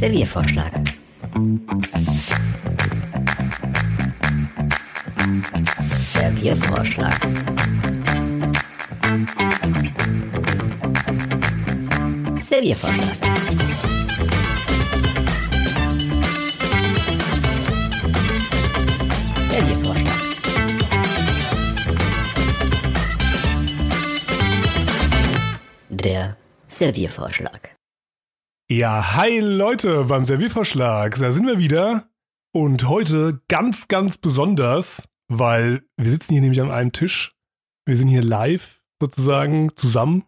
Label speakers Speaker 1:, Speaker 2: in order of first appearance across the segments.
Speaker 1: Serviervorschlag. Serviervorschlag. Serviervorschlag. Der Serviervorschlag.
Speaker 2: Ja, hi Leute beim Serviervorschlag. Da sind wir wieder. Und heute ganz, ganz besonders, weil wir sitzen hier nämlich an einem Tisch. Wir sind hier live sozusagen zusammen.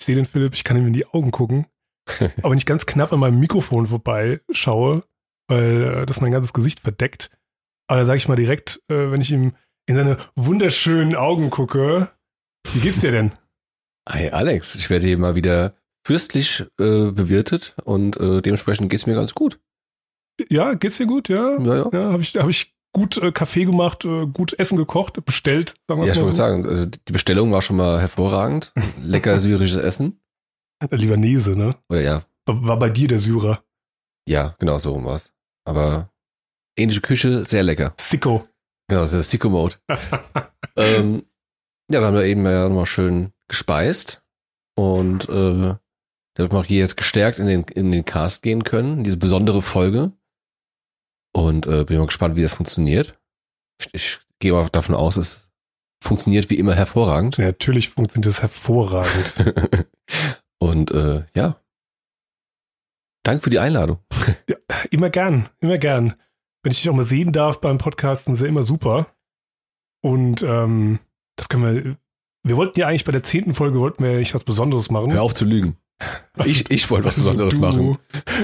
Speaker 2: Ich sehe den Philipp, ich kann ihm in die Augen gucken. Aber wenn ich ganz knapp an meinem Mikrofon vorbei schaue, weil äh, das mein ganzes Gesicht verdeckt. Aber da sage ich mal direkt, äh, wenn ich ihm in seine wunderschönen Augen gucke, wie geht's dir denn?
Speaker 3: Hi Alex, ich werde hier mal wieder fürstlich äh, bewirtet und äh, dementsprechend geht's mir ganz gut.
Speaker 2: Ja, geht's dir gut? Ja,
Speaker 3: Ja, ja.
Speaker 2: ja habe ich, hab ich gut äh, Kaffee gemacht, äh, gut Essen gekocht, bestellt, sagen wir
Speaker 3: Ja, ich
Speaker 2: mal
Speaker 3: wollte
Speaker 2: so.
Speaker 3: sagen, also die Bestellung war schon mal hervorragend. Lecker syrisches Essen.
Speaker 2: Äh, Libanese, ne?
Speaker 3: Oder ja,
Speaker 2: War bei dir der Syrer.
Speaker 3: ja, genau so rum war's. Aber ähnliche Küche, sehr lecker.
Speaker 2: Sicko.
Speaker 3: Genau, das ist Sicko Mode. ähm, ja, wir haben da eben ja nochmal schön gespeist und äh, damit wir auch hier jetzt gestärkt in den, in den Cast gehen können, diese besondere Folge. Und äh, bin mal gespannt, wie das funktioniert. Ich, ich gehe mal davon aus, es funktioniert wie immer hervorragend.
Speaker 2: Ja, natürlich funktioniert das hervorragend.
Speaker 3: und äh, ja. Danke für die Einladung.
Speaker 2: immer gern, immer gern. Wenn ich dich auch mal sehen darf beim Podcasten, ist ja immer super. Und ähm, das können wir. Wir wollten ja eigentlich bei der zehnten Folge wollten wir nicht was Besonderes machen.
Speaker 3: Hör auf zu lügen. Ich, ich wollte was
Speaker 2: Also
Speaker 3: Besonderes
Speaker 2: du,
Speaker 3: machen.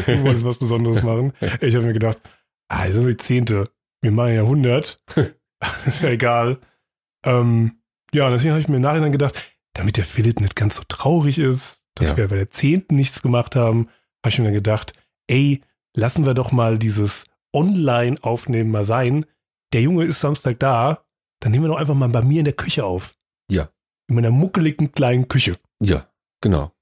Speaker 2: Du wolltest was Besonderes machen. Ich habe mir gedacht, ah, ist nur die zehnte. Wir machen ja 100. ist ja egal. Ähm, ja, und deswegen habe ich mir im Nachhinein gedacht, damit der Philipp nicht ganz so traurig ist, dass
Speaker 3: Ja.
Speaker 2: wir bei der zehnten nichts gemacht haben, habe ich mir dann gedacht, ey, lassen wir doch mal dieses Online-Aufnehmen mal sein. Der Junge ist Samstag da, dann nehmen wir doch einfach mal bei mir in der Küche auf.
Speaker 3: Ja.
Speaker 2: In meiner muckeligen kleinen Küche.
Speaker 3: Ja, genau.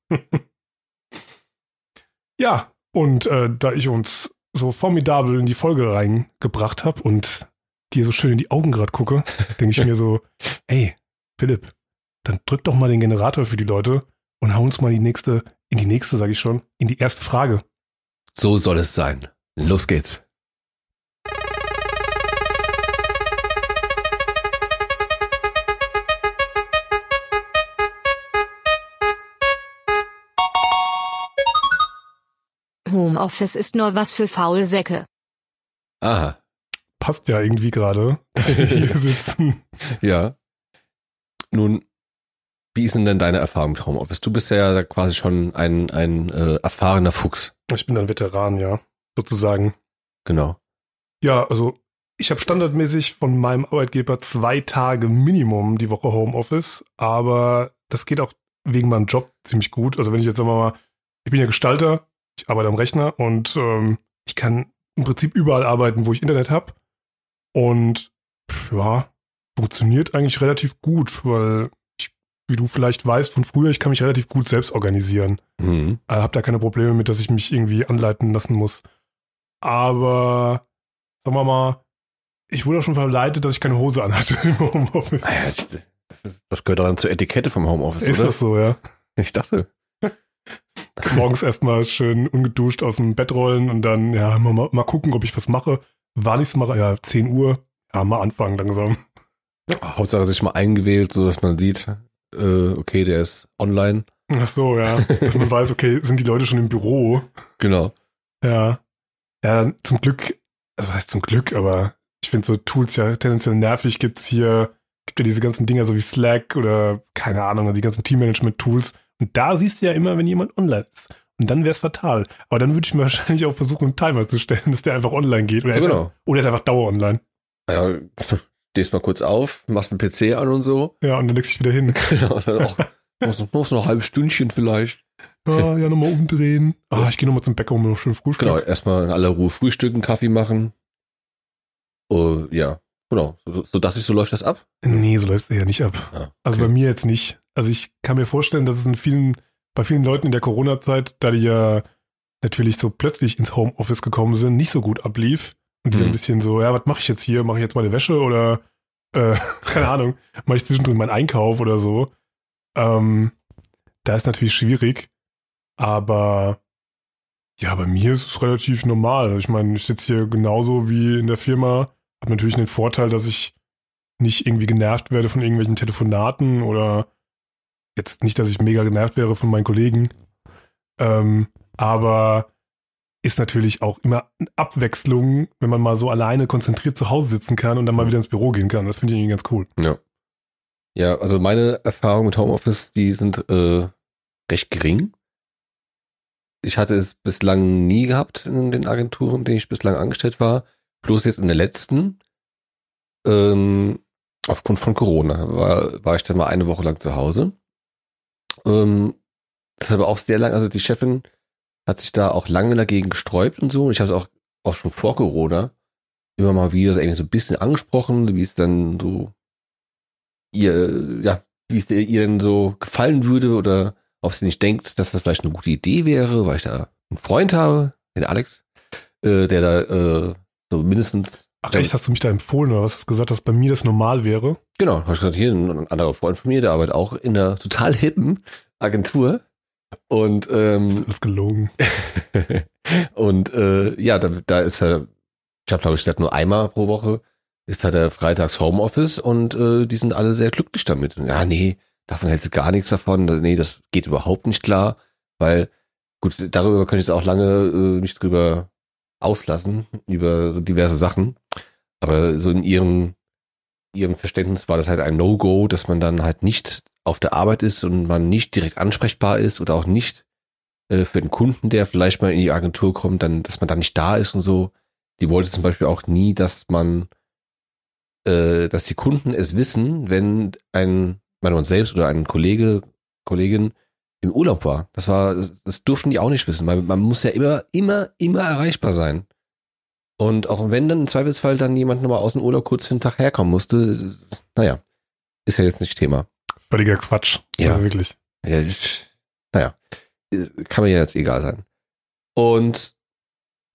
Speaker 2: Ja, und äh, da ich uns so formidabel in die Folge reingebracht habe und dir so schön in die Augen gerade gucke, denke ich mir so, ey, Philipp, dann drück doch mal den Generator für die Leute und hau uns mal die nächste, in die nächste, sage ich schon, in die erste Frage.
Speaker 3: So soll es sein. Los geht's.
Speaker 4: Homeoffice ist nur was für Faulsäcke.
Speaker 3: Aha,
Speaker 2: Passt ja irgendwie gerade, dass wir hier sitzen.
Speaker 3: ja. Nun, wie ist denn denn deine Erfahrung mit Homeoffice? Du bist ja quasi schon ein, ein äh, erfahrener Fuchs.
Speaker 2: Ich bin ein Veteran, ja, sozusagen.
Speaker 3: Genau.
Speaker 2: Ja, also ich habe standardmäßig von meinem Arbeitgeber zwei Tage Minimum die Woche Homeoffice, aber das geht auch wegen meinem Job ziemlich gut. Also wenn ich jetzt sagen wir mal, ich bin ja Gestalter, ich arbeite am Rechner und ähm, ich kann im Prinzip überall arbeiten, wo ich Internet habe. Und ja, funktioniert eigentlich relativ gut, weil ich, wie du vielleicht weißt von früher, ich kann mich relativ gut selbst organisieren.
Speaker 3: Mhm.
Speaker 2: Äh, hab da keine Probleme mit, dass ich mich irgendwie anleiten lassen muss. Aber sagen wir mal, ich wurde auch schon verleitet, dass ich keine Hose anhatte im Homeoffice.
Speaker 3: Ah Das, ist, gehört dann zur Etikette vom Homeoffice,
Speaker 2: Ist
Speaker 3: oder?
Speaker 2: das so, ja?
Speaker 3: Ich dachte.
Speaker 2: Morgens erstmal schön ungeduscht aus dem Bett rollen und dann, ja, mal, mal gucken, ob ich was mache. War nichts mache, ja, 10 Uhr. Ja, mal anfangen langsam.
Speaker 3: Hauptsache sich mal eingewählt, so dass man sieht, äh, okay, der ist online.
Speaker 2: Ach so, ja. Dass man weiß, okay, sind die Leute schon im Büro?
Speaker 3: Genau.
Speaker 2: Ja. Ja, zum Glück, also was heißt zum Glück, aber ich finde so Tools ja tendenziell nervig. Gibt's hier, gibt ja diese ganzen Dinger so wie Slack oder keine Ahnung, die ganzen Teammanagement-Tools. Und da siehst du ja immer, wenn jemand online ist. Und dann wäre es fatal. Aber dann würde ich mir wahrscheinlich auch versuchen, einen Timer zu stellen, dass der einfach online geht. Oder er ist,
Speaker 3: Genau.
Speaker 2: einfach, oder er ist einfach Dauer online.
Speaker 3: Ja, stehst mal kurz auf, machst einen PC an und so.
Speaker 2: Ja, und dann legst du dich wieder hin.
Speaker 3: Genau. Dann auch, noch, so- noch so ein halbes Stündchen vielleicht.
Speaker 2: Ja, ja, nochmal umdrehen. Ah, ich gehe nochmal zum Bäcker und mir noch schön Frühstück.
Speaker 3: Genau, erstmal in aller Ruhe frühstücken, Kaffee machen. Oh, ja, genau. So, so dachte ich, so läuft das ab.
Speaker 2: Nee, so läuft es eher nicht ab.
Speaker 3: Ja,
Speaker 2: Also bei mir jetzt nicht. Also ich kann mir vorstellen, dass es in vielen, bei vielen Leuten in der Corona-Zeit, da die ja natürlich so plötzlich ins Homeoffice gekommen sind, nicht so gut ablief. Und die
Speaker 3: Mhm.
Speaker 2: ein bisschen so, ja, was mache ich jetzt hier? Mache ich jetzt meine Wäsche oder äh, keine Ahnung, mache ich zwischendrin meinen Einkauf oder so. Ähm, da ist natürlich schwierig, aber ja, bei mir ist es relativ normal. Ich meine, ich sitze hier genauso wie in der Firma, habe natürlich den Vorteil, dass ich nicht irgendwie genervt werde von irgendwelchen Telefonaten oder jetzt nicht, dass ich mega genervt wäre von meinen Kollegen. Ähm, aber ist natürlich auch immer eine Abwechslung, wenn man mal so alleine konzentriert zu Hause sitzen kann und dann mal wieder ins Büro gehen kann. Das finde ich irgendwie ganz cool.
Speaker 3: Ja. Ja, also meine Erfahrungen mit Homeoffice, die sind äh, recht gering. Ich hatte es bislang nie gehabt in den Agenturen, in denen ich bislang angestellt war. Bloß jetzt in der letzten, ähm, aufgrund von Corona, war, war ich dann mal eine Woche lang zu Hause. Ähm, das hat aber auch sehr lang, also die Chefin hat sich da auch lange dagegen gesträubt und so. Und ich habe es auch, auch schon vor Corona immer mal wieder so so ein bisschen angesprochen, wie es dann so ihr, ja, wie es ihr denn so gefallen würde oder ob sie nicht denkt, dass das vielleicht eine gute Idee wäre, weil ich da einen Freund habe, den Alex, äh, der da äh, so mindestens
Speaker 2: Ach echt, hast du mich da empfohlen oder was hast du gesagt, dass bei mir das normal wäre?
Speaker 3: Genau, habe ich gesagt, hier ein anderer Freund von mir, der arbeitet auch in einer total hippen Agentur. Und ähm,
Speaker 2: Alles gelogen.
Speaker 3: und äh, ja, da, da ist er, ich habe glaube ich gesagt, nur einmal pro Woche ist halt der Freitags Homeoffice und äh, die sind alle sehr glücklich damit. Und, ja, nee, davon hältst du gar nichts davon. Nee, das geht überhaupt nicht klar, weil gut, darüber könnte ich jetzt auch lange äh, nicht drüber auslassen, über diverse Sachen. Aber so in ihrem, ihrem Verständnis war das halt ein No-Go, dass man dann halt nicht auf der Arbeit ist und man nicht direkt ansprechbar ist oder auch nicht äh, für den Kunden, der vielleicht mal in die Agentur kommt, dann, dass man da nicht da ist und so. Die wollte zum Beispiel auch nie, dass man, äh, dass die Kunden es wissen, wenn ein, wenn man selbst oder ein Kollege, Kollegin im Urlaub war. Das war, das, durften die auch nicht wissen, weil man muss ja immer, immer, immer erreichbar sein. Und auch wenn dann im Zweifelsfall dann jemand nochmal aus dem Urlaub kurz für den Tag herkommen musste, naja, ist ja jetzt nicht Thema.
Speaker 2: Völliger Quatsch.
Speaker 3: Ja.
Speaker 2: Also wirklich.
Speaker 3: Ja, ich, naja, kann mir ja jetzt egal sein. Und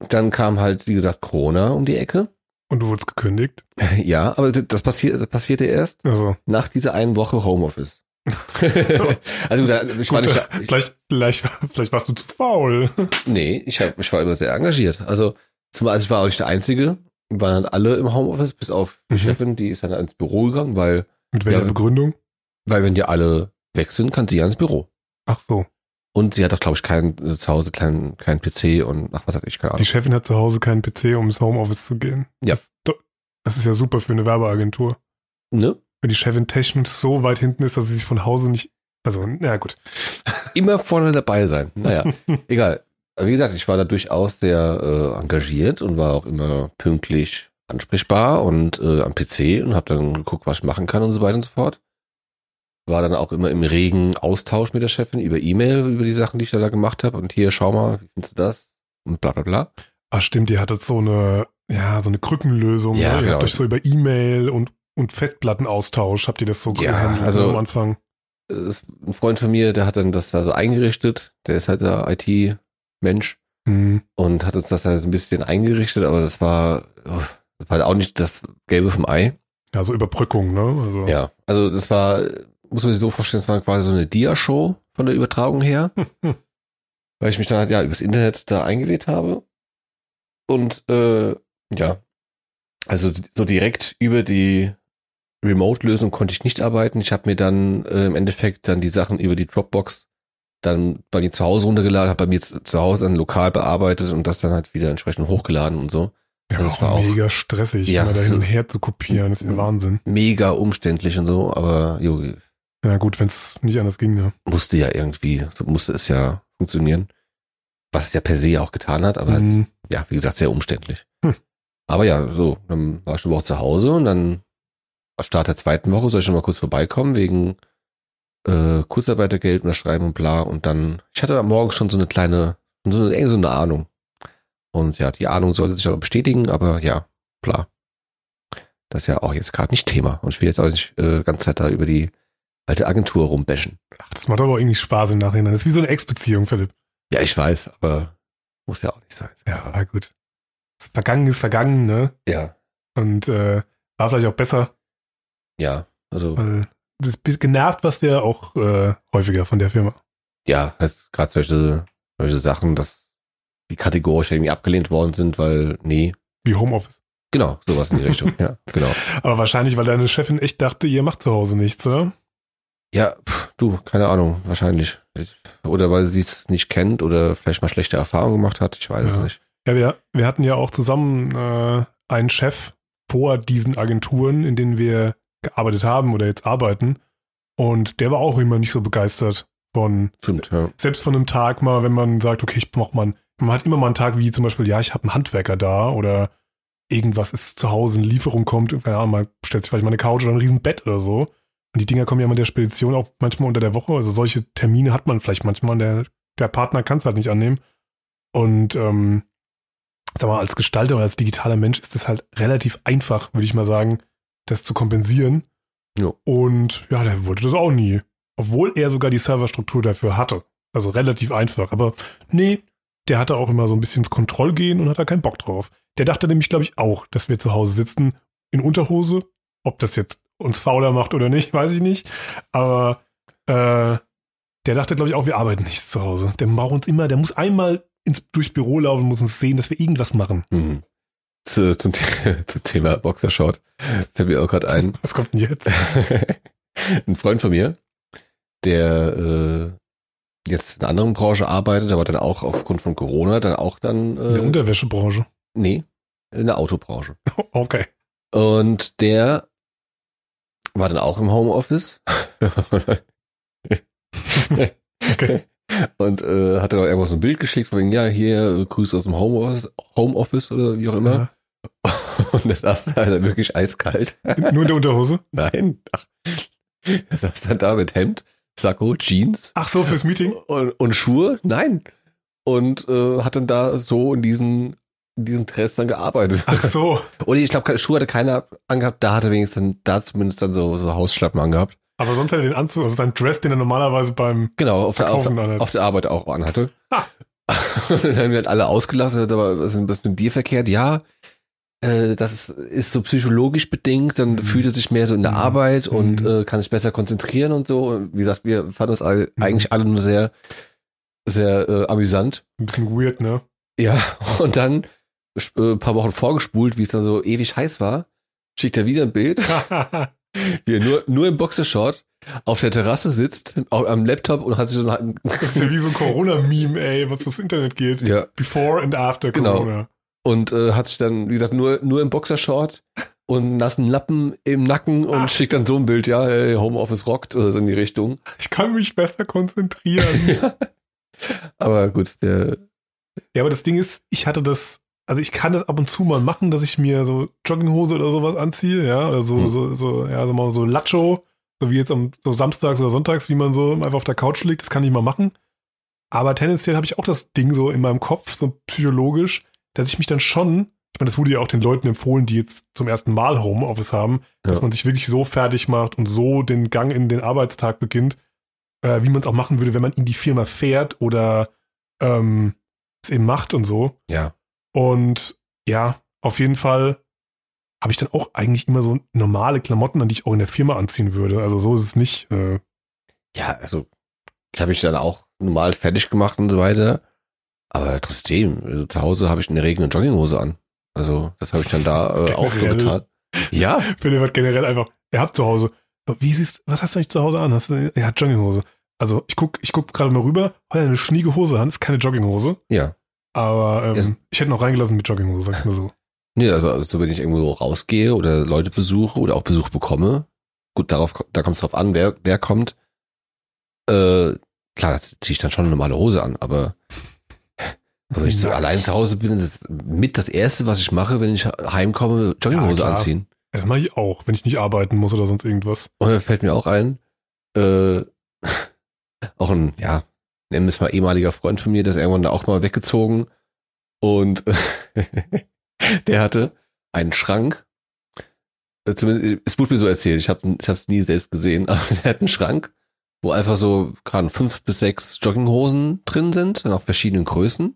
Speaker 3: dann kam halt, wie gesagt, Corona um die Ecke.
Speaker 2: Und du wurdest gekündigt.
Speaker 3: Ja, aber das, passiert, das passierte erst
Speaker 2: Also,
Speaker 3: nach dieser einen Woche Homeoffice. also da, ich war
Speaker 2: gut,
Speaker 3: nicht,
Speaker 2: vielleicht, vielleicht, vielleicht warst du zu faul.
Speaker 3: nee, ich, hab, ich war immer sehr engagiert. Also zumal also ich war auch nicht der Einzige, Wir waren dann alle im Homeoffice, bis auf die
Speaker 2: Mhm.
Speaker 3: Chefin, die ist dann ins Büro gegangen, weil,
Speaker 2: Mit welcher
Speaker 3: Ja.
Speaker 2: Begründung?
Speaker 3: weil wenn die alle weg sind, kann sie ja ins Büro.
Speaker 2: Ach so.
Speaker 3: Und sie hat auch, glaube ich, kein, zu Hause keinen kein PC und ach, was weiß ich, keine
Speaker 2: Die
Speaker 3: Ahnung.
Speaker 2: Chefin hat zu Hause keinen PC, um ins Homeoffice zu gehen.
Speaker 3: Ja.
Speaker 2: Das, doch- das ist ja super für eine Werbeagentur.
Speaker 3: Ne?
Speaker 2: Wenn die Chefin technisch so weit hinten ist, dass sie sich von Hause nicht. Also, na gut.
Speaker 3: Immer vorne dabei sein. Naja, egal. Wie gesagt, ich war da durchaus sehr äh, engagiert und war auch immer pünktlich ansprechbar und äh, am PC und habe dann geguckt, was ich machen kann und so weiter und so fort. War dann auch immer im regen Austausch mit der Chefin über E-Mail, über die Sachen, die ich da, da gemacht habe. Und hier, schau mal, wie findest du das? Und bla bla bla.
Speaker 2: Ah, stimmt, ihr hattet so eine, ja, so eine Krückenlösung.
Speaker 3: Ja,
Speaker 2: ne? Ihr
Speaker 3: genau.
Speaker 2: habt euch so über E-Mail und, und Festplattenaustausch, habt ihr das so
Speaker 3: Ja,
Speaker 2: gehandelt,
Speaker 3: also-
Speaker 2: ne, am Anfang?
Speaker 3: Ein Freund von mir, der hat dann das da so eingerichtet. Der ist halt der IT-Mensch.
Speaker 2: Hm.
Speaker 3: und hat uns das halt ein bisschen eingerichtet, aber das war, oh, das war halt auch nicht das Gelbe vom Ei.
Speaker 2: Ja, so Überbrückung, ne? Also,
Speaker 3: Ja, also das war, muss man sich so vorstellen, das war quasi so eine Dia-Show von der Übertragung her, weil ich mich dann halt ja übers Internet da eingewählt habe und äh, ja, also so direkt über die Remote-Lösung konnte ich nicht arbeiten. Ich habe mir dann äh, im Endeffekt dann die Sachen über die Dropbox dann bei mir zu Hause runtergeladen, habe bei mir zu, zu Hause dann lokal bearbeitet und das dann halt wieder entsprechend hochgeladen und so.
Speaker 2: ja
Speaker 3: das
Speaker 2: auch
Speaker 3: war auch-
Speaker 2: mega stressig,
Speaker 3: Ja,
Speaker 2: immer da hin und her zu kopieren, das ist ja Wahnsinn.
Speaker 3: Mega umständlich und so, aber jo,
Speaker 2: Ja, gut, wenn es nicht anders ging, ne?
Speaker 3: musste ja irgendwie, so musste es ja funktionieren. Was es ja per se auch getan hat, aber
Speaker 2: Hm.
Speaker 3: ja, wie gesagt, sehr umständlich.
Speaker 2: Hm.
Speaker 3: Aber ja, so, dann war ich eine Woche zu Hause und dann Start der zweiten Woche soll ich noch mal kurz vorbeikommen wegen äh, Kurzarbeitergeld unterschreiben und bla und dann, ich hatte am Morgen schon so eine kleine, so eine, so eine Ahnung. Und ja, die Ahnung sollte sich aber bestätigen, aber ja, bla. Das ist ja auch jetzt gerade nicht Thema. Und ich will jetzt auch nicht äh, ganze Zeit da über die alte Agentur rumbashen.
Speaker 2: Ach, das macht aber auch irgendwie Spaß im Nachhinein. Das ist wie so eine Ex-Beziehung, Philipp.
Speaker 3: Ja, ich weiß, aber Muss ja auch nicht sein.
Speaker 2: Ja, gut. Vergangen ist vergangen, ne?
Speaker 3: Ja.
Speaker 2: Und äh, war vielleicht auch besser.
Speaker 3: Ja, also
Speaker 2: Weil du bist genervt, was der auch äh, häufiger von der Firma.
Speaker 3: ja, halt gerade solche, solche Sachen, dass die kategorisch irgendwie abgelehnt worden sind, weil, nee,
Speaker 2: Wie Homeoffice.
Speaker 3: genau, sowas in die Richtung. ja, genau.
Speaker 2: Aber wahrscheinlich, weil deine Chefin echt dachte, ihr macht zu Hause nichts, oder?
Speaker 3: Ja, pff, du, keine Ahnung, wahrscheinlich. Oder weil sie es nicht kennt oder vielleicht mal schlechte Erfahrungen gemacht hat, ich weiß es
Speaker 2: Ja.
Speaker 3: nicht.
Speaker 2: Ja, wir, wir hatten ja auch zusammen äh, einen Chef vor diesen Agenturen, in denen wir gearbeitet haben oder jetzt arbeiten. Und der war auch immer nicht so begeistert von,
Speaker 3: Stimmt, ja.
Speaker 2: selbst von einem Tag mal, wenn man sagt, okay, ich mach mal, man hat immer mal einen Tag wie zum Beispiel, ja, ich habe einen Handwerker da oder irgendwas ist zu Hause, eine Lieferung kommt, keine Ahnung, mal stellt sich vielleicht mal eine Couch oder ein Riesenbett oder so. Und die Dinger kommen ja mit der Spedition auch manchmal unter der Woche. Also solche Termine hat man vielleicht manchmal. Der, der Partner kann es halt nicht annehmen. Und ähm, sag mal, als Gestalter oder als digitaler Mensch ist das halt relativ einfach, würde ich mal sagen, das zu kompensieren.
Speaker 3: Jo.
Speaker 2: Und ja, der wollte das auch nie. Obwohl er sogar die Serverstruktur dafür hatte. Also relativ einfach. Aber nee, der hatte auch immer so ein bisschen ins Kontrollgehen und hat da keinen Bock drauf. Der dachte nämlich, glaube ich, auch, dass wir zu Hause sitzen in Unterhose. Ob das jetzt uns fauler macht oder nicht, weiß ich nicht. Aber äh, der dachte, glaube ich, auch, wir arbeiten nicht zu Hause. Der braucht uns immer, der muss einmal ins, durchs Büro laufen, muss uns sehen, dass wir irgendwas machen.
Speaker 3: Mhm. Zu, zum, zum Thema Boxershort fällt mir auch gerade ein.
Speaker 2: Was kommt denn jetzt?
Speaker 3: ein Freund von mir, der äh, jetzt in einer anderen Branche arbeitet, aber dann auch aufgrund von Corona dann auch dann
Speaker 2: In der
Speaker 3: äh,
Speaker 2: Unterwäschebranche.
Speaker 3: nee, in der Autobranche.
Speaker 2: Okay.
Speaker 3: Und der war dann auch im Homeoffice.
Speaker 2: Okay.
Speaker 3: Und äh, hat dann auch irgendwo so ein Bild geschickt, von wegen, ja, hier, Grüße aus dem Homeoffice, Homeoffice oder wie auch immer. Und das saß da halt wirklich eiskalt.
Speaker 2: Ja. Nur in der Unterhose?
Speaker 3: Nein. Ach, er saß dann da mit Hemd, Sakko, Jeans
Speaker 2: Ach so, fürs Meeting?
Speaker 3: und, und Schuhe. Nein. Und äh, hat dann da so in diesen, in diesem Dress dann gearbeitet.
Speaker 2: Ach so.
Speaker 3: Oder ich glaube, Schuhe hatte keiner angehabt, da hatte wenigstens dann, da zumindest dann so, so Hausschlappen angehabt.
Speaker 2: Aber sonst hat er den Anzug, also sein Dress, den er normalerweise beim
Speaker 3: Genau, auf der, auf, auf der Arbeit auch anhatte.
Speaker 2: Ha.
Speaker 3: Und dann haben wir halt alle ausgelassen, aber was ist, mit dir verkehrt? Ja, äh, das ist, ist so psychologisch bedingt, dann
Speaker 2: Mhm.
Speaker 3: fühlt er sich mehr so in der
Speaker 2: Mhm.
Speaker 3: Arbeit und
Speaker 2: Mhm.
Speaker 3: äh, kann sich besser konzentrieren und so. Und wie gesagt, wir fanden das all,
Speaker 2: Mhm.
Speaker 3: eigentlich alle nur sehr, sehr äh, amüsant.
Speaker 2: ein bisschen weird, ne?
Speaker 3: Ja, und dann äh, ein paar Wochen vorgespult, wie es dann so ewig heiß war, schickt er wieder ein Bild, wie er nur, nur im Boxershort auf der Terrasse sitzt, am Laptop und hat sich so ein,
Speaker 2: Das ist ja wie so ein Corona-Meme, ey, was das Internet geht.
Speaker 3: ja,
Speaker 2: Before and after
Speaker 3: Genau.
Speaker 2: Corona.
Speaker 3: und äh, hat sich dann, wie gesagt, nur, nur im Boxershort und nassen Lappen im Nacken und
Speaker 2: Ah.
Speaker 3: schickt dann so ein Bild, ja, hey, Homeoffice rockt oder so in die Richtung.
Speaker 2: Ich kann mich besser konzentrieren.
Speaker 3: Aber gut, der,
Speaker 2: ja, aber das Ding ist, ich hatte das, also ich kann das ab und zu mal machen, dass ich mir so Jogginghose oder sowas anziehe, ja, oder so,
Speaker 3: Hm.
Speaker 2: so, so, ja, so mal so Lacho, so wie jetzt am so samstags oder sonntags, wie man so einfach auf der Couch liegt, das kann ich mal machen. Aber tendenziell habe ich auch das Ding so in meinem Kopf, so psychologisch, dass ich mich dann schon, ich meine, das wurde ja auch den Leuten empfohlen, die jetzt zum ersten Mal Homeoffice haben, dass
Speaker 3: Ja.
Speaker 2: man sich wirklich so fertig macht und so den Gang in den Arbeitstag beginnt, äh, wie man es auch machen würde, wenn man in die Firma fährt oder ähm, es eben macht und so.
Speaker 3: ja,
Speaker 2: Und ja, auf jeden Fall habe ich dann auch eigentlich immer so normale Klamotten, an die ich auch in der Firma anziehen würde. Also so ist es nicht. Äh,
Speaker 3: ja, also, ich habe mich dann auch normal fertig gemacht und so weiter. Aber trotzdem, also zu Hause habe ich in der Regel eine Jogginghose an. Also, das habe ich dann da äh, auch so getan. Ja,
Speaker 2: Philipp hat generell einfach, er hat zu Hause, wie siehst was hast du eigentlich zu Hause an? Hast du, er hat Jogginghose. Also ich guck, ich guck gerade mal rüber, heute eine schnieke Hose an, ist keine Jogginghose.
Speaker 3: ja.
Speaker 2: Aber ähm,
Speaker 3: Es-
Speaker 2: ich hätte noch reingelassen mit Jogginghose, sag ich mal so.
Speaker 3: Nee, also, also wenn ich irgendwo rausgehe oder Leute besuche oder auch Besuch bekomme, gut, darauf, da kommt es drauf an, wer, wer kommt. Äh, klar, ziehe ich dann schon eine normale Hose an, aber wenn ich so
Speaker 2: Nice.
Speaker 3: allein zu Hause bin, ist mit das erste, was ich mache, wenn ich heimkomme, Jogginghose
Speaker 2: Ja,
Speaker 3: anziehen.
Speaker 2: Das mache ich auch, wenn ich nicht arbeiten muss oder sonst irgendwas.
Speaker 3: Und da fällt mir auch ein, äh, auch ein, ja, nennen es mal ehemaliger Freund von mir, der ist irgendwann da auch mal weggezogen und der hatte einen Schrank. Äh, Zumindest, es wurde mir so erzählt, ich habe es nie selbst gesehen, aber der hat einen Schrank, wo einfach so gerade fünf bis sechs Jogginghosen drin sind, in auch verschiedenen Größen.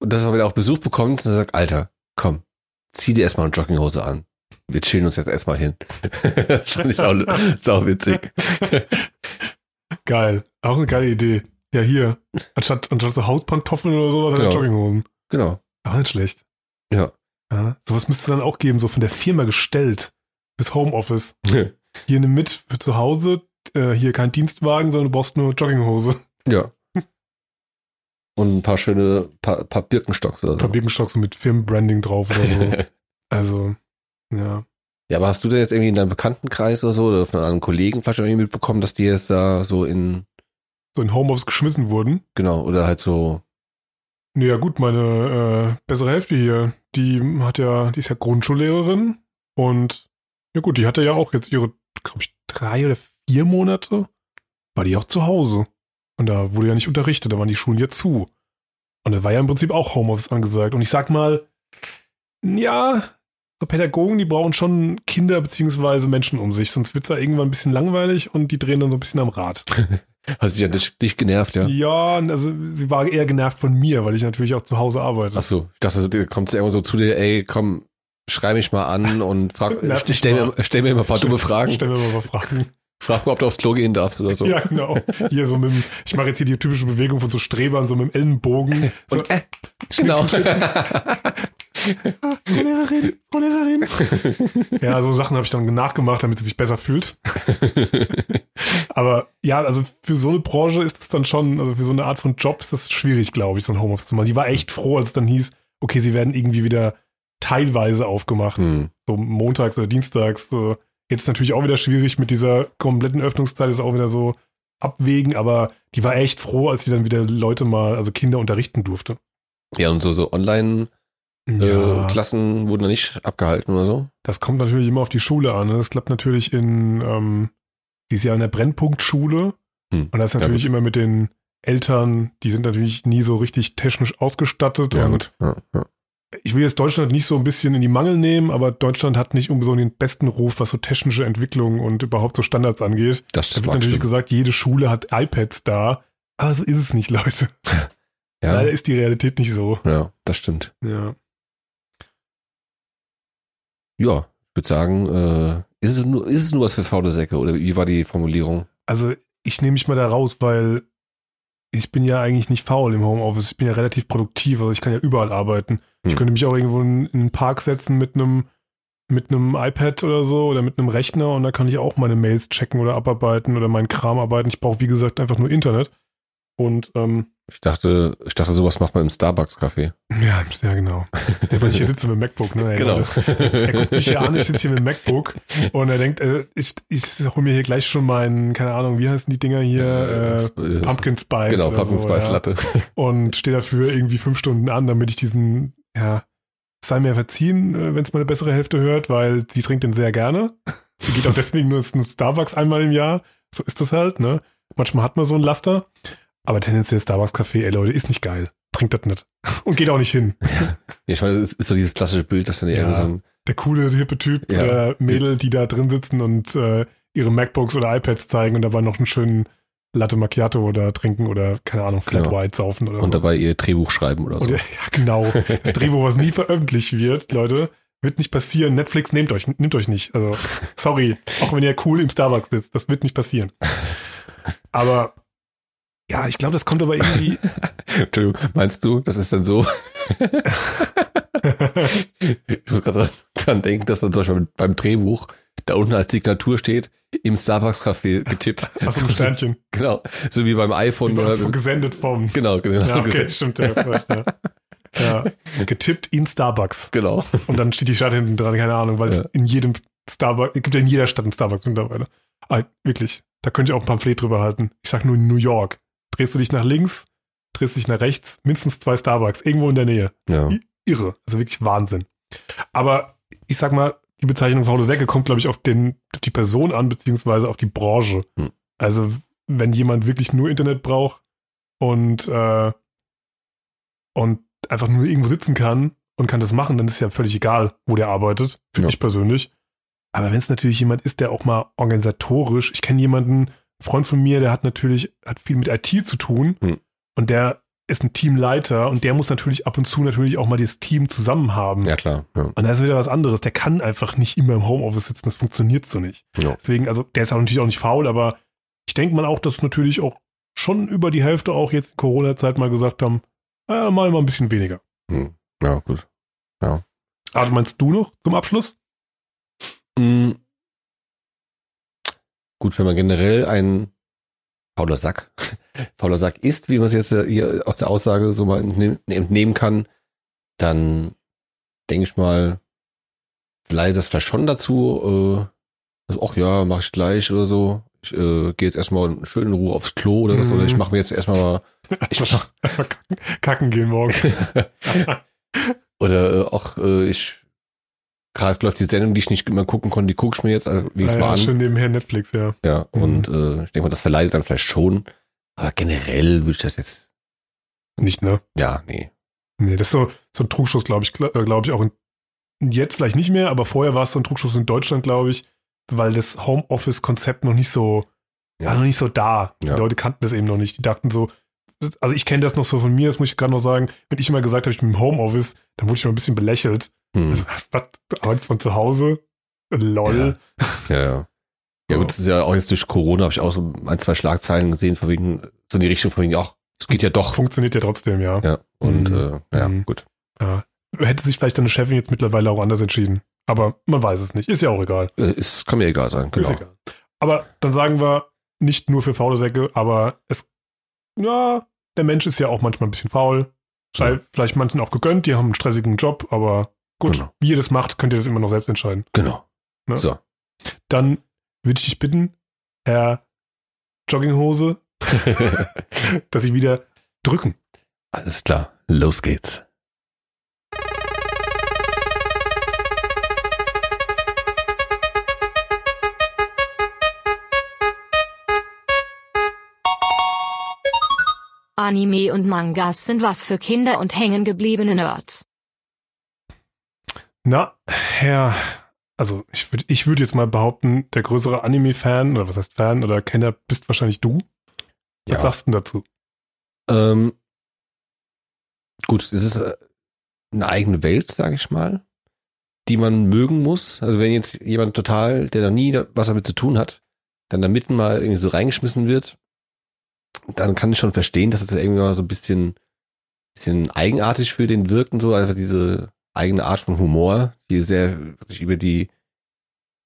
Speaker 3: und dass er wieder auch Besuch bekommt und sagt, Alter, komm, zieh dir erstmal eine Jogginghose an. Wir chillen uns jetzt erstmal hin. das fand ich sau, sau witzig.
Speaker 2: Geil. Auch eine geile Idee. Ja, hier. Anstatt, anstatt so Hautpantoffeln oder sowas,
Speaker 3: Genau.
Speaker 2: Jogginghosen.
Speaker 3: Genau.
Speaker 2: Auch nicht schlecht.
Speaker 3: Ja.
Speaker 2: Ja, sowas müsste es dann auch geben, so von der Firma gestellt. Fürs Homeoffice. Hier nimm mit für zu Hause. Äh, hier kein Dienstwagen, sondern du brauchst nur Jogginghose.
Speaker 3: ja. Und ein paar schöne, paar, paar Birkenstocks oder
Speaker 2: Ein paar
Speaker 3: so.
Speaker 2: Birkenstocks mit Firmenbranding drauf oder so. also, ja.
Speaker 3: ja, aber hast du da jetzt irgendwie in deinem Bekanntenkreis oder so oder von einem Kollegen vielleicht irgendwie mitbekommen, dass die jetzt da so in,
Speaker 2: So in Homeoffice geschmissen wurden.
Speaker 3: genau, oder halt so,
Speaker 2: Naja, gut, meine äh, bessere Hälfte hier, die hat ja, die ist ja Grundschullehrerin und ja gut, die hatte ja auch jetzt ihre, glaube ich, drei oder vier Monate, war die auch zu Hause. Und da wurde ja nicht unterrichtet, da waren die Schulen ja zu. Und da war ja im Prinzip auch Homeoffice angesagt. Und ich sag mal, ja, so Pädagogen, die brauchen schon Kinder beziehungsweise Menschen um sich, sonst wird's ja irgendwann ein bisschen langweilig und die drehen dann so ein bisschen am Rad.
Speaker 3: hast dich ja dich, dich genervt, ja?
Speaker 2: Ja, also sie war eher genervt von mir, weil ich natürlich auch zu Hause arbeite.
Speaker 3: Ach so, ich dachte, da kommt sie irgendwann so zu dir, ey, komm, schrei mich mal an und frag, stell, mir, stell mir immer ein paar dumme Fragen.
Speaker 2: Stell mir mal ein paar Fragen.
Speaker 3: Frag mal, ob du aufs Klo gehen darfst oder so.
Speaker 2: Ja, genau. Hier so mit dem, ich mache jetzt hier die typische Bewegung von so Strebern, so mit dem Ellenbogen. So,
Speaker 3: Und, äh, genau.
Speaker 2: Frau Lehrerin, Frau Lehrerin. Ja, so Sachen habe ich dann nachgemacht, damit sie sich besser fühlt. Aber ja, also für so eine Branche ist es dann schon, also für so eine Art von Job ist das schwierig, glaube ich, so ein Homeoffice zu machen. Die war echt froh, als es dann hieß, okay, sie werden irgendwie wieder teilweise aufgemacht.
Speaker 3: hm.
Speaker 2: So montags oder dienstags. So. Jetzt natürlich auch wieder schwierig mit dieser kompletten Öffnungszeit, ist auch wieder so abwägen, aber die war echt froh, als sie dann wieder Leute mal, also Kinder unterrichten durfte.
Speaker 3: Ja, und so, so Online-Klassen
Speaker 2: Ja,
Speaker 3: wurden da nicht abgehalten oder so.
Speaker 2: das kommt natürlich immer auf die Schule an. ne? Das klappt natürlich in, ähm, die ist ja in der Brennpunktschule
Speaker 3: Hm.
Speaker 2: und das ist
Speaker 3: Ja,
Speaker 2: natürlich
Speaker 3: gut.
Speaker 2: immer mit den Eltern, die sind natürlich nie so richtig technisch ausgestattet
Speaker 3: Ja,
Speaker 2: und.
Speaker 3: Ja, ja.
Speaker 2: ich will jetzt Deutschland nicht so ein bisschen in die Mangel nehmen, aber Deutschland hat nicht unbedingt den besten Ruf, was so technische Entwicklung und überhaupt so Standards angeht.
Speaker 3: Das
Speaker 2: Da wird natürlich
Speaker 3: stimmen.
Speaker 2: gesagt, jede Schule hat iPads da, aber so ist es nicht, Leute.
Speaker 3: Ja,
Speaker 2: Leider ist die Realität nicht so.
Speaker 3: ja, das stimmt.
Speaker 2: Ja.
Speaker 3: Ja, ich würde sagen, äh, ist, es nur, ist es nur was für faule Säcke oder wie war die Formulierung?
Speaker 2: Also ich nehme mich mal da raus, weil ich bin ja eigentlich nicht faul im Homeoffice. Ich bin ja relativ produktiv, also ich kann ja überall arbeiten. Ich
Speaker 3: Hm.
Speaker 2: könnte mich auch irgendwo in, in einen Park setzen mit einem mit einem iPad oder so oder mit einem Rechner und da kann ich auch meine Mails checken oder abarbeiten oder meinen Kram arbeiten. Ich brauche, wie gesagt, einfach nur Internet. Und ähm,
Speaker 3: Ich dachte, ich dachte, sowas macht man im Starbucks-Café.
Speaker 2: ja, ja genau. Der, weil ich hier sitze mit dem MacBook, ne? ey,
Speaker 3: Genau.
Speaker 2: Er guckt mich hier an, ich sitze hier mit dem MacBook und er denkt, äh, ich, ich hole mir hier gleich schon meinen, keine Ahnung, wie heißen die Dinger hier? Äh,
Speaker 3: Sp- äh,
Speaker 2: Pumpkin Spice.
Speaker 3: Genau, Pumpkin
Speaker 2: so,
Speaker 3: Spice
Speaker 2: ja.
Speaker 3: Latte.
Speaker 2: Und stehe dafür irgendwie fünf Stunden an, damit ich diesen, ja, sei mir verziehen, äh, wenn es meine bessere Hälfte hört, weil sie trinkt den sehr gerne. Sie geht auch deswegen nur ins Starbucks einmal im Jahr. So ist das halt, ne? Manchmal hat man so ein Laster. Aber tendenziell Starbucks Kaffee, ey Leute, ist nicht geil. Trinkt das nicht. Und geht auch nicht hin.
Speaker 3: Ja, ich meine, das ist so dieses klassische Bild, dass dann
Speaker 2: Ja.
Speaker 3: irgendwie so ein,
Speaker 2: Der coole, hippe Typ
Speaker 3: Ja.
Speaker 2: oder Mädel, die da drin sitzen und äh, ihre MacBooks oder iPads zeigen und dabei noch einen schönen Latte Macchiato oder trinken oder, keine Ahnung, Flat
Speaker 3: Genau.
Speaker 2: White saufen oder
Speaker 3: und
Speaker 2: so.
Speaker 3: dabei ihr Drehbuch schreiben oder so.
Speaker 2: Und, ja, genau. Das Drehbuch, was nie veröffentlicht wird, Leute, wird nicht passieren. Netflix nehmt euch, nimmt euch nicht. Also, sorry. Auch wenn ihr cool im Starbucks sitzt, das wird nicht passieren. Aber, ja, ich glaube, das kommt aber irgendwie.
Speaker 3: Entschuldigung, meinst du, das ist dann so? ich muss gerade dran denken, dass dann zum Beispiel beim Drehbuch da unten als Signatur steht, im Starbucks-Café getippt.
Speaker 2: Aus so Sternchen.
Speaker 3: Genau, so wie beim iPhone.
Speaker 2: Über-
Speaker 3: oder-
Speaker 2: gesendet vom.
Speaker 3: genau, genau.
Speaker 2: Ja, okay,
Speaker 3: gesetzt.
Speaker 2: stimmt. Ja, vielleicht, ja. ja. Getippt in Starbucks.
Speaker 3: genau.
Speaker 2: Und dann steht die Stadt hinten dran, keine Ahnung, weil es
Speaker 3: Ja.
Speaker 2: in jedem Starbucks, es gibt ja in jeder Stadt einen Starbucks mittlerweile. Ah, wirklich. Da könnte ich auch ein Pamphlet drüber halten. Ich sag nur New York. Drehst du dich nach links, drehst du dich nach rechts, mindestens zwei Starbucks, irgendwo in der Nähe.
Speaker 3: Ja.
Speaker 2: Irre. Also wirklich Wahnsinn. Aber ich sag mal, die Bezeichnung faule Säcke kommt, glaube ich, auf, den, auf die Person an, beziehungsweise auf die Branche.
Speaker 3: Hm.
Speaker 2: Also, wenn jemand wirklich nur Internet braucht und, äh, und einfach nur irgendwo sitzen kann und kann das machen, dann ist ja völlig egal, wo der arbeitet, finde
Speaker 3: Ja.
Speaker 2: ich persönlich. Aber wenn es natürlich jemand ist, der auch mal organisatorisch, ich kenne jemanden, Freund von mir, der hat natürlich, hat viel mit IT zu tun
Speaker 3: Hm.
Speaker 2: und der ist ein Teamleiter und der muss natürlich ab und zu natürlich auch mal das Team zusammen haben.
Speaker 3: Ja, klar. Ja.
Speaker 2: Und da ist wieder was anderes. Der kann einfach nicht immer im Homeoffice sitzen. Das funktioniert so nicht.
Speaker 3: Ja.
Speaker 2: Deswegen, also der ist auch natürlich auch nicht faul, aber ich denke mal auch, dass natürlich auch schon über die Hälfte auch jetzt in Corona-Zeit mal gesagt haben, äh, mal mal ein bisschen weniger.
Speaker 3: Hm. ja, gut.
Speaker 2: Aber meinst du noch zum Abschluss?
Speaker 3: Mm. Gut, wenn man generell ein fauler Sack, fauler Sack ist, wie man es jetzt äh, hier aus der Aussage so mal entnehmen, kann, dann denke ich mal, leidet das vielleicht schon dazu, äh, also, ach ja, mach ich gleich oder so. Ich äh, gehe jetzt erstmal schön in Ruhe aufs Klo oder was,
Speaker 2: Mhm.
Speaker 3: oder ich mache mir jetzt erstmal mal, ich mach,
Speaker 2: kacken, kacken gehen morgen.
Speaker 3: oder äh, auch äh, ich gerade läuft die Sendung, die ich nicht immer gucken konnte, die gucke ich mir jetzt äh, wenigstens
Speaker 2: Ah,
Speaker 3: mal
Speaker 2: ja,
Speaker 3: an.
Speaker 2: schön nebenher Netflix, ja.
Speaker 3: Ja,
Speaker 2: Mhm.
Speaker 3: und äh, ich denke mal, das verleitet dann vielleicht schon. Aber generell würde ich das jetzt,
Speaker 2: Nicht, ne?
Speaker 3: ja, nee.
Speaker 2: Nee, das ist so, so ein Trugschluss, glaube ich, glaube glaub ich, auch in, jetzt vielleicht nicht mehr, aber vorher war es so ein Trugschluss in Deutschland, glaube ich, weil das Homeoffice-Konzept noch nicht so,
Speaker 3: Ja.
Speaker 2: war noch nicht so da.
Speaker 3: Ja.
Speaker 2: Die Leute kannten das eben noch nicht. Die dachten so, also ich kenne das noch so von mir, das muss ich gerade noch sagen, wenn ich immer gesagt habe, ich bin im Homeoffice, dann wurde ich immer ein bisschen belächelt.
Speaker 3: Hm.
Speaker 2: Also, was, du arbeitest von zu Hause? Lol.
Speaker 3: ja, ja. Ja gut, das ist ja auch jetzt durch Corona habe ich auch so ein, zwei Schlagzeilen gesehen, von wegen, so in die Richtung von wegen, ach, es geht ja doch.
Speaker 2: Funktioniert ja trotzdem, ja.
Speaker 3: Ja, und
Speaker 2: Mhm.
Speaker 3: äh, ja,
Speaker 2: Mhm.
Speaker 3: gut.
Speaker 2: ja. Hätte sich vielleicht deine Chefin jetzt mittlerweile auch anders entschieden. Aber man weiß es nicht. Ist ja auch egal.
Speaker 3: Äh, Es kann mir egal sein, genau.
Speaker 2: Ist egal. Aber dann sagen wir, nicht nur für faule Säcke, aber es, ja, der Mensch ist ja auch manchmal ein bisschen faul. Sei
Speaker 3: Ja.
Speaker 2: vielleicht manchen auch gegönnt, die haben einen stressigen Job, aber gut,
Speaker 3: Genau.
Speaker 2: wie ihr das macht, könnt ihr das immer noch selbst entscheiden.
Speaker 3: Genau.
Speaker 2: Ne?
Speaker 3: So.
Speaker 2: Dann würde ich dich bitten, Herr Jogginghose, dass Sie wieder drücken.
Speaker 3: Alles klar, los geht's.
Speaker 4: Anime und Mangas sind was für Kinder und hängengebliebene Nerds.
Speaker 2: Na, Herr, also ich würde ich würd jetzt mal behaupten, der größere Anime-Fan, oder was heißt Fan oder Kenner bist wahrscheinlich du. Was
Speaker 3: Ja.
Speaker 2: sagst du denn dazu?
Speaker 3: Ähm, gut, es ist äh, eine eigene Welt, sage ich mal, die man mögen muss. Also wenn jetzt jemand total, der noch nie was damit zu tun hat, dann da mitten mal irgendwie so reingeschmissen wird, dann kann ich schon verstehen, dass es irgendwie mal so ein bisschen, bisschen eigenartig für den wirkt und so, einfach diese eigene Art von Humor, die sehr sich über die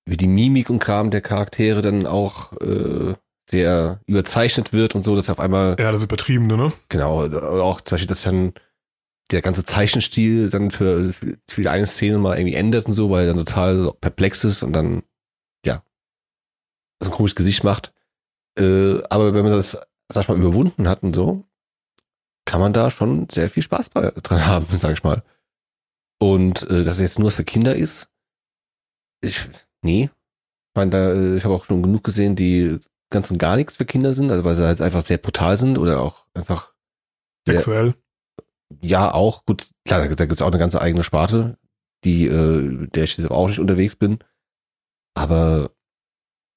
Speaker 3: über die Mimik und Kram der Charaktere dann auch äh, sehr überzeichnet wird und so, dass auf einmal
Speaker 2: Ja, das Übertriebene, ne?
Speaker 3: Genau, oder auch zum Beispiel, dass dann der ganze Zeichenstil dann für, für die eine Szene mal irgendwie ändert und so, weil er dann total perplex ist und dann, ja, so ein komisches Gesicht macht. Äh, aber wenn man das, sag ich mal, überwunden hat und so, kann man da schon sehr viel Spaß bei, dran haben, sag ich mal. Und äh, dass es jetzt nur was für Kinder ist, ich, nee. Ich meine, da, äh, ich habe auch schon genug gesehen, die ganz und gar nichts für Kinder sind, also weil sie halt einfach sehr brutal sind oder auch einfach Ja.
Speaker 2: Sexuell.
Speaker 3: ja, auch, gut, klar, da, da gibt's auch eine ganze eigene Sparte, die, äh, der ich jetzt auch nicht unterwegs bin. Aber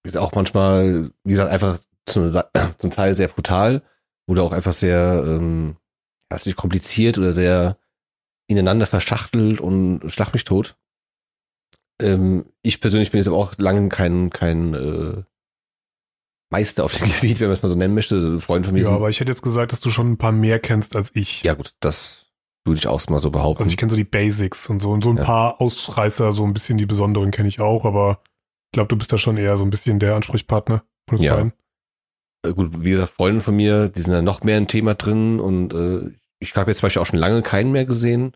Speaker 3: ist auch manchmal, wie gesagt, einfach zum, zum Teil sehr brutal oder auch einfach sehr, ähm, nicht kompliziert oder sehr ineinander verschachtelt und schlag mich tot. Ähm, ich persönlich bin jetzt aber auch lange kein, kein äh, Meister auf dem Gebiet, wenn man es mal so nennen möchte. Also Freunde von mir
Speaker 2: Ja,
Speaker 3: sind,
Speaker 2: aber ich hätte jetzt gesagt, dass du schon ein paar mehr kennst als ich.
Speaker 3: ja gut, das würde ich auch mal so behaupten.
Speaker 2: Also ich kenne so die Basics und so und so ein
Speaker 3: Ja.
Speaker 2: paar Ausreißer, so ein bisschen die besonderen kenne ich auch, aber ich glaube, du bist da schon eher so ein bisschen der Ansprechpartner von
Speaker 3: Ja.
Speaker 2: beiden.
Speaker 3: äh, gut, wie gesagt, Freunde von mir, die sind da noch mehr im Thema drin und äh, ich habe jetzt zum Beispiel auch schon lange keinen mehr gesehen.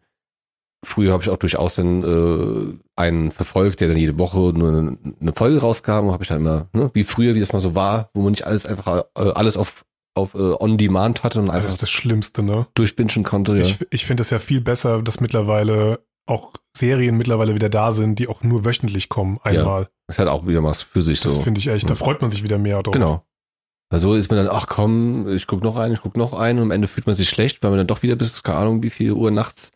Speaker 3: Früher habe ich auch durchaus dann äh, einen verfolgt, der dann jede Woche nur eine, eine Folge rauskam habe ich dann immer, ne, wie früher, wie das mal so war, wo man nicht alles einfach äh, alles auf auf äh, on demand hatte und
Speaker 2: Das
Speaker 3: einfach
Speaker 2: ist das Schlimmste, ne?
Speaker 3: durchbingen konnte. Ja.
Speaker 2: Ich, ich finde es ja viel besser, dass mittlerweile auch Serien mittlerweile wieder da sind, die auch nur wöchentlich kommen, einmal.
Speaker 3: das hat auch wieder was für sich
Speaker 2: Das
Speaker 3: so.
Speaker 2: finde ich echt, da freut man sich wieder mehr drauf.
Speaker 3: Genau. Also ist man dann, ach komm, ich guck noch einen, ich guck noch einen und am Ende fühlt man sich schlecht, weil man dann doch wieder bis, keine Ahnung, wie viel Uhr nachts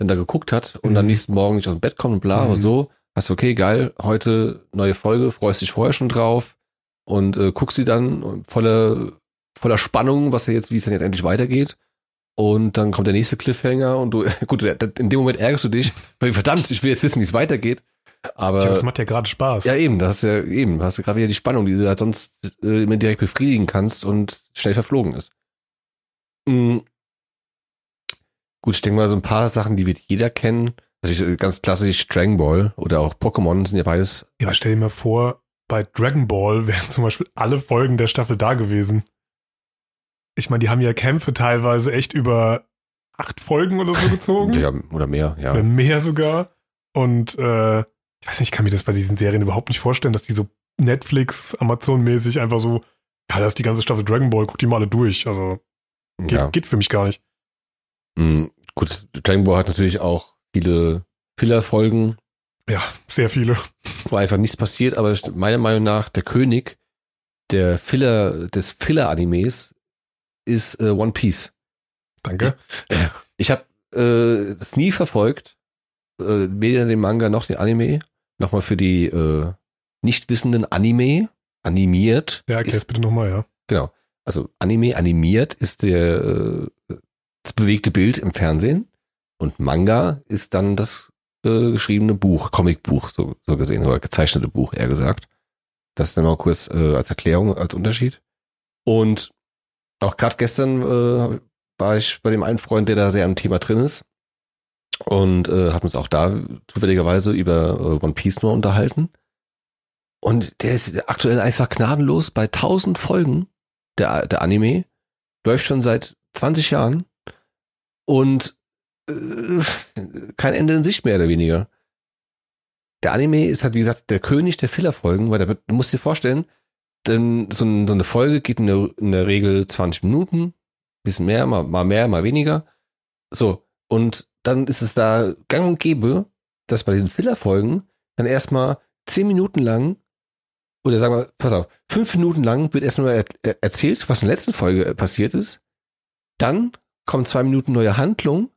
Speaker 3: dann da geguckt hat und
Speaker 2: Mhm.
Speaker 3: am nächsten Morgen nicht aus dem Bett kommt und bla,
Speaker 2: Mhm.
Speaker 3: aber so, hast du, okay, geil, heute neue Folge, freust dich vorher schon drauf und äh, guckst sie dann voller, voller Spannung, was ja jetzt, wie es dann jetzt endlich weitergeht. Und dann kommt der nächste Cliffhanger und du, gut, in dem Moment ärgerst du dich, weil verdammt, ich will jetzt wissen, wie es weitergeht. Aber
Speaker 2: Ja, das macht ja gerade Spaß.
Speaker 3: ja, eben, das ist ja eben, hast du gerade wieder die Spannung, die du halt sonst äh, immer direkt befriedigen kannst und schnell verflogen ist. Mhm. Gut, ich denke mal, so ein paar Sachen, die wird jeder kennen. Natürlich ganz klassisch Dragon Ball oder auch Pokémon sind ja beides.
Speaker 2: Ja, aber stell dir mal vor, bei Dragon Ball wären zum Beispiel alle Folgen der Staffel da gewesen. Ich meine, die haben ja Kämpfe teilweise echt über acht Folgen oder so gezogen.
Speaker 3: Ja, oder mehr, ja.
Speaker 2: Oder mehr sogar. Und äh, ich weiß nicht, ich kann mir das bei diesen Serien überhaupt nicht vorstellen, dass die so Netflix, Amazon-mäßig einfach so, ja, da ist die ganze Staffel Dragon Ball, guck die mal alle durch. Also geht,
Speaker 3: ja.
Speaker 2: geht für mich gar nicht.
Speaker 3: Mhm. Gut, Dragon Ball hat natürlich auch viele Filler-Folgen,
Speaker 2: Ja, sehr viele.
Speaker 3: wo einfach nichts passiert, aber meiner Meinung nach der König der Filler, des Filler-Animes ist äh, One Piece.
Speaker 2: Danke.
Speaker 3: Ich habe äh, das nie verfolgt, äh, weder den Manga noch den Anime. Nochmal für die äh, Nichtwissenden Anime, animiert.
Speaker 2: Ja, erklär's
Speaker 3: ist,
Speaker 2: bitte nochmal, ja.
Speaker 3: genau. Also Anime animiert ist der äh, das bewegte Bild im Fernsehen und Manga ist dann das äh, geschriebene Buch, Comicbuch so, so gesehen oder gezeichnete Buch eher gesagt. Das dann mal kurz äh, als Erklärung als Unterschied. Und auch gerade gestern äh, war ich bei dem einen Freund, der da sehr am Thema drin ist und äh, hat uns auch da zufälligerweise über äh, One Piece nur unterhalten. Und der ist aktuell einfach gnadenlos bei 1000 Folgen der, der Anime. Läuft schon seit 20 Jahren und äh, kein Ende in Sicht mehr oder weniger. Der Anime ist halt, wie gesagt, der König der Fillerfolgen, weil der, du musst dir vorstellen, denn so, ein, so eine Folge geht in der, in der Regel 20 Minuten, bisschen mehr, mal, mal mehr, mal weniger. So, und dann ist es da gang und gäbe, dass bei diesen Fillerfolgen dann erstmal 10 Minuten lang, oder sagen wir, pass auf, 5 Minuten lang wird erstmal er, er, erzählt, was in der letzten Folge passiert ist. Dann kommen zwei Minuten neue Handlung,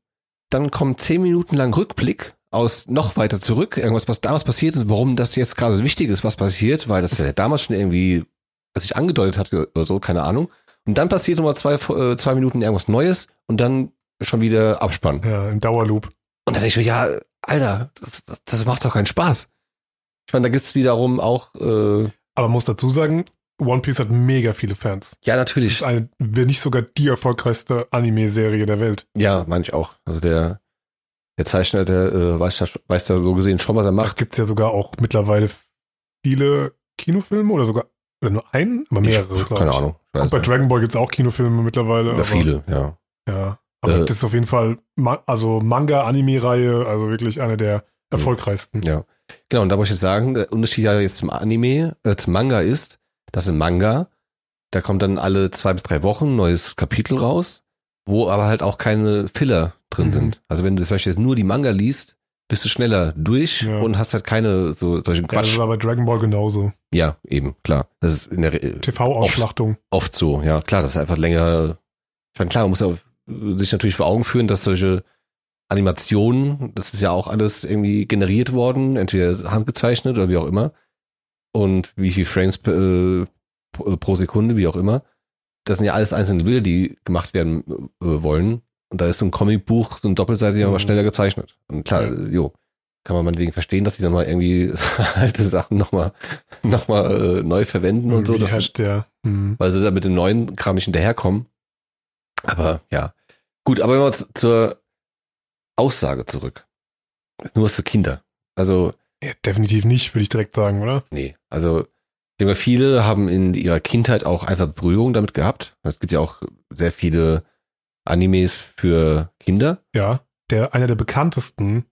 Speaker 3: dann kommt zehn Minuten lang Rückblick aus noch weiter zurück, irgendwas, was damals passiert ist, warum das jetzt gerade so wichtig ist, was passiert, weil das ja damals schon irgendwie sich angedeutet hat oder so, keine Ahnung. Und dann passiert nochmal zwei, äh, zwei Minuten irgendwas Neues und dann schon wieder Abspann.
Speaker 2: Ja, im Dauerloop.
Speaker 3: Und dann denke ich mir, ja, Alter, das, das, das macht doch keinen Spaß. Ich meine, da gibt's wiederum auch, äh,
Speaker 2: Aber muss dazu sagen, One Piece hat mega viele Fans.
Speaker 3: ja,
Speaker 2: Das
Speaker 3: natürlich,
Speaker 2: ist eine, wenn nicht sogar die erfolgreichste Anime-Serie der Welt.
Speaker 3: ja, meine ich auch. Also der, der Zeichner, der äh, weiß, ja, weiß ja so gesehen schon, was er
Speaker 2: Da
Speaker 3: macht.
Speaker 2: gibt's ja sogar auch mittlerweile viele Kinofilme oder sogar oder nur einen, aber mehrere,
Speaker 3: ich, keine
Speaker 2: ich.
Speaker 3: Ahnung. Ich
Speaker 2: bei. Dragon Ball gibt's auch Kinofilme mittlerweile.
Speaker 3: Ja,
Speaker 2: aber,
Speaker 3: viele, ja.
Speaker 2: Ja. Aber
Speaker 3: Äh,
Speaker 2: das ist auf jeden Fall, also Manga-Anime-Reihe, also wirklich eine der erfolgreichsten.
Speaker 3: Ja. Genau, und da muss ich jetzt sagen, der Unterschied ja jetzt zum Anime, äh, zum Manga ist, dass im Manga, da kommt dann alle zwei bis drei Wochen ein neues Kapitel raus, wo aber halt auch keine Filler drin
Speaker 2: Mhm.
Speaker 3: sind. Also wenn du zum Beispiel jetzt nur die Manga liest, bist du schneller durch
Speaker 2: Ja.
Speaker 3: und hast halt keine so solchen
Speaker 2: Ja, das
Speaker 3: Quatsch.
Speaker 2: war bei Dragon Ball genauso.
Speaker 3: Ja, eben, klar. Das ist in der Re-
Speaker 2: TV-Ausschlachtung.
Speaker 3: oft so, ja, klar, das ist einfach länger. Ich meine, klar, man muss ja sich natürlich vor Augen führen, dass solche Animationen, das ist ja auch alles irgendwie generiert worden, entweder handgezeichnet oder wie auch immer. Und wie viel Frames äh, pro, Sekunde, wie auch immer. Das sind ja alles einzelne Bilder, die gemacht werden äh, wollen. Und da ist so ein Comicbuch, so ein doppelseitiger,
Speaker 2: Mhm.
Speaker 3: aber schneller gezeichnet. Und klar,
Speaker 2: Ja.
Speaker 3: jo, kann man meinetwegen verstehen, dass die dann mal irgendwie alte Sachen nochmal noch mal, äh, neu verwenden und so.
Speaker 2: Wie
Speaker 3: Das,
Speaker 2: heißt der? Hm.
Speaker 3: weil sie da mit dem neuen Kram nicht hinterherkommen. Aber ja. Gut, aber wenn wir zur Aussage zurück. Nur was für Kinder. Also,
Speaker 2: Ja, definitiv nicht, würde ich direkt sagen, oder?
Speaker 3: nee. Also, ich denke mal, viele haben in ihrer Kindheit auch einfach Berührung damit gehabt. Es gibt ja auch sehr viele Animes für Kinder.
Speaker 2: Ja, der einer der bekanntesten,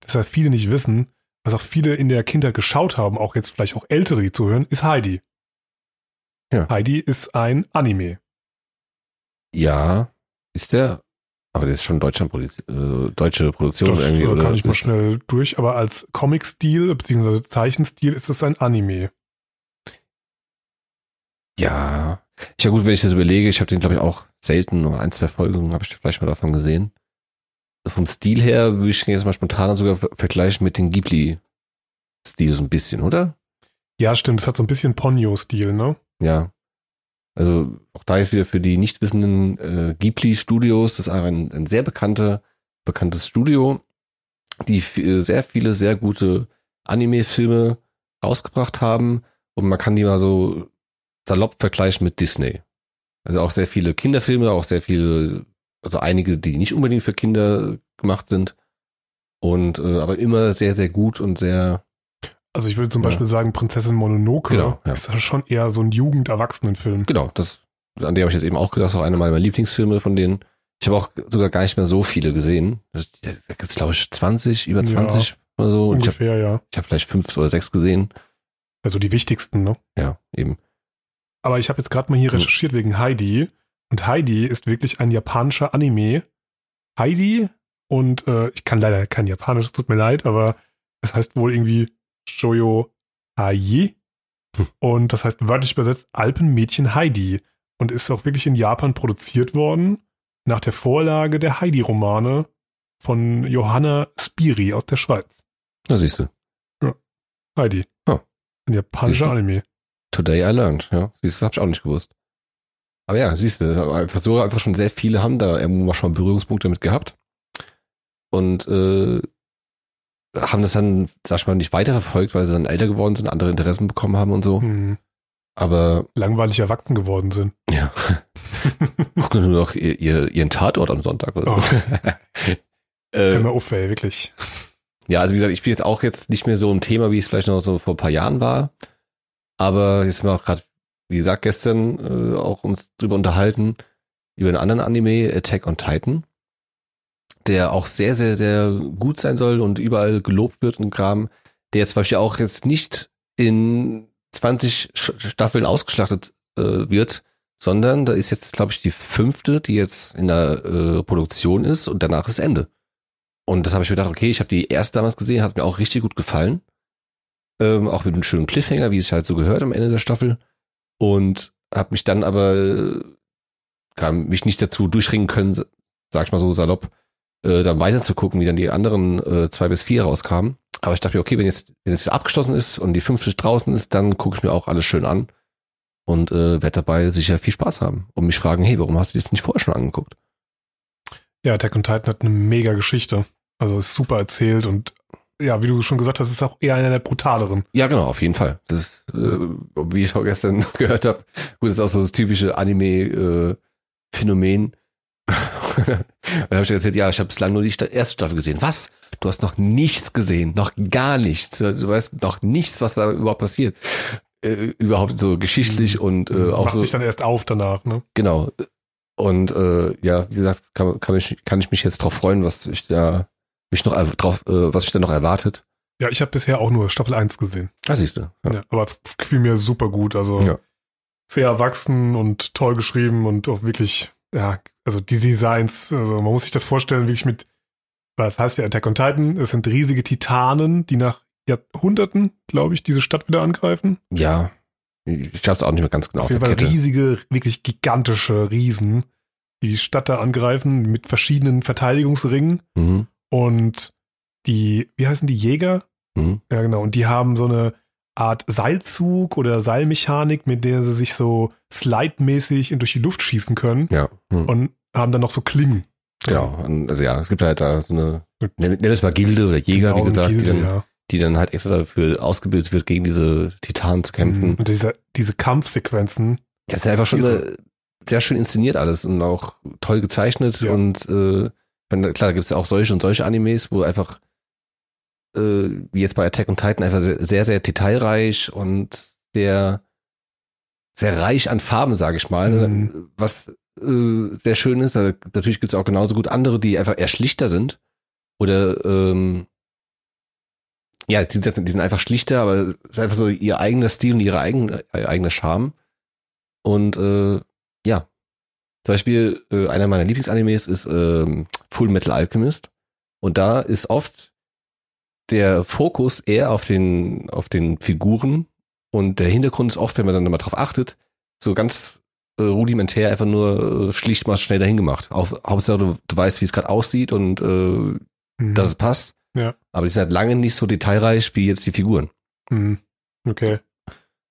Speaker 2: das heißt viele nicht wissen, was auch viele in der Kindheit geschaut haben, auch jetzt vielleicht auch Ältere, die zuhören, ist Heidi.
Speaker 3: Ja.
Speaker 2: Heidi ist ein Anime.
Speaker 3: Ja, ist der, aber der ist schon Deutschland, äh, deutsche Produktion
Speaker 2: Das
Speaker 3: irgendwie.
Speaker 2: äh,
Speaker 3: Oder
Speaker 2: kann ich mal schnell durch, aber als Comic-Stil bzw. Zeichenstil ist es ein Anime.
Speaker 3: Ja. Ja gut, wenn ich das überlege, ich habe den glaube ich auch selten, nur ein, zwei Folgen habe ich vielleicht mal davon gesehen. Vom Stil her würde ich jetzt mal spontan sogar ver- vergleichen mit dem Ghibli-Stil so ein bisschen, oder?
Speaker 2: Ja, stimmt, es hat so ein bisschen Ponyo-Stil, ne?
Speaker 3: Ja. Also auch da ist wieder für die nicht wissenden äh, Ghibli-Studios, das ist ein, ein sehr bekannter, bekanntes Studio, die äh, sehr viele, sehr gute Anime-Filme rausgebracht haben und man kann die mal so salopp vergleichen mit Disney. Also auch sehr viele Kinderfilme, auch sehr viele, also einige, die nicht unbedingt für Kinder gemacht sind. Und äh, aber immer sehr, sehr gut und sehr,
Speaker 2: Also ich würde zum
Speaker 3: Ja.
Speaker 2: Beispiel sagen, Prinzessin Mononoke
Speaker 3: Genau, ja.
Speaker 2: ist das schon eher so ein Jugend-Erwachsenen-Film.
Speaker 3: genau, das, an dem habe ich jetzt eben auch gedacht, das auch einer meiner Lieblingsfilme von denen. Ich habe auch sogar gar nicht mehr so viele gesehen. Das- Da gibt es, glaube ich, 20, über
Speaker 2: Ja,
Speaker 3: 20 oder so. Und ich habe
Speaker 2: Ungefähr, ja.
Speaker 3: ich hab vielleicht fünf oder sechs gesehen.
Speaker 2: Also die wichtigsten, ne?
Speaker 3: Ja, eben.
Speaker 2: Aber ich habe jetzt gerade mal hier
Speaker 3: Hm.
Speaker 2: recherchiert wegen Heidi. Und Heidi ist wirklich ein japanischer Anime. Heidi und äh, ich kann leider kein Japanisch, es tut mir leid, aber es heißt wohl irgendwie Shoyo.
Speaker 3: Hm.
Speaker 2: Und das heißt wörtlich übersetzt Alpenmädchen Heidi. Und ist auch wirklich in Japan produziert worden, nach der Vorlage der Heidi-Romane von Johanna Spiri aus der Schweiz.
Speaker 3: Da siehst du.
Speaker 2: Heidi.
Speaker 3: Oh.
Speaker 2: Ein japanischer? Anime.
Speaker 3: Today I learned. Ja, siehst du, habe ich auch nicht gewusst. Aber ja, siehst du, so einfach schon sehr viele haben da schon Berührungspunkte damit gehabt. Und äh, haben das dann, sag ich mal, nicht weiterverfolgt, weil sie dann älter geworden sind, andere Interessen bekommen haben und so.
Speaker 2: Hm.
Speaker 3: Aber
Speaker 2: Langweilig erwachsen geworden sind.
Speaker 3: ja. Gucken nur noch ihr, ihr, ihren Tatort am Sonntag oder so.
Speaker 2: Hör
Speaker 3: äh,
Speaker 2: mal auf, ey, wirklich.
Speaker 3: ja, also wie gesagt, ich bin jetzt auch jetzt nicht mehr so ein Thema, wie es vielleicht noch so vor ein paar Jahren war. Aber jetzt haben wir auch gerade, wie gesagt, gestern äh, auch uns drüber unterhalten, über einen anderen Anime, Attack on Titan, der auch sehr, sehr, sehr gut sein soll und überall gelobt wird und Kram, der jetzt zum Beispiel auch jetzt nicht in 20 Sch- Staffeln ausgeschlachtet äh, wird, sondern da ist jetzt, glaube ich, die fünfte, die jetzt in der äh, Produktion ist und danach ist Ende. Und das habe ich mir gedacht, okay, ich habe die erste damals gesehen, hat mir auch richtig gut gefallen. Ähm, auch mit einem schönen Cliffhanger, wie es halt so gehört am Ende der Staffel. Und habe mich dann aber äh, mich nicht dazu durchringen können, sag ich mal so salopp, äh, dann weiter zu gucken, wie dann die anderen äh, zwei bis vier rauskamen. Aber ich dachte mir, okay, wenn jetzt, wenn jetzt abgeschlossen ist und die fünfte draußen ist, dann gucke ich mir auch alles schön an und äh, werde dabei sicher viel Spaß haben und mich fragen, hey, warum hast du das nicht vorher schon angeguckt?
Speaker 2: Ja, Attack on Titan hat eine mega Geschichte. Also ist super erzählt und ja, wie du schon gesagt hast, ist auch eher einer der brutaleren.
Speaker 3: Ja, genau, auf jeden Fall. Das ist, äh, wie ich auch gestern gehört habe, gut, das ist auch so das typische Anime-Phänomen. Dann habe ich erzählt, ja, ich habe bislang nur die erste Staffel gesehen. Was? Du hast noch nichts gesehen, noch gar nichts. Du weißt noch nichts, was da überhaupt passiert. Äh, überhaupt so geschichtlich und äh, auch
Speaker 2: Macht
Speaker 3: so.
Speaker 2: sich dann erst auf danach, ne?
Speaker 3: Genau. Und äh, ja, wie gesagt, kann, kann, ich, kann ich mich jetzt drauf freuen, was ich da mich noch drauf, äh, was ich da noch erwartet.
Speaker 2: Ja, ich habe bisher auch nur Staffel 1 gesehen.
Speaker 3: Ah, siehst du. Ja.
Speaker 2: Ja. aber f- gefiel mir super gut. Also
Speaker 3: Ja.
Speaker 2: sehr erwachsen und toll geschrieben und auch wirklich, ja, also die Designs, also man muss sich das vorstellen, wirklich mit, was heißt ja Attack on Titan, es sind riesige Titanen, die nach Jahrhunderten, glaube ich, diese Stadt wieder angreifen.
Speaker 3: Ja, ich habe es auch nicht mehr ganz genau
Speaker 2: Auf jeden Fall
Speaker 3: Kette.
Speaker 2: riesige, wirklich gigantische Riesen, die die Stadt da angreifen mit verschiedenen Verteidigungsringen
Speaker 3: Mhm.
Speaker 2: und die, wie heißen die Jäger?
Speaker 3: Mhm.
Speaker 2: Ja, genau. Und die haben so eine Art Seilzug oder Seilmechanik, mit der sie sich so slide-mäßig durch die Luft schießen können
Speaker 3: Ja, mhm.
Speaker 2: und haben dann noch so Klingen.
Speaker 3: genau. Also ja, es gibt halt da so eine, nenn, es mal Gilde oder Jäger,
Speaker 2: Genau,
Speaker 3: wie gesagt,
Speaker 2: Gilde,
Speaker 3: die, dann,
Speaker 2: ja.
Speaker 3: die dann halt extra dafür ausgebildet wird, gegen diese Titanen zu kämpfen.
Speaker 2: Und diese, diese Kampfsequenzen,
Speaker 3: Das ist einfach schon äh, sehr schön inszeniert alles und auch toll gezeichnet.
Speaker 2: Ja.
Speaker 3: Und äh, klar, da gibt es ja auch solche und solche Animes, wo einfach, äh, wie jetzt bei Attack on Titan, einfach sehr, sehr, detailreich und sehr, sehr reich an Farben, sage ich mal.
Speaker 2: Mhm.
Speaker 3: Was äh, sehr schön ist. Also, natürlich gibt es auch genauso gut andere, die einfach eher schlichter sind. Oder ähm, ja, die sind, die sind einfach schlichter, aber es ist einfach so ihr eigener Stil und ihre eigene, äh, eigene Charme. Und äh, ja, zum Beispiel äh, einer meiner Lieblingsanimes ist ähm, Full Metal Alchemist. Und da ist oft der Fokus eher auf den, auf den Figuren und der Hintergrund ist oft, wenn man dann mal drauf achtet, so ganz äh, rudimentär einfach nur äh, schlicht mal schnell dahin gemacht. Auf, Hauptsache du, du weißt, wie es gerade aussieht und äh,
Speaker 2: mhm.
Speaker 3: dass es passt.
Speaker 2: Ja.
Speaker 3: Aber die sind halt lange nicht so detailreich wie jetzt die Figuren.
Speaker 2: Mhm. Okay.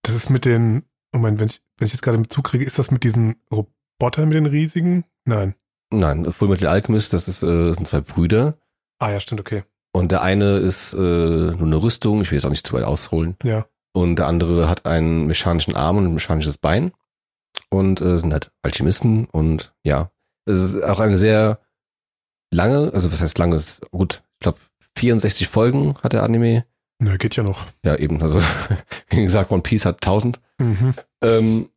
Speaker 2: Das ist mit den Moment, wenn ich, wenn ich jetzt gerade mit zukriege, ist das mit diesen Robotern mit den riesigen? Nein.
Speaker 3: Nein, Fullmetal Alchemist, das ist, äh, sind zwei Brüder.
Speaker 2: Ah ja, stimmt, okay.
Speaker 3: Und der eine ist äh, nur eine Rüstung, ich will jetzt auch nicht zu weit ausholen.
Speaker 2: Ja.
Speaker 3: Und der andere hat einen mechanischen Arm und ein mechanisches Bein. Und äh, sind halt Alchemisten. Und ja, es ist auch eine sehr lange, also was heißt lange? Ist gut, ich glaube 64 Folgen hat der Anime.
Speaker 2: Nö, geht ja noch.
Speaker 3: Ja, eben, also wie gesagt, One Piece hat 1000.
Speaker 2: Mhm.
Speaker 3: Ähm,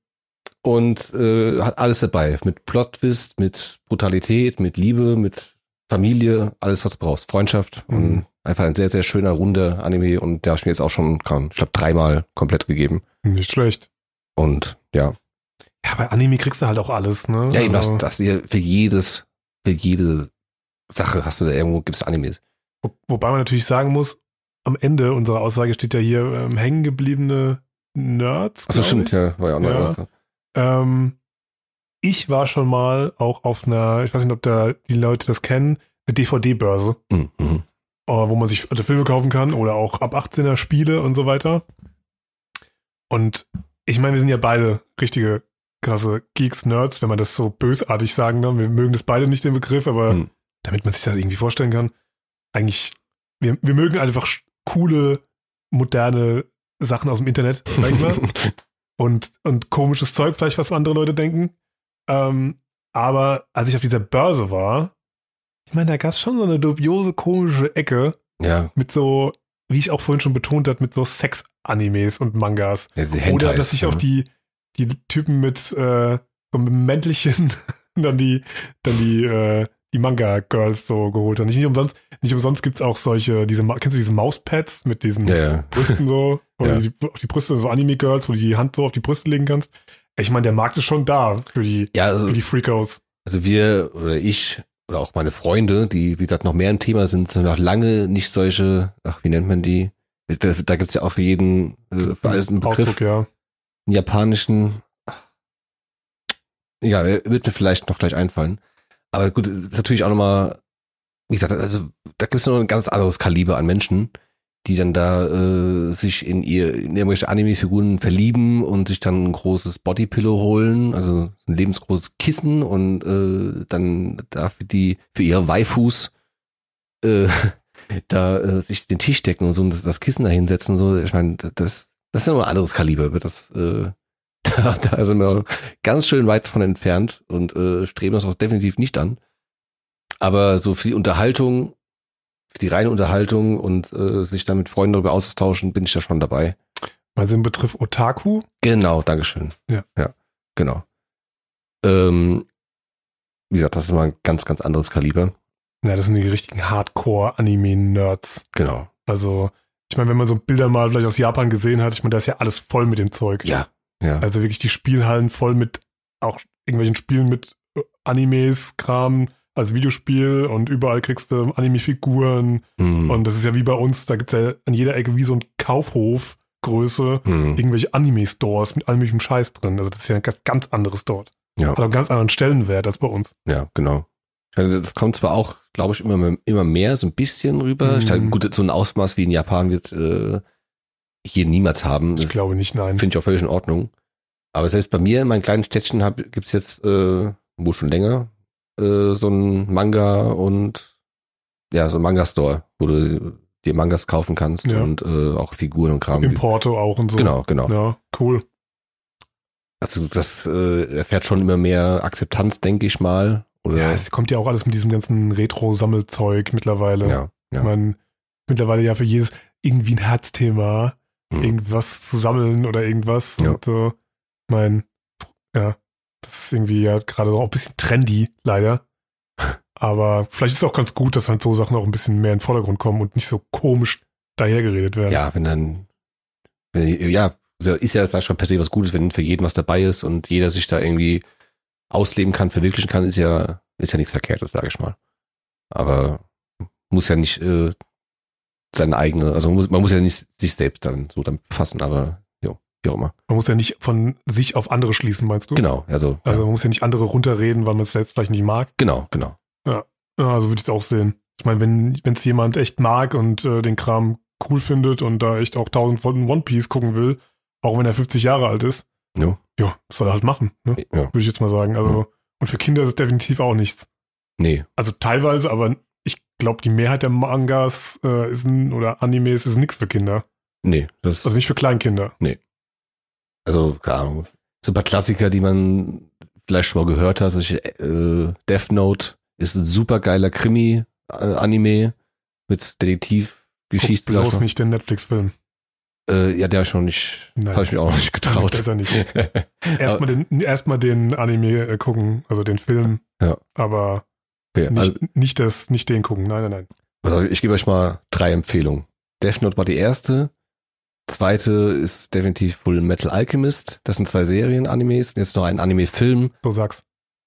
Speaker 3: und äh, hat alles dabei. Mit Plot-Twist, mit Brutalität, mit Liebe, mit Familie, alles, was du brauchst. Freundschaft
Speaker 2: Mhm.
Speaker 3: und einfach ein sehr, sehr schöner, runder Anime. Und der habe ich mir jetzt auch schon, ich glaube, dreimal komplett gegeben.
Speaker 2: Nicht schlecht.
Speaker 3: Und ja,
Speaker 2: Ja, bei Anime kriegst du halt auch alles, ne?
Speaker 3: ja, eben
Speaker 2: Also,
Speaker 3: hast, hast dir für jedes, für jede Sache hast du da irgendwo, gibt's Animes.
Speaker 2: wo, wobei man natürlich sagen muss, am Ende unserer Aussage steht ja hier ähm, hängen gebliebene Nerds.
Speaker 3: Achso, stimmt,
Speaker 2: ich.
Speaker 3: ja, war ja auch noch
Speaker 2: Ja. Ähm, ich war schon mal auch auf einer, ich weiß nicht, ob da die Leute das kennen, eine DVD-Börse,
Speaker 3: Mhm. mhm.
Speaker 2: äh, wo man sich alte Filme kaufen kann oder auch ab 18er Spiele und so weiter. Und ich meine, wir sind ja beide richtige krasse Geeks, Nerds, wenn man das so bösartig sagen kann. Wir mögen das beide nicht, den Begriff, aber
Speaker 3: Hm.
Speaker 2: damit man sich das irgendwie vorstellen kann, eigentlich, wir, wir mögen einfach coole, moderne Sachen aus dem Internet, sag ich mal. und, und komisches Zeug vielleicht, was andere Leute denken. Ähm, aber als ich auf dieser Börse war, ich meine, da gab es schon so eine dubiose, komische Ecke
Speaker 3: ja,
Speaker 2: mit so, wie ich auch vorhin schon betont habe, mit so Sex-Animes und Mangas.
Speaker 3: ja, die
Speaker 2: Oder dass sich
Speaker 3: ja.
Speaker 2: auch die, die Typen mit äh, so einem Mäntelchen dann die, dann die, äh, die Manga-Girls so geholt haben. Nicht, nicht umsonst, nicht umsonst gibt's auch solche, diese, kennst du diese Mauspads mit diesen
Speaker 3: Ja.
Speaker 2: Brüsten so? Oder
Speaker 3: Ja.
Speaker 2: die, auf die Brüste, so Anime-Girls, wo du die Hand so auf die Brüste legen kannst. Ich meine, der Markt ist schon da für die,
Speaker 3: Ja, also,
Speaker 2: für die Freakos.
Speaker 3: Also wir oder ich oder auch meine Freunde, die wie gesagt noch mehr im Thema sind, sind noch lange nicht solche, ach wie nennt man die? Da, da gibt's ja auch für jeden äh, für alles einen Begriff,
Speaker 2: Ausdruck, ja.
Speaker 3: einen japanischen. Ja, wird mir vielleicht noch gleich einfallen. Aber gut, es ist natürlich auch nochmal, wie gesagt, also da gibt's noch ein ganz anderes Kaliber an Menschen, die dann da äh, sich in ihr in irgendwelche Anime-Figuren verlieben und sich dann ein großes Bodypillow holen, also ein lebensgroßes Kissen und äh, dann dafür die für ihre Waifus äh, da äh, sich den Tisch decken und so und das, das Kissen da hinsetzen so. Ich meine, das das ist ja noch ein anderes Kaliber, das äh, da, da sind wir ganz schön weit von entfernt und äh, streben das auch definitiv nicht an. Aber so für die Unterhaltung, für die reine Unterhaltung und äh, sich da mit Freunden darüber auszutauschen, bin ich da schon dabei.
Speaker 2: Also im Betreff Otaku,
Speaker 3: Genau, Dankeschön.
Speaker 2: Ja.
Speaker 3: Ja, genau. Ähm, wie gesagt, das ist mal ein ganz, ganz anderes Kaliber.
Speaker 2: na, das sind die richtigen Hardcore-Anime-Nerds.
Speaker 3: Genau.
Speaker 2: Also, ich meine, wenn man so Bilder mal vielleicht aus Japan gesehen hat, ich meine, da ist ja alles voll mit dem Zeug.
Speaker 3: Ja, ja.
Speaker 2: Also wirklich die Spielhallen voll mit auch irgendwelchen Spielen mit äh, Animes, Kram als Videospiel und überall kriegst du Anime-Figuren
Speaker 3: Hm,
Speaker 2: und das ist ja wie bei uns, da gibt's ja an jeder Ecke wie so ein Kaufhof Größe
Speaker 3: hm,
Speaker 2: irgendwelche Anime-Stores mit allem Scheiß drin. Also das ist ja ein ganz, ganz anderes dort.
Speaker 3: Ja.
Speaker 2: Hat auch einen ganz anderen Stellenwert als bei uns.
Speaker 3: ja, genau. Das kommt zwar auch, glaube ich, immer, mehr- immer mehr so ein bisschen rüber.
Speaker 2: Mhm.
Speaker 3: Ich meine, gut, so ein Ausmaß wie in Japan wird äh, hier niemals haben.
Speaker 2: Ich glaube nicht, nein.
Speaker 3: Finde ich auch völlig in Ordnung. Aber selbst bei mir in meinem kleinen Städtchen hab, gibt's jetzt, äh, wo schon länger, äh, so ein Manga und ja, so ein Manga-Store, wo du dir Mangas kaufen kannst
Speaker 2: Ja.
Speaker 3: und äh, auch Figuren und Kram.
Speaker 2: Importo auch und so.
Speaker 3: Genau, genau.
Speaker 2: Ja, cool.
Speaker 3: Also das äh, erfährt schon immer mehr Akzeptanz, denke ich mal. Oder
Speaker 2: Ja, es kommt ja auch alles mit diesem ganzen Retro-Sammelzeug mittlerweile.
Speaker 3: ja, ja.
Speaker 2: Ich meine, mittlerweile ja für jedes irgendwie ein Herzthema,
Speaker 3: Hm.
Speaker 2: irgendwas zu sammeln oder irgendwas.
Speaker 3: Ja.
Speaker 2: Und so, mein, ja, das ist irgendwie ja gerade auch ein bisschen trendy, leider. Aber vielleicht ist es auch ganz gut, dass halt so Sachen auch ein bisschen mehr in den Vordergrund kommen und nicht so komisch dahergeredet werden.
Speaker 3: ja, wenn dann, wenn, ja, ist ja, sag ich mal, per se was Gutes, wenn für jeden was dabei ist und jeder sich da irgendwie ausleben kann, verwirklichen kann, ist ja, ist ja nichts Verkehrtes, sage ich mal. Aber muss ja nicht äh, seine eigene, also muss, man muss ja nicht sich selbst dann so damit befassen, aber wie auch immer.
Speaker 2: Man muss ja nicht von sich auf andere schließen, meinst du?
Speaker 3: Genau, also,
Speaker 2: Also
Speaker 3: ja,
Speaker 2: man muss ja nicht andere runterreden, weil man es selbst vielleicht nicht mag.
Speaker 3: genau, genau.
Speaker 2: Ja, so würde ich es auch sehen. Ich meine, wenn es jemand echt mag und äh, den Kram cool findet und da echt auch 1000 Folgen One Piece gucken will, auch wenn er 50 Jahre alt ist. Ja, das soll er halt machen, ne?
Speaker 3: Ja.
Speaker 2: würde ich jetzt mal sagen. Also,
Speaker 3: Ja.
Speaker 2: und für Kinder ist es definitiv auch nichts.
Speaker 3: Nee.
Speaker 2: Also teilweise, aber ich glaube, die Mehrheit der Mangas äh, ist ein, oder Animes ist nichts für Kinder.
Speaker 3: Nee. Das,
Speaker 2: Also nicht für Kleinkinder.
Speaker 3: Also, keine Ahnung. So ein paar Klassiker, die man vielleicht schon mal gehört hat. Solche, äh, Death Note ist ein super geiler Krimi-Anime mit Detektivgeschichte.
Speaker 2: Guck bloß nicht den Netflix-Film.
Speaker 3: Äh, ja, der hab ich noch nicht,
Speaker 2: Nein.
Speaker 3: habe ich mich auch noch nicht getraut.
Speaker 2: Besser nicht. Erstmal den, erstmal den Anime äh, gucken, also den Film.
Speaker 3: Ja.
Speaker 2: Aber
Speaker 3: Okay,
Speaker 2: nicht,
Speaker 3: also,
Speaker 2: nicht, das, nicht den gucken. Nein, nein, nein.
Speaker 3: also ich gebe euch mal drei Empfehlungen. Death Note war die erste. Zweite ist definitiv Full Metal Alchemist. Das sind zwei Serien-Animes. Jetzt noch ein Anime-Film.
Speaker 2: So sag's.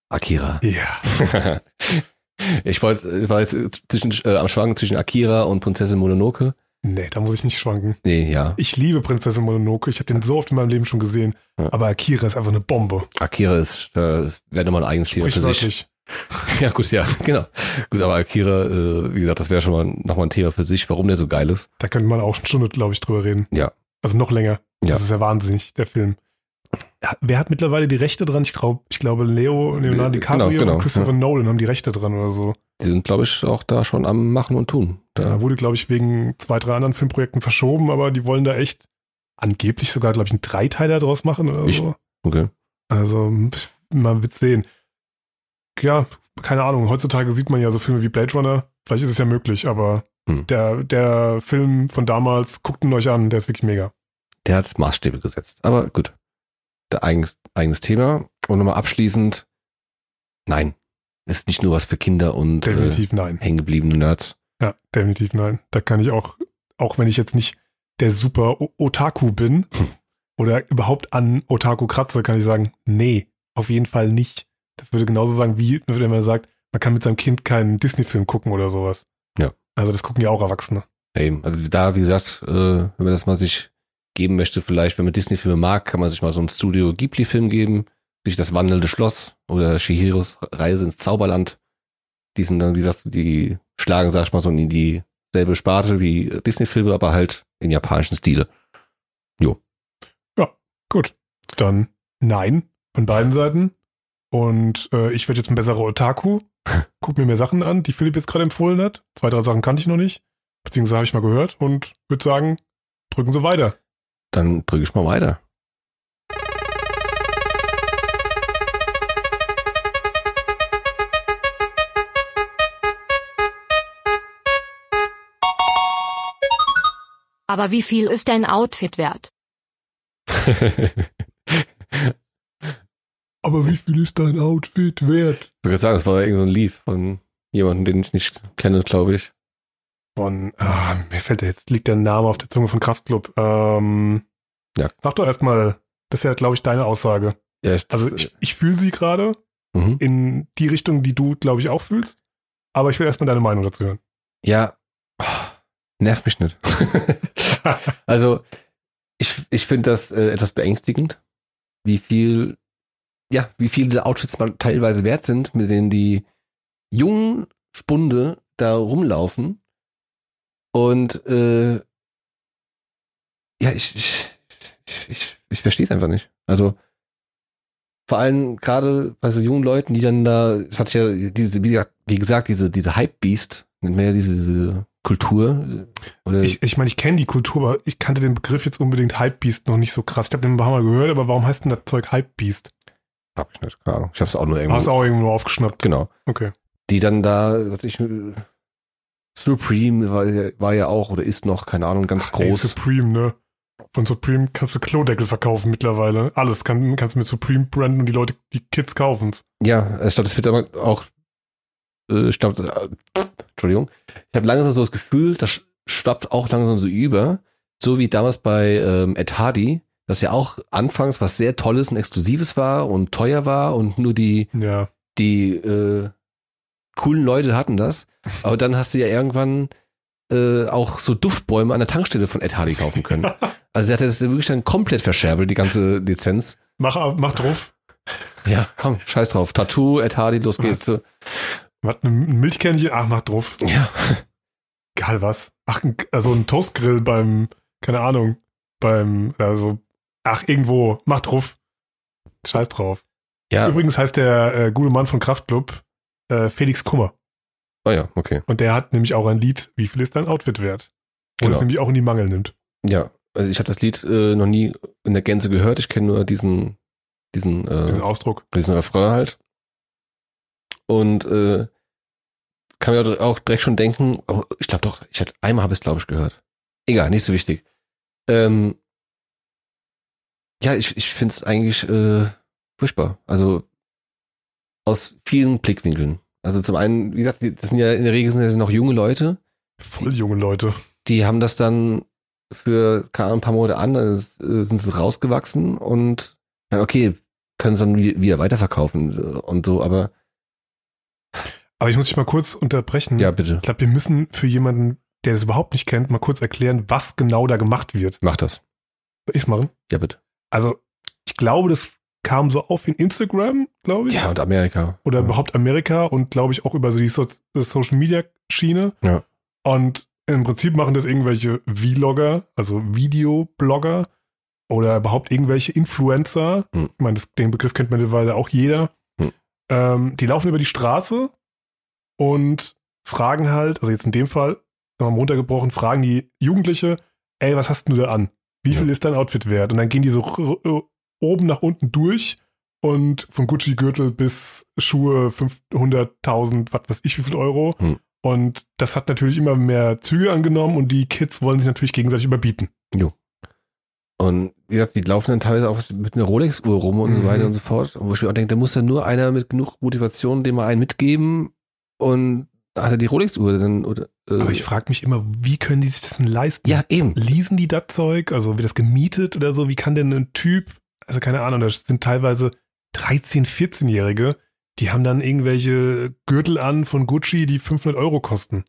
Speaker 3: Akira.
Speaker 2: Ja.
Speaker 3: ich wollte, ich war jetzt zwischen, äh, am Schwanken zwischen Akira und Prinzessin Mononoke.
Speaker 2: Nee, da muss ich nicht schwanken.
Speaker 3: Nee, ja.
Speaker 2: Ich liebe Prinzessin Mononoke. Ich habe den so oft in meinem Leben schon gesehen.
Speaker 3: Ja.
Speaker 2: Aber Akira ist einfach eine Bombe.
Speaker 3: Akira ist, äh, wäre nochmal ein eigenes Thema für sich. Ja, gut, ja, genau. Gut, aber Akira, äh, wie gesagt, das wäre schon mal nochmal ein Thema für sich, warum der so geil ist.
Speaker 2: Da könnte man auch eine Stunde, glaube ich, drüber reden.
Speaker 3: Ja.
Speaker 2: Also noch länger.
Speaker 3: Ja.
Speaker 2: Das ist ja wahnsinnig, der Film. Ja, Wer hat mittlerweile die Rechte dran? Ich glaube, ich glaube Leo, Leonardo
Speaker 3: Äh,
Speaker 2: DiCaprio
Speaker 3: genau, genau,
Speaker 2: und Christopher Nolan haben die Rechte dran oder so.
Speaker 3: Die sind, glaube ich, auch da schon am Machen und Tun.
Speaker 2: Da
Speaker 3: Da,
Speaker 2: wurde, glaube ich, wegen zwei, drei anderen Filmprojekten verschoben, aber die wollen da echt angeblich sogar, glaube ich, einen Dreiteiler draus machen oder
Speaker 3: Ich-
Speaker 2: so.
Speaker 3: okay.
Speaker 2: Also, man wird sehen. Ja, keine Ahnung. Heutzutage sieht man ja so Filme wie Blade Runner. Vielleicht ist es ja möglich, aber
Speaker 3: Hm.
Speaker 2: der, der Film von damals, guckt ihn euch an, der ist wirklich mega.
Speaker 3: Der hat Maßstäbe gesetzt. Aber gut. Der eigenes, eigenes Thema. Und nochmal abschließend. Nein. Ist nicht nur was für Kinder und äh,
Speaker 2: Definitiv nein.
Speaker 3: hängengebliebene Nerds.
Speaker 2: Ja, definitiv nein. Da kann ich auch, auch wenn ich jetzt nicht der super Otaku bin
Speaker 3: Hm.
Speaker 2: oder überhaupt an Otaku kratze, kann ich sagen, nee, auf jeden Fall nicht. Das würde genauso sagen, wie wenn man sagt, man kann mit seinem Kind keinen Disney-Film gucken oder sowas.
Speaker 3: Ja.
Speaker 2: Also das gucken ja auch Erwachsene.
Speaker 3: Eben. Also da, wie gesagt, äh, wenn man das mal sich geben möchte, vielleicht, wenn man Disney-Filme mag, kann man sich mal so einen Studio Ghibli-Film geben. Sich das wandelnde Schloss oder Shihiros Reise ins Zauberland. Die sind dann, wie gesagt, die schlagen, sag ich mal, so in dieselbe Sparte wie Disney-Filme, aber halt in japanischen Stile.
Speaker 2: Gut, dann nein von beiden Seiten. Und äh, ich werde jetzt ein besserer Otaku. Guck mir mehr Sachen an, die Philipp jetzt gerade empfohlen hat. Zwei, drei Sachen kannte ich noch nicht. Beziehungsweise habe ich mal gehört und würde sagen, drücken Sie weiter.
Speaker 3: Dann drücke ich mal weiter.
Speaker 4: Aber wie viel ist dein Outfit wert?
Speaker 2: Aber wie viel ist dein Outfit wert?
Speaker 3: Ich würde sagen, das war irgendein so ein Lied von jemandem, den ich nicht kenne, glaube ich.
Speaker 2: Von, ah, mir fällt der jetzt, liegt der Name auf der Zunge von Kraftklub. Ähm,
Speaker 3: Ja.
Speaker 2: Sag doch erstmal, das ist ja, glaube ich, deine Aussage.
Speaker 3: Ja, ich,
Speaker 2: Also ich, ich fühle sie gerade
Speaker 3: mhm.
Speaker 2: in die Richtung, die du, glaube ich, auch fühlst. Aber ich will erstmal deine Meinung dazu hören.
Speaker 3: Ja, oh, nervt mich nicht. also, ich, ich finde das äh, etwas beängstigend, wie viel, ja, wie viel diese Outfits mal teilweise wert sind, mit denen die jungen Spunde da rumlaufen. Und äh, ja, ich, ich, ich, ich, verstehe es einfach nicht. Also vor allem gerade bei so jungen Leuten, die dann da, es hat sich ja diese, wie gesagt, diese, diese Hype-Beast, nennt man ja diese, diese Kultur. äh, Oder
Speaker 2: Ich, ich meine, ich kenne die Kultur, aber ich kannte den Begriff jetzt unbedingt Hypebeast noch nicht so krass. Ich habe den ein paar Mal gehört, aber warum heißt denn das Zeug Hypebeast?
Speaker 3: Hab ich nicht, keine Ahnung. Ich hab's auch nur irgendwo.
Speaker 2: Hast auch irgendwo aufgeschnappt.
Speaker 3: Genau.
Speaker 2: Okay.
Speaker 3: Die dann da, was ich, Supreme war, ja- war ja auch oder ist noch, keine Ahnung, ganz
Speaker 2: Ey,
Speaker 3: groß.
Speaker 2: Supreme, ne? Von Supreme kannst du Klodeckel verkaufen mittlerweile. Alles kann, kannst du mit Supreme branden und die Leute, die Kids kaufen's.
Speaker 3: Ja, ich glaube, das wird aber auch, äh, ich glaub, äh, Entschuldigung, ich habe langsam so das Gefühl, das sch- schwappt auch langsam so über, so wie damals bei ähm, Ed Hardy, das ja auch anfangs was sehr Tolles und Exklusives war und teuer war und nur die,
Speaker 2: Ja.
Speaker 3: die äh, coolen Leute hatten das, aber dann hast du ja irgendwann äh, auch so Duftbäume an der Tankstelle von Ed Hardy kaufen können. Also der hat das wirklich dann komplett verscherbelt, die ganze Lizenz.
Speaker 2: Mach, mach drauf.
Speaker 3: Ja, komm, scheiß drauf. Tattoo, Ed Hardy, los geht's.
Speaker 2: Was, ein Milchkännchen? Ach, mach drauf.
Speaker 3: Ja,
Speaker 2: Egal was. Ach, also ein Toastgrill beim, keine Ahnung, beim, also, ach, irgendwo, mach drauf. Scheiß drauf.
Speaker 3: Ja,
Speaker 2: Übrigens heißt der äh, gute Mann von Kraftklub äh, Felix Kummer.
Speaker 3: oh ja, okay.
Speaker 2: Und der hat nämlich auch ein Lied, wie viel ist dein Outfit wert? Wo
Speaker 3: Genau.
Speaker 2: es nämlich auch in die Mangel nimmt.
Speaker 3: Ja, also ich habe das Lied äh, noch nie in der Gänze gehört. Ich kenne nur diesen, diesen, äh,
Speaker 2: Diesen Ausdruck.
Speaker 3: diesen Refrain halt. Und äh, kann mir auch direkt schon denken, oh, ich glaube doch, ich hatte einmal habe ich es glaube ich gehört. Egal, nicht so wichtig. Ähm, ja, ich, ich finde es eigentlich äh, furchtbar. Also aus vielen Blickwinkeln. Also zum einen, wie gesagt, das sind ja in der Regel sind ja noch junge Leute,
Speaker 2: Voll junge Leute.
Speaker 3: die haben das dann für ein paar Monate an, äh, sind sie rausgewachsen und okay, können es dann wie- wieder weiterverkaufen und so, aber
Speaker 2: Aber ich muss dich mal kurz unterbrechen.
Speaker 3: ja, bitte,
Speaker 2: Ich glaube, wir müssen für jemanden, der das überhaupt nicht kennt, mal kurz erklären, was genau da gemacht wird.
Speaker 3: mach das.
Speaker 2: Soll ich's machen?
Speaker 3: Ja, bitte.
Speaker 2: Also, ich glaube, das kam so auf in Instagram, glaube ich.
Speaker 3: Ja, und Amerika.
Speaker 2: Oder
Speaker 3: ja.
Speaker 2: überhaupt Amerika und glaube ich auch über so die so Social Media Schiene.
Speaker 3: Ja.
Speaker 2: Und im Prinzip machen das irgendwelche Vlogger, also Videoblogger oder überhaupt irgendwelche Influencer.
Speaker 3: Hm.
Speaker 2: Ich meine, das, den Begriff kennt mittlerweile auch jeder.
Speaker 3: Hm.
Speaker 2: Ähm, die laufen über die Straße und fragen halt, also jetzt in dem Fall, sagen wir mal runtergebrochen, fragen die Jugendliche, ey, was hast du da an? Wie viel ist dein Outfit wert? Und dann gehen die so oben nach unten durch und von Gucci-Gürtel bis Schuhe 500.000, was weiß ich, wie viel Euro.
Speaker 3: Hm.
Speaker 2: Und das hat natürlich immer mehr Züge angenommen und die Kids wollen sich natürlich gegenseitig überbieten.
Speaker 3: Und wie gesagt, die laufen dann teilweise auch mit einer Rolex-Uhr rum und so
Speaker 2: Mhm.
Speaker 3: weiter und so fort. Und wo ich mir auch denke, da muss dann nur einer mit genug Motivation dem mal einen mitgeben und hat er die Rolex-Uhr dann oder
Speaker 2: Aber ich frage mich immer, wie können die sich das denn leisten?
Speaker 3: ja eben
Speaker 2: Leasen die das Zeug? Also wird das gemietet oder so? Wie kann denn ein Typ, also keine Ahnung, das sind teilweise 13-, 14-Jährige, die haben dann irgendwelche Gürtel an von Gucci, die 500 Euro kosten.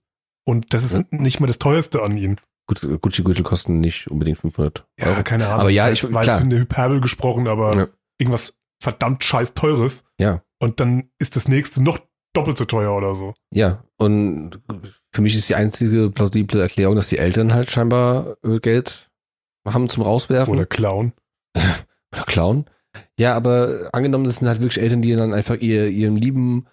Speaker 2: Und das ist
Speaker 3: Ja.
Speaker 2: nicht mal das teuerste an ihnen.
Speaker 3: Gut, Gucci-Gürtel kosten nicht unbedingt 500
Speaker 2: Ja,
Speaker 3: Euro.
Speaker 2: keine Ahnung.
Speaker 3: Aber ja, ich-
Speaker 2: war jetzt in der Hyperbel gesprochen, aber
Speaker 3: Ja.
Speaker 2: irgendwas verdammt scheiß teures.
Speaker 3: Ja.
Speaker 2: Und dann ist das nächste noch doppelt so teuer oder so.
Speaker 3: Ja, und für mich ist die einzige plausible Erklärung, dass die Eltern halt scheinbar äh, Geld haben zum Rauswerfen
Speaker 2: Oder Clown.
Speaker 3: oder klauen. Ja, aber angenommen, das sind halt wirklich Eltern, die dann einfach ihr, ihren lieben,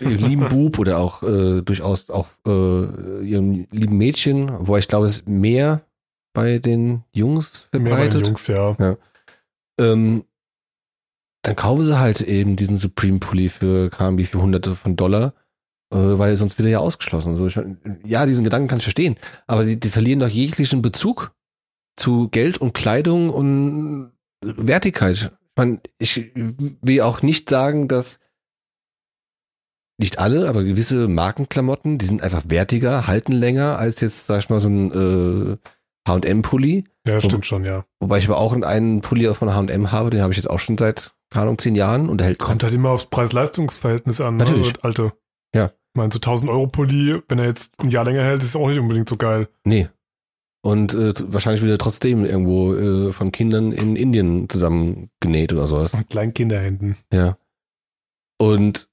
Speaker 3: ihren lieben Bub oder auch äh, durchaus auch äh, ihrem lieben Mädchen, wobei ich glaube, es ist mehr bei den Jungs
Speaker 2: Mehr bei den
Speaker 3: verbreitet.
Speaker 2: Jungs, ja.
Speaker 3: Ähm, dann kaufen sie halt eben diesen Supreme Pulli für wie für hunderte von Dollar, weil sonst wird er ja ausgeschlossen. So, ich, ja, diesen Gedanken kann ich verstehen, aber die, die verlieren doch jeglichen Bezug zu Geld und Kleidung und Wertigkeit. Ich, mein, ich will auch nicht sagen, dass nicht alle, aber gewisse Markenklamotten, die sind einfach wertiger, halten länger als jetzt, sag ich mal, so ein äh, H&M-Pulli.
Speaker 2: Ja, stimmt schon, ja.
Speaker 3: Wobei ich aber auch einen Pulli von H&M habe, den habe ich jetzt auch schon seit, keine Ahnung, zehn Jahren und der hält
Speaker 2: Kommt halt immer aufs Preis-Leistungs-Verhältnis an.
Speaker 3: Natürlich.
Speaker 2: Ne? Alte.
Speaker 3: Ja.
Speaker 2: Ich meine, so 1000 Euro Pulli, wenn er jetzt ein Jahr länger hält, ist auch nicht unbedingt so geil.
Speaker 3: Nee. Und äh, wahrscheinlich wird er trotzdem irgendwo äh, von Kindern in Indien zusammengenäht oder sowas.
Speaker 2: Mit kleinen Kinderhänden.
Speaker 3: Ja. Und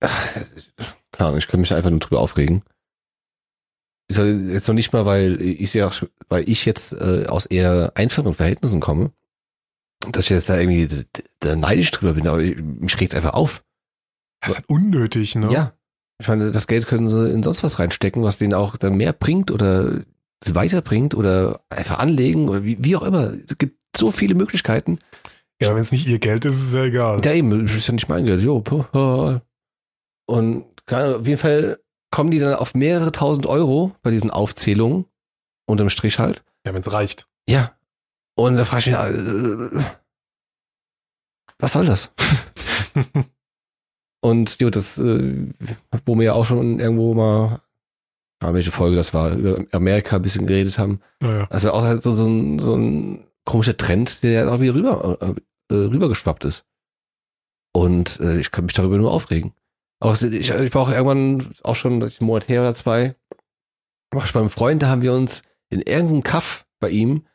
Speaker 3: keine Ahnung, ich könnte mich einfach nur drüber aufregen. Ist jetzt noch nicht mal, weil ich ja, weil ich jetzt äh, aus eher einfachen Verhältnissen komme, dass ich jetzt da irgendwie da neidisch drüber bin, aber mich regt's einfach auf.
Speaker 2: Das ist halt unnötig, ne?
Speaker 3: Ja. Ich meine, das Geld können sie in sonst was reinstecken, was denen auch dann mehr bringt oder weiterbringt oder einfach anlegen oder wie, wie auch immer. Es gibt so viele Möglichkeiten.
Speaker 2: Ja, wenn es nicht ihr Geld ist, ist es ja egal.
Speaker 3: Ja, eben, das ist ja nicht mein Geld. Jo, puh, und auf jeden Fall kommen die dann auf mehrere tausend Euro bei diesen Aufzählungen, unterm Strich halt.
Speaker 2: Ja, wenn es reicht.
Speaker 3: Ja. Und da frage ich mich, äh, was soll das? Und jo, das, äh, wo wir ja auch schon irgendwo mal, ah, welche Folge das war, über Amerika ein bisschen geredet haben.
Speaker 2: Naja.
Speaker 3: Also auch halt so, so, ein, so ein komischer Trend, der ja auch wieder rüber, äh, äh, rübergeschwappt ist. Und äh, ich kann mich darüber nur aufregen. Auch, ich, ich war auch irgendwann auch schon das ist ein Monat her oder zwei, war ich beim Freund, da haben wir uns in irgendeinem Kaff bei ihm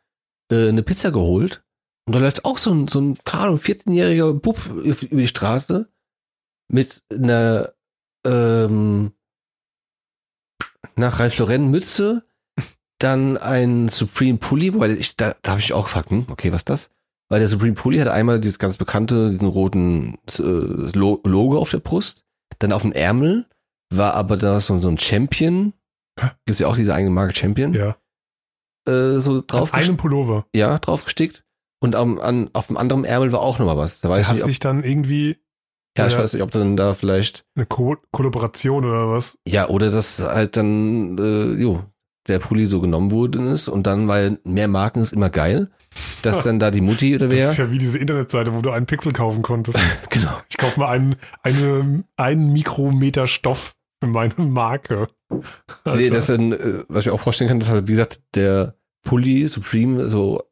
Speaker 3: äh, eine Pizza geholt. Und da läuft auch so ein, so ein, keine Ahnung, 14-jähriger Bub über die Straße mit einer ähm, nach Ralph Lauren Mütze, dann ein Supreme Pulli, weil ich, da, da habe ich auch gefragt, hm, okay, was ist das? weil der Supreme Pulli hat einmal dieses ganz bekannte, diesen roten äh, Lo- Logo auf der Brust, dann auf dem Ärmel war aber da so, so ein Champion,
Speaker 2: Hä?
Speaker 3: gibt's ja auch diese eigene Marke Champion,
Speaker 2: Ja.
Speaker 3: äh, so
Speaker 2: Auf
Speaker 3: drauf,
Speaker 2: einem Pullover.
Speaker 3: ja, draufgestickt und am, an, auf dem anderen Ärmel war auch nochmal was. Da
Speaker 2: Der
Speaker 3: weiß ich
Speaker 2: hat
Speaker 3: nicht,
Speaker 2: sich dann irgendwie
Speaker 3: ja, ich
Speaker 2: ja-
Speaker 3: weiß nicht, ob dann da vielleicht,
Speaker 2: eine Ko Kollaboration oder was.
Speaker 3: ja, oder das halt dann, äh, jo, der Pulli so genommen worden ist und dann, weil mehr Marken ist immer geil, dass dann da die Mutti oder
Speaker 2: Das
Speaker 3: wer,
Speaker 2: ist ja wie diese Internetseite, wo du einen Pixel kaufen konntest.
Speaker 3: genau,
Speaker 2: Ich kaufe mal einen, eine, einen Mikrometer Stoff für meine Marke.
Speaker 3: Nee,
Speaker 2: Alter.
Speaker 3: das dann, äh, was ich mir auch vorstellen kann, dass halt, wie gesagt, der Pulli Supreme so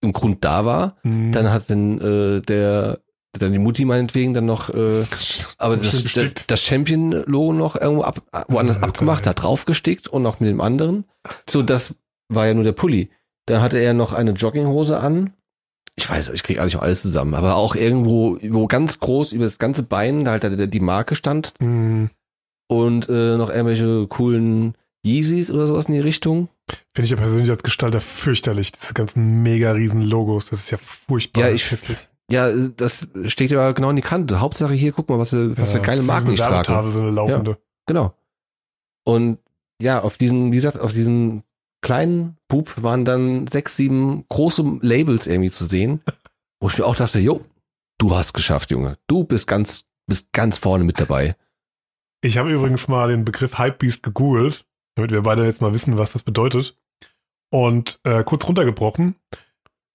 Speaker 3: im Grund da war.
Speaker 2: Hm.
Speaker 3: Dann hat dann äh, der dann die Mutti meinetwegen dann noch, äh, aber das, das, das Champion-Logo noch irgendwo ab, woanders
Speaker 2: Alter,
Speaker 3: abgemacht, hat draufgestickt und noch mit dem anderen. So, das war ja nur der Pulli. Da hatte er noch eine Jogginghose an. Ich weiß, ich kriege eigentlich noch alles zusammen, aber auch irgendwo, wo ganz groß über das ganze Bein, da halt die Marke stand
Speaker 2: Hm.
Speaker 3: und äh, noch irgendwelche coolen Yeezys oder sowas in die Richtung.
Speaker 2: Finde ich ja persönlich als Gestalter fürchterlich, diese ganzen mega riesen Logos. Das ist ja furchtbar
Speaker 3: Ja, ich-
Speaker 2: hässlich.
Speaker 3: Ja, äh, das steht ja genau in die Kante. Hauptsache hier, guck mal, was für, was für
Speaker 2: Ja,
Speaker 3: geile
Speaker 2: das ist
Speaker 3: Marken ich trage.
Speaker 2: Werbetafel, so eine laufende.
Speaker 3: Genau. Und ja, auf diesen, wie gesagt, auf diesen kleinen Bub waren dann sechs, sieben große Labels irgendwie zu sehen, wo ich mir auch dachte, jo, du hast geschafft, Junge. Du bist ganz, bist ganz vorne mit dabei.
Speaker 2: Ich habe übrigens mal den Begriff Hypebeast gegoogelt, damit wir beide jetzt mal wissen, was das bedeutet. Und äh, kurz runtergebrochen,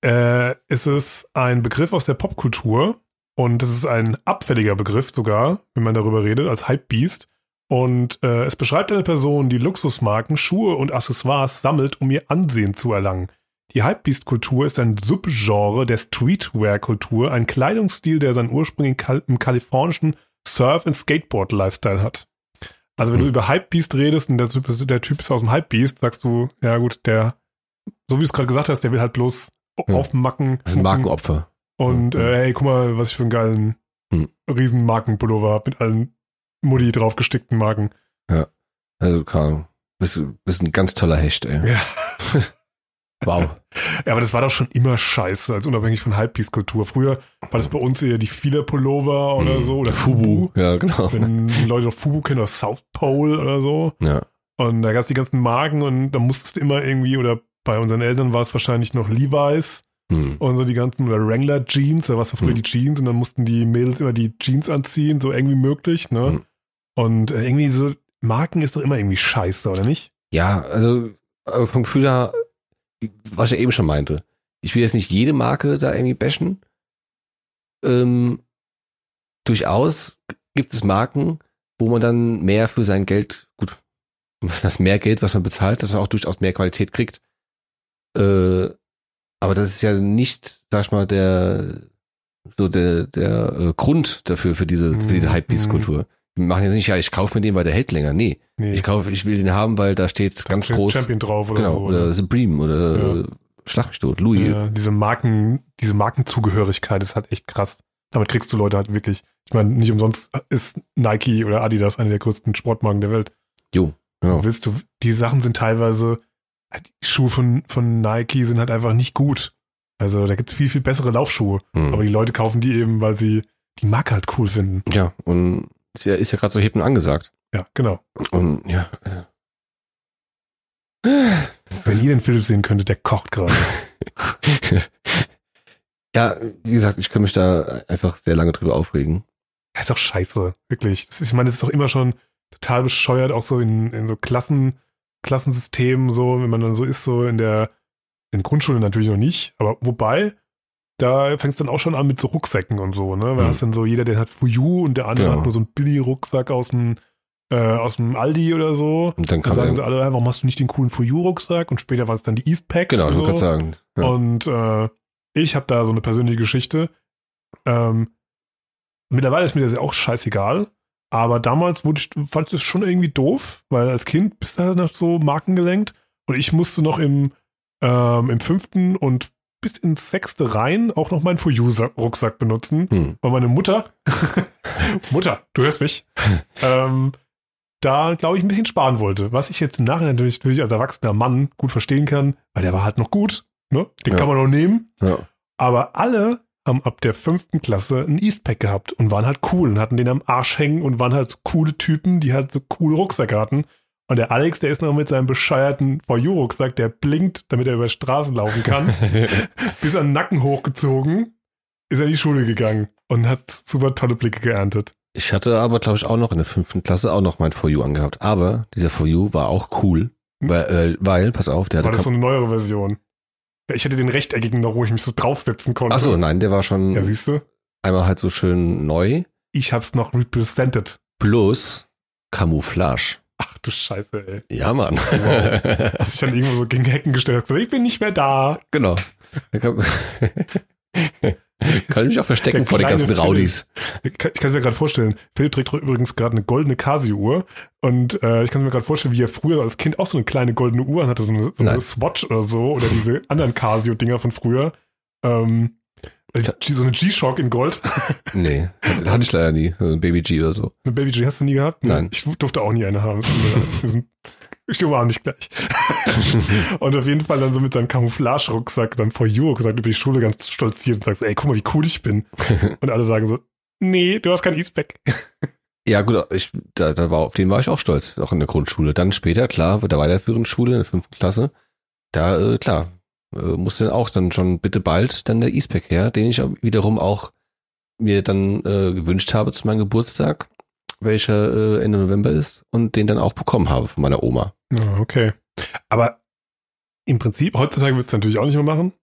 Speaker 2: äh, ist es ein Begriff aus der Popkultur und es ist ein abfälliger Begriff sogar, wenn man darüber redet, als Hypebeast. Und äh, es beschreibt eine Person, die Luxusmarken, Schuhe und Accessoires sammelt, um ihr Ansehen zu erlangen. Die Hypebeast-Kultur ist ein Subgenre der Streetwear-Kultur, ein Kleidungsstil, der seinen Ursprung in Kal im kalifornischen Surf- und Skateboard-Lifestyle hat. Also wenn
Speaker 3: Hm.
Speaker 2: du über Hypebeast redest und der Typ, ist, der typ ist aus dem Hypebeast, sagst du, ja gut, der, so wie du es gerade gesagt hast, der will halt bloß
Speaker 3: Hm.
Speaker 2: aufmacken
Speaker 3: Das ist ein
Speaker 2: schmucken
Speaker 3: Markenopfer.
Speaker 2: und
Speaker 3: Hm.
Speaker 2: äh, hey, guck mal, was ich für einen geilen
Speaker 3: Hm.
Speaker 2: riesen Markenpullover hab mit allen Mutti draufgestickten Marken.
Speaker 3: Also, keine Ahnung. Bist, bist ein ganz toller Hecht, ey.
Speaker 2: Ja.
Speaker 3: Wow.
Speaker 2: Ja, aber das war doch schon immer scheiße, als unabhängig von Hypebeast-Kultur. Früher war das bei uns eher die Fila-Pullover oder
Speaker 3: Hm.
Speaker 2: so oder Fubu.
Speaker 3: Ja, genau.
Speaker 2: Wenn Leute noch Fubu kennen oder South Pole oder so.
Speaker 3: Ja.
Speaker 2: Und da gab es die ganzen Marken und da musstest du immer irgendwie, oder bei unseren Eltern war es wahrscheinlich noch Levi's
Speaker 3: Hm.
Speaker 2: und so die ganzen Wrangler Jeans, da war es ja früher
Speaker 3: Hm.
Speaker 2: die Jeans und dann mussten die Mädels immer die Jeans anziehen, so eng wie möglich, ne?
Speaker 3: Hm.
Speaker 2: Und äh, irgendwie so, Marken ist doch immer irgendwie scheiße, oder nicht?
Speaker 3: Ja, also vom Gefühl her, was ich eben schon meinte, ich will jetzt nicht jede Marke da irgendwie bashen. Ähm, durchaus gibt es Marken, wo man dann mehr für sein Geld, gut, das mehr Geld, was man bezahlt, dass man auch durchaus mehr Qualität kriegt. Äh, aber das ist ja nicht, sag ich mal, der so der der äh, Grund dafür für diese für diese
Speaker 2: Mhm.
Speaker 3: Hypebeast-Kultur. Wir machen jetzt nicht, ja, ich kaufe mir den, weil der hält länger. Nee,
Speaker 2: Nee.
Speaker 3: ich kaufe, ich will den haben, weil da steht ganz
Speaker 2: steht
Speaker 3: groß,
Speaker 2: Champion drauf oder
Speaker 3: genau,
Speaker 2: so.
Speaker 3: oder Supreme oder
Speaker 2: Ja.
Speaker 3: äh, Schlag mich tot, Louis.
Speaker 2: Ja, diese Marken, diese Markenzugehörigkeit ist halt echt krass. Damit kriegst du Leute halt wirklich. Ich meine, nicht umsonst ist Nike oder Adidas eine der größten Sportmarken der Welt.
Speaker 3: Jo, genau.
Speaker 2: Willst du, die Sachen sind teilweise, die Schuhe von, von Nike sind halt einfach nicht gut. Also da gibt's viel, viel bessere Laufschuhe.
Speaker 3: Hm.
Speaker 2: Aber die Leute kaufen die eben, weil sie die Marke halt cool finden.
Speaker 3: Ja, und ist ja, ist ja gerade so und angesagt.
Speaker 2: Ja, genau.
Speaker 3: Und ja.
Speaker 2: Wenn ihr den Philipp sehen könntet, der kocht gerade.
Speaker 3: ja, wie gesagt, ich kann mich da einfach sehr lange drüber aufregen.
Speaker 2: Das ist doch scheiße, wirklich. Ist, ich meine, das ist doch immer schon total bescheuert, auch so in, in so Klassen, Klassensystemen, so, wenn man dann so ist, so in der, in Grundschule natürlich noch nicht, aber wobei, da fängt es dann auch schon an mit so Rucksäcken und so, ne? Weil
Speaker 3: Mhm.
Speaker 2: hast dann so, jeder, der hat Fuyu und der andere
Speaker 3: Genau.
Speaker 2: hat nur so einen Billy-Rucksack aus dem, äh, aus dem Aldi oder so.
Speaker 3: Und dann
Speaker 2: Da
Speaker 3: kann
Speaker 2: sagen sie alle, "Ja, warum hast du nicht den coolen Fuyu-Rucksack? Und später war es dann die Eastpacks.
Speaker 3: genau,
Speaker 2: und
Speaker 3: ich
Speaker 2: so.
Speaker 3: wollte sagen. Ja.
Speaker 2: Und äh, ich habe da so eine persönliche Geschichte. Ähm, mittlerweile ist mir das ja auch scheißegal. Aber damals wurde ich, fand ich das schon irgendwie doof, weil als Kind bist du halt noch so markengelenkt. Und ich musste noch im, ähm, im fünften und bis ins sechste rein auch noch meinen For You-Rucksack benutzen,
Speaker 3: Hm.
Speaker 2: weil meine Mutter, Mutter, du hörst mich, ähm, da, glaube ich, ein bisschen sparen wollte. Was ich jetzt im Nachhinein natürlich, natürlich als erwachsener Mann gut verstehen kann, weil der war halt noch gut. Ne? Den
Speaker 3: Ja.
Speaker 2: kann man noch nehmen.
Speaker 3: Ja.
Speaker 2: Aber alle haben ab der fünften Klasse ein Eastpack gehabt und waren halt cool und hatten den am Arsch hängen und waren halt so coole Typen, die halt so coole Rucksäcke hatten. Und der Alex, der ist noch mit seinem bescheuerten For You-Rucksack, der blinkt, damit er über Straßen laufen kann, bis an den Nacken hochgezogen, ist er in die Schule gegangen und hat super tolle Blicke geerntet.
Speaker 3: Ich hatte aber, glaube ich, auch noch in der fünften Klasse auch noch mein For You angehabt. Aber dieser For You war auch cool. Weil, äh, weil pass auf, der
Speaker 2: War
Speaker 3: hatte.
Speaker 2: das so eine neuere Version? Ja, ich hätte den rechteckigen noch, wo ich mich so draufsetzen konnte.
Speaker 3: Achso, nein, der war schon
Speaker 2: Ja, siehst du?
Speaker 3: einmal halt so schön neu.
Speaker 2: Ich hab's noch represented.
Speaker 3: Plus Camouflage.
Speaker 2: Ach du Scheiße, ey.
Speaker 3: Ja, Mann.
Speaker 2: Wow. Hast dich dann irgendwo so gegen Hecken gestellt. So, ich bin nicht mehr da.
Speaker 3: genau. Kann, kann ich mich auch verstecken vor den ganzen
Speaker 2: Philipp.
Speaker 3: Raudis.
Speaker 2: Ich kann es mir gerade vorstellen. Philipp trägt übrigens gerade eine goldene Casio-Uhr. Und äh, ich kann mir gerade vorstellen, wie er früher als Kind auch so eine kleine goldene Uhr hatte, so eine, so eine. Swatch oder so. Oder diese anderen Casio-Dinger von früher. Ähm, äh, so eine G-Shock in Gold.
Speaker 3: Nee, hatte ich leider nie. So ein Baby G oder so.
Speaker 2: Eine Baby G hast du nie gehabt? Nee,
Speaker 3: Nein.
Speaker 2: Ich durfte auch nie eine haben. Ich war auch nicht gleich. und auf jeden Fall dann so mit seinem Camouflage-Rucksack dann vor You gesagt über die Schule ganz stolziert und sagst, ey, guck mal, wie cool ich bin. und alle sagen so, nee, du hast kein E-Spec.
Speaker 3: Ja, gut, ich, da, da war, auf den war ich auch stolz, auch in der Grundschule. Dann später, klar, bei der weiterführenden Schule in der fünften Klasse, da, äh, klar, äh, musste dann auch dann schon bitte bald dann der E-Spec her, den ich wiederum auch mir dann äh, gewünscht habe zu meinem Geburtstag, welcher äh, Ende November ist und den dann auch bekommen habe von meiner Oma.
Speaker 2: Okay. Aber im Prinzip, heutzutage würdest du natürlich auch nicht mehr machen.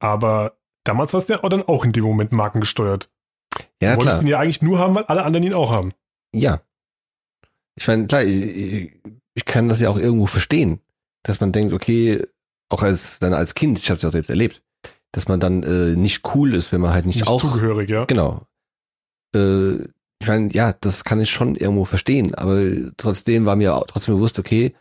Speaker 2: Aber damals warst du ja auch dann auch in dem Moment markengesteuert.
Speaker 3: Ja,
Speaker 2: du wolltest
Speaker 3: klar.
Speaker 2: ihn ja eigentlich nur haben, weil alle anderen ihn auch haben.
Speaker 3: Ja. Ich meine, klar, ich, ich kann das ja auch irgendwo verstehen, dass man denkt, okay, auch als dann als Kind, ich habe es ja auch selbst erlebt, dass man dann äh, nicht cool ist, wenn man halt nicht,
Speaker 2: Nicht
Speaker 3: auch
Speaker 2: zugehörig, ja.
Speaker 3: genau. Äh, ich meine, ja, das kann ich schon irgendwo verstehen, aber trotzdem war mir auch trotzdem bewusst, okay,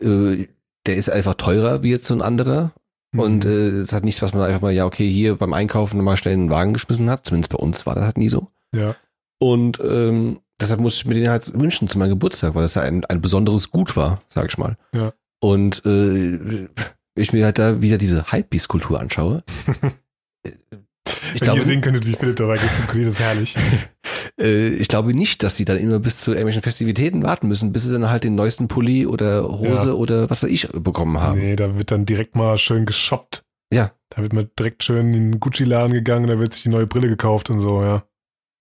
Speaker 3: äh, der ist einfach teurer wie jetzt so ein anderer und
Speaker 2: Mhm.
Speaker 3: äh, es hat nichts, was man einfach mal, ja, okay, hier beim Einkaufen mal schnell in den Wagen geschmissen hat. Zumindest bei uns war das halt nie so.
Speaker 2: ja.
Speaker 3: Und ähm, deshalb musste ich mir den halt wünschen zu meinem Geburtstag, weil das ja ein, ein besonderes Gut war, sag ich mal.
Speaker 2: Ja.
Speaker 3: Und äh, ich mir halt da wieder diese Hypebeast-Kultur anschaue. ich
Speaker 2: Wenn ihr
Speaker 3: glaube,
Speaker 2: sehen könntet, wie Philipp dabei gestikuliert, ist herrlich.
Speaker 3: äh, ich glaube nicht, dass sie dann immer bis zu irgendwelchen Festivitäten warten müssen, bis sie dann halt den neuesten Pulli oder Hose
Speaker 2: Ja.
Speaker 3: oder was weiß ich bekommen haben.
Speaker 2: Nee, da wird dann direkt mal schön geshoppt.
Speaker 3: Ja.
Speaker 2: Da wird man direkt schön in den Gucci-Laden gegangen, da wird sich die neue Brille gekauft und so, ja.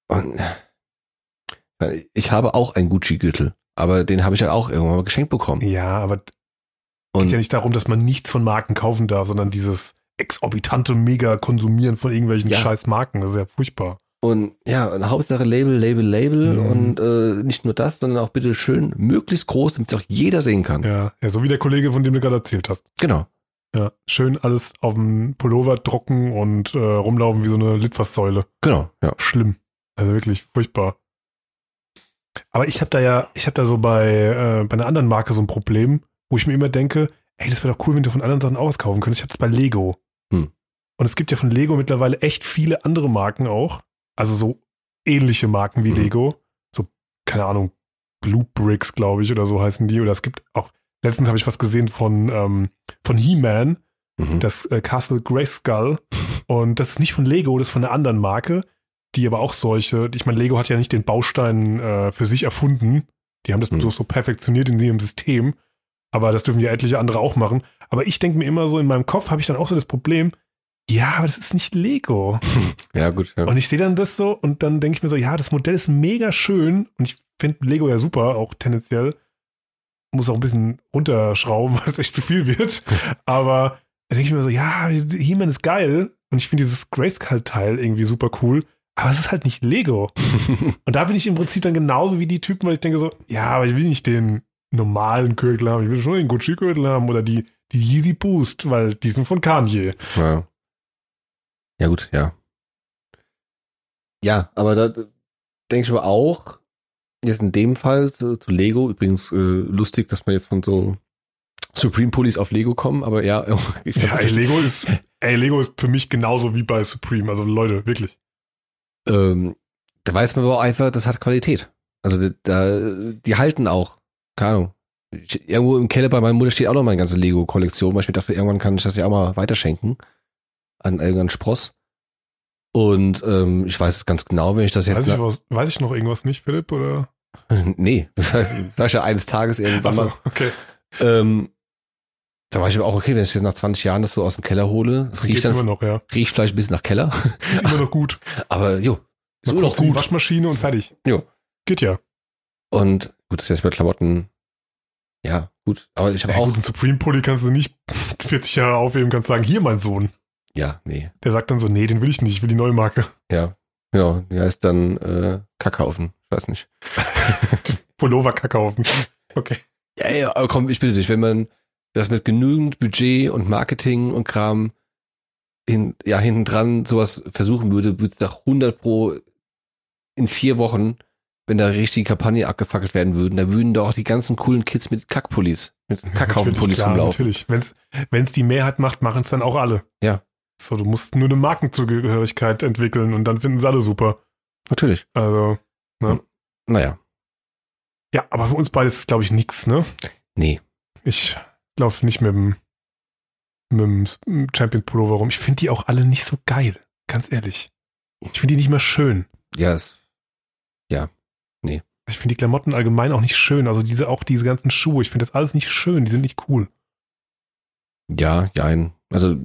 Speaker 3: Und ich habe auch einen Gucci-Gürtel, aber den habe ich ja auch irgendwann mal geschenkt bekommen.
Speaker 2: Ja, aber es geht ja nicht darum, dass man nichts von Marken kaufen darf, sondern dieses exorbitante Mega-Konsumieren von irgendwelchen
Speaker 3: Ja.
Speaker 2: scheiß Marken. Das ist ja furchtbar.
Speaker 3: Und ja, Hauptsache Label, Label, Label
Speaker 2: Mhm.
Speaker 3: und äh, nicht nur das, sondern auch bitte schön möglichst groß, damit es auch jeder sehen kann.
Speaker 2: Ja, ja, so wie der Kollege, von dem du gerade erzählt hast.
Speaker 3: Genau.
Speaker 2: Ja, schön alles auf dem Pullover drucken und äh, rumlaufen wie so eine Litfaßsäule.
Speaker 3: Genau, ja.
Speaker 2: Schlimm. Also wirklich furchtbar. Aber ich habe da ja, ich habe da so bei, äh, bei einer anderen Marke so ein Problem, wo ich mir immer denke, ey, das wäre doch cool, wenn du von anderen Sachen auch was kaufen könntest. Ich habe das bei Lego. Und es gibt ja von Lego mittlerweile echt viele andere Marken auch. Also so ähnliche Marken wie
Speaker 3: Mhm.
Speaker 2: Lego. So, keine Ahnung, Blue Bricks, glaube ich, oder so heißen die. Oder es gibt auch, letztens habe ich was gesehen von, ähm, von He-Man,
Speaker 3: Mhm.
Speaker 2: das äh, Castle Grayskull. Und das ist nicht von Lego, das ist von einer anderen Marke, die aber auch solche, ich meine, Lego hat ja nicht den Baustein äh, für sich erfunden. Die haben das
Speaker 3: Mhm.
Speaker 2: so, so perfektioniert in ihrem System. Aber das dürfen ja etliche andere auch machen. Aber ich denke mir immer so, in meinem Kopf habe ich dann auch so das Problem, ja, aber das ist nicht Lego.
Speaker 3: ja, gut. Ja.
Speaker 2: Und ich sehe dann das so und dann denke ich mir so, ja, das Modell ist mega schön und ich finde Lego ja super, auch tendenziell. Muss auch ein bisschen runterschrauben, weil es echt zu viel wird. Aber da denke ich mir so, ja, He-Man ist geil und ich finde dieses Grayskull-Teil irgendwie super cool. Aber es ist halt nicht Lego. Und da bin ich im Prinzip dann genauso wie die Typen, weil ich denke so, ja, aber ich will nicht den normalen Gürtel haben, ich will schon den Gucci-Gürtel haben oder die, die Yeezy Boost, weil die sind von Kanye.
Speaker 3: ja. Ja, gut, ja. Ja, aber da denke ich aber auch, jetzt in dem Fall zu, zu Lego, übrigens äh, lustig, dass wir jetzt von so Supreme Pullis auf Lego kommen, aber ja, ich
Speaker 2: Ja, ey, Lego ist, ey, Lego ist für mich genauso wie bei Supreme. Also Leute, wirklich.
Speaker 3: ähm, da weiß man aber auch einfach, das hat Qualität. Also da, die halten auch. Keine Ahnung. Ich, irgendwo im Keller bei meiner Mutter steht auch noch meine ganze Lego-Kollektion, weil ich mir dachte, irgendwann kann ich das ja auch mal weiterschenken an irgendeinen Spross. Und ähm, ich weiß ganz genau, wenn ich das jetzt.
Speaker 2: Weiß ich, was, weiß ich noch irgendwas nicht, Philipp? Oder?
Speaker 3: nee, das sag ich ja eines Tages irgendwann mal.
Speaker 2: okay.
Speaker 3: Ähm, da war ich aber auch, okay, wenn ich jetzt nach 20 Jahren das so aus dem Keller hole,
Speaker 2: Dann
Speaker 3: riecht dann,
Speaker 2: noch, ja.
Speaker 3: riecht vielleicht ein bisschen nach Keller.
Speaker 2: Ist immer noch gut.
Speaker 3: Aber jo, ist immer noch gut.
Speaker 2: Waschmaschine und fertig.
Speaker 3: Jo.
Speaker 2: Geht ja.
Speaker 3: Und gut, das ist jetzt mit Klamotten. Ja, gut. Aber ich habe
Speaker 2: Ja,
Speaker 3: auch.
Speaker 2: einen Supreme Pulli kannst du nicht 40 Jahre aufheben, kannst sagen, hier mein Sohn.
Speaker 3: Ja, nee.
Speaker 2: Der sagt dann so, nee, den will ich nicht, ich will die neue Marke.
Speaker 3: Ja. Genau. Die heißt dann äh, Kackhaufen. Ich weiß nicht.
Speaker 2: Pullover Kackhaufen. Okay.
Speaker 3: Ja, ja, aber komm, ich bitte dich, wenn man das mit genügend Budget und Marketing und Kram hin, ja, hinten dran sowas versuchen würde, würde es nach 100 pro in vier Wochen, wenn da richtige Kampagne abgefackelt werden würden, da würden doch die ganzen coolen Kids mit Kackpullis, mit Kackhaufenpullis
Speaker 2: klar,
Speaker 3: rumlaufen.
Speaker 2: Natürlich. Wenn's, wenn's die Mehrheit macht, machen es dann auch alle.
Speaker 3: Ja.
Speaker 2: So, du musst nur eine Markenzugehörigkeit entwickeln und dann finden sie alle super.
Speaker 3: Natürlich.
Speaker 2: Also,
Speaker 3: Naja,
Speaker 2: ja, aber für uns beide ist es, glaube ich, nix, ne?
Speaker 3: nee.
Speaker 2: Ich laufe nicht mit dem, mit dem Champion Pullover rum. Ich finde die auch alle nicht so geil. Ganz ehrlich. Ich finde die nicht mehr schön.
Speaker 3: Ja, es,
Speaker 2: Ich finde die Klamotten allgemein auch nicht schön. Also diese, auch diese ganzen Schuhe. Ich finde das alles nicht schön. Die sind nicht cool.
Speaker 3: ja, jein. Also,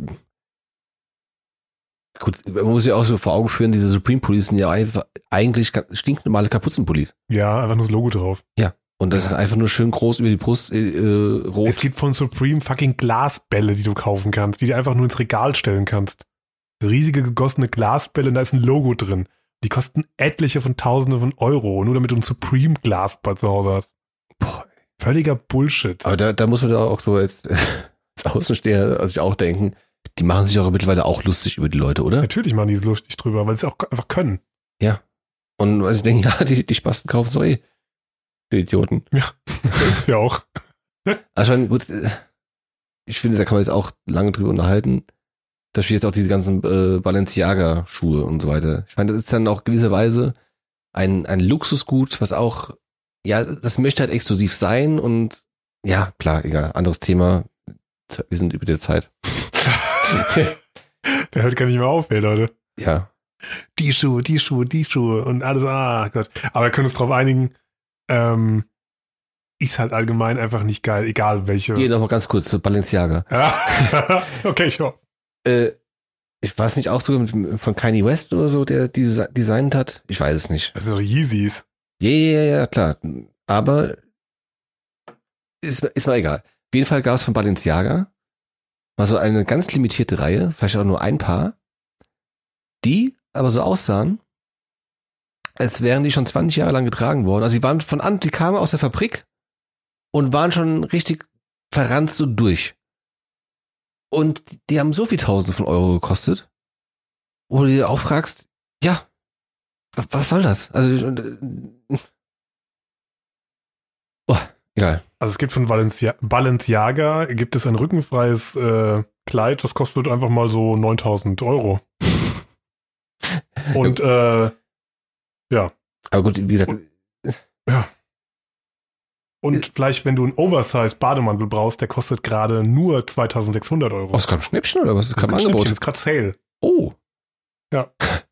Speaker 3: gut, man muss sich auch so vor Augen führen, diese Supreme Pullis sind ja einfach, eigentlich stinknormale Kapuzenpullis.
Speaker 2: Ja, einfach nur das Logo drauf.
Speaker 3: Und das ist einfach nur schön groß über die Brust, äh, äh, rot.
Speaker 2: Es gibt von Supreme fucking Glasbälle, die du kaufen kannst, die du einfach nur ins Regal stellen kannst. Riesige gegossene Glasbälle, und da ist ein Logo drin. Die kosten etliche von Tausende von Euro, nur damit du ein Supreme Glasball zu Hause hast.
Speaker 3: Boah,
Speaker 2: Völliger Bullshit.
Speaker 3: Aber da, da muss man da auch so als, als Außensteher also ich auch denken, die machen sich auch mittlerweile auch lustig über die Leute, oder?
Speaker 2: Natürlich machen die es lustig drüber, weil sie es auch einfach können.
Speaker 3: Und weil sie denken, ja, die, die Spasten kaufen so eh. Die Idioten.
Speaker 2: Das ist ja auch.
Speaker 3: Also ich meine, gut, äh, ich finde, da kann man jetzt auch lange drüber unterhalten. Da steht jetzt auch diese ganzen äh, Balenciaga-Schuhe und so weiter. Ich meine, das ist dann auch gewisserweise ein, ein Luxusgut, was auch, ja, das möchte halt exklusiv sein und ja, klar, egal, anderes Thema. Wir sind über der Zeit.
Speaker 2: Der hört gar nicht mehr auf, ey, Leute.
Speaker 3: Ja,
Speaker 2: Die Schuhe, die Schuhe, die Schuhe und alles, ah Gott. Aber wir können uns darauf einigen, ähm, ist halt allgemein einfach nicht geil, egal welche.
Speaker 3: hier nochmal ganz kurz zu Balenciaga.
Speaker 2: Okay, ich hoffe.
Speaker 3: Äh, ich weiß nicht, auch mit, von Kanye West oder so, der diese designt hat. Ich weiß es nicht.
Speaker 2: Das sind doch Yeezys.
Speaker 3: Ja, ja, ja, klar. Aber ist, ist mal egal. Auf jeden Fall gab es von Balenciaga mal so eine ganz limitierte Reihe, vielleicht auch nur ein paar, die aber so aussahen, als wären die schon 20 Jahre lang getragen worden. Also sie waren von an, die kamen aus der Fabrik und waren schon richtig verranzt und durch. Und die haben so viel Tausende von Euro gekostet, wo du dir auch fragst, ja, wa- was soll das? Also, äh, egal.
Speaker 2: Also es gibt von Balencia Balenciaga gibt es ein rückenfreies äh, Kleid, das kostet einfach mal so 9000 Euro. Und äh,
Speaker 3: Aber gut, wie gesagt,
Speaker 2: und vielleicht, wenn du einen Oversize Bademantel brauchst, der kostet gerade nur 2600 Euro.
Speaker 3: oh, es kam Schnäppchen oder was?
Speaker 2: Ist
Speaker 3: Angebot.
Speaker 2: Schnäppchen, Das ist gerade Sale.
Speaker 3: Oh.
Speaker 2: Ja.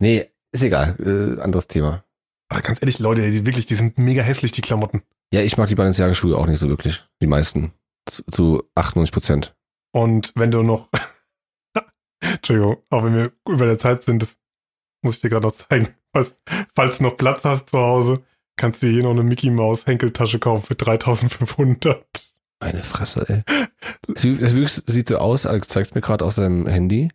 Speaker 3: Nee, ist egal. Äh, anderes Thema.
Speaker 2: Aber ganz ehrlich, Leute, die wirklich, die sind mega hässlich, die Klamotten.
Speaker 3: Ja, ich mag die Balenciaga-Schuhe auch nicht so wirklich. Die meisten. Zu, zu 98 Prozent.
Speaker 2: Und wenn du noch, Entschuldigung, auch wenn wir über der Zeit sind, das muss ich dir gerade noch zeigen. Falls, falls du noch Platz hast zu Hause, kannst du dir hier noch eine Mickey Maus Henkeltasche kaufen für 3500.
Speaker 3: Meine Fresse, ey. Sie- Das sieht so aus, Alex zeigt mir gerade auf seinem Handy,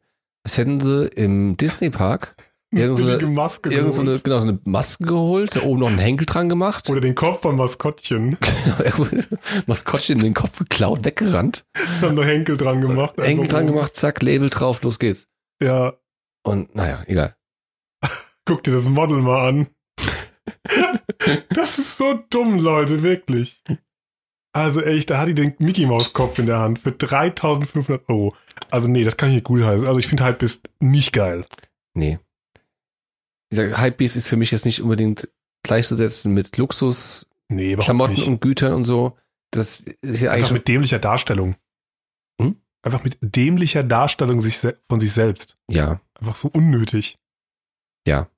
Speaker 3: als hätten sie im Disney-Park Irgend so eine-
Speaker 2: Maske
Speaker 3: irgend so eine, genau, so eine Maske geholt, da oben noch einen Henkel dran gemacht,
Speaker 2: Oder den Kopf vom Maskottchen.
Speaker 3: Maskottchen in den Kopf geklaut, weggerannt,
Speaker 2: Haben noch Henkel dran gemacht.
Speaker 3: Henkel dran
Speaker 2: oben.
Speaker 3: gemacht, zack, Label drauf, los geht's.
Speaker 2: Ja,
Speaker 3: Und naja, egal.
Speaker 2: guck dir das Model mal an. das ist so dumm, Leute, wirklich. Also echt, da hat die den Mickey Maus Kopf in der Hand für 3500 Euro. Also nee, das kann ich nicht gut heißen. Also ich finde Hypebeast nicht geil.
Speaker 3: Nee. Dieser Hypebeast ist für mich jetzt nicht unbedingt gleichzusetzen mit Luxus,
Speaker 2: Nee,
Speaker 3: Klamotten
Speaker 2: nicht.
Speaker 3: und Gütern und so. Das ist ja eigentlich
Speaker 2: Einfach mit dämlicher Darstellung.
Speaker 3: Hm?
Speaker 2: Einfach mit dämlicher Darstellung sich von sich selbst.
Speaker 3: ja.
Speaker 2: einfach so unnötig.
Speaker 3: Ja.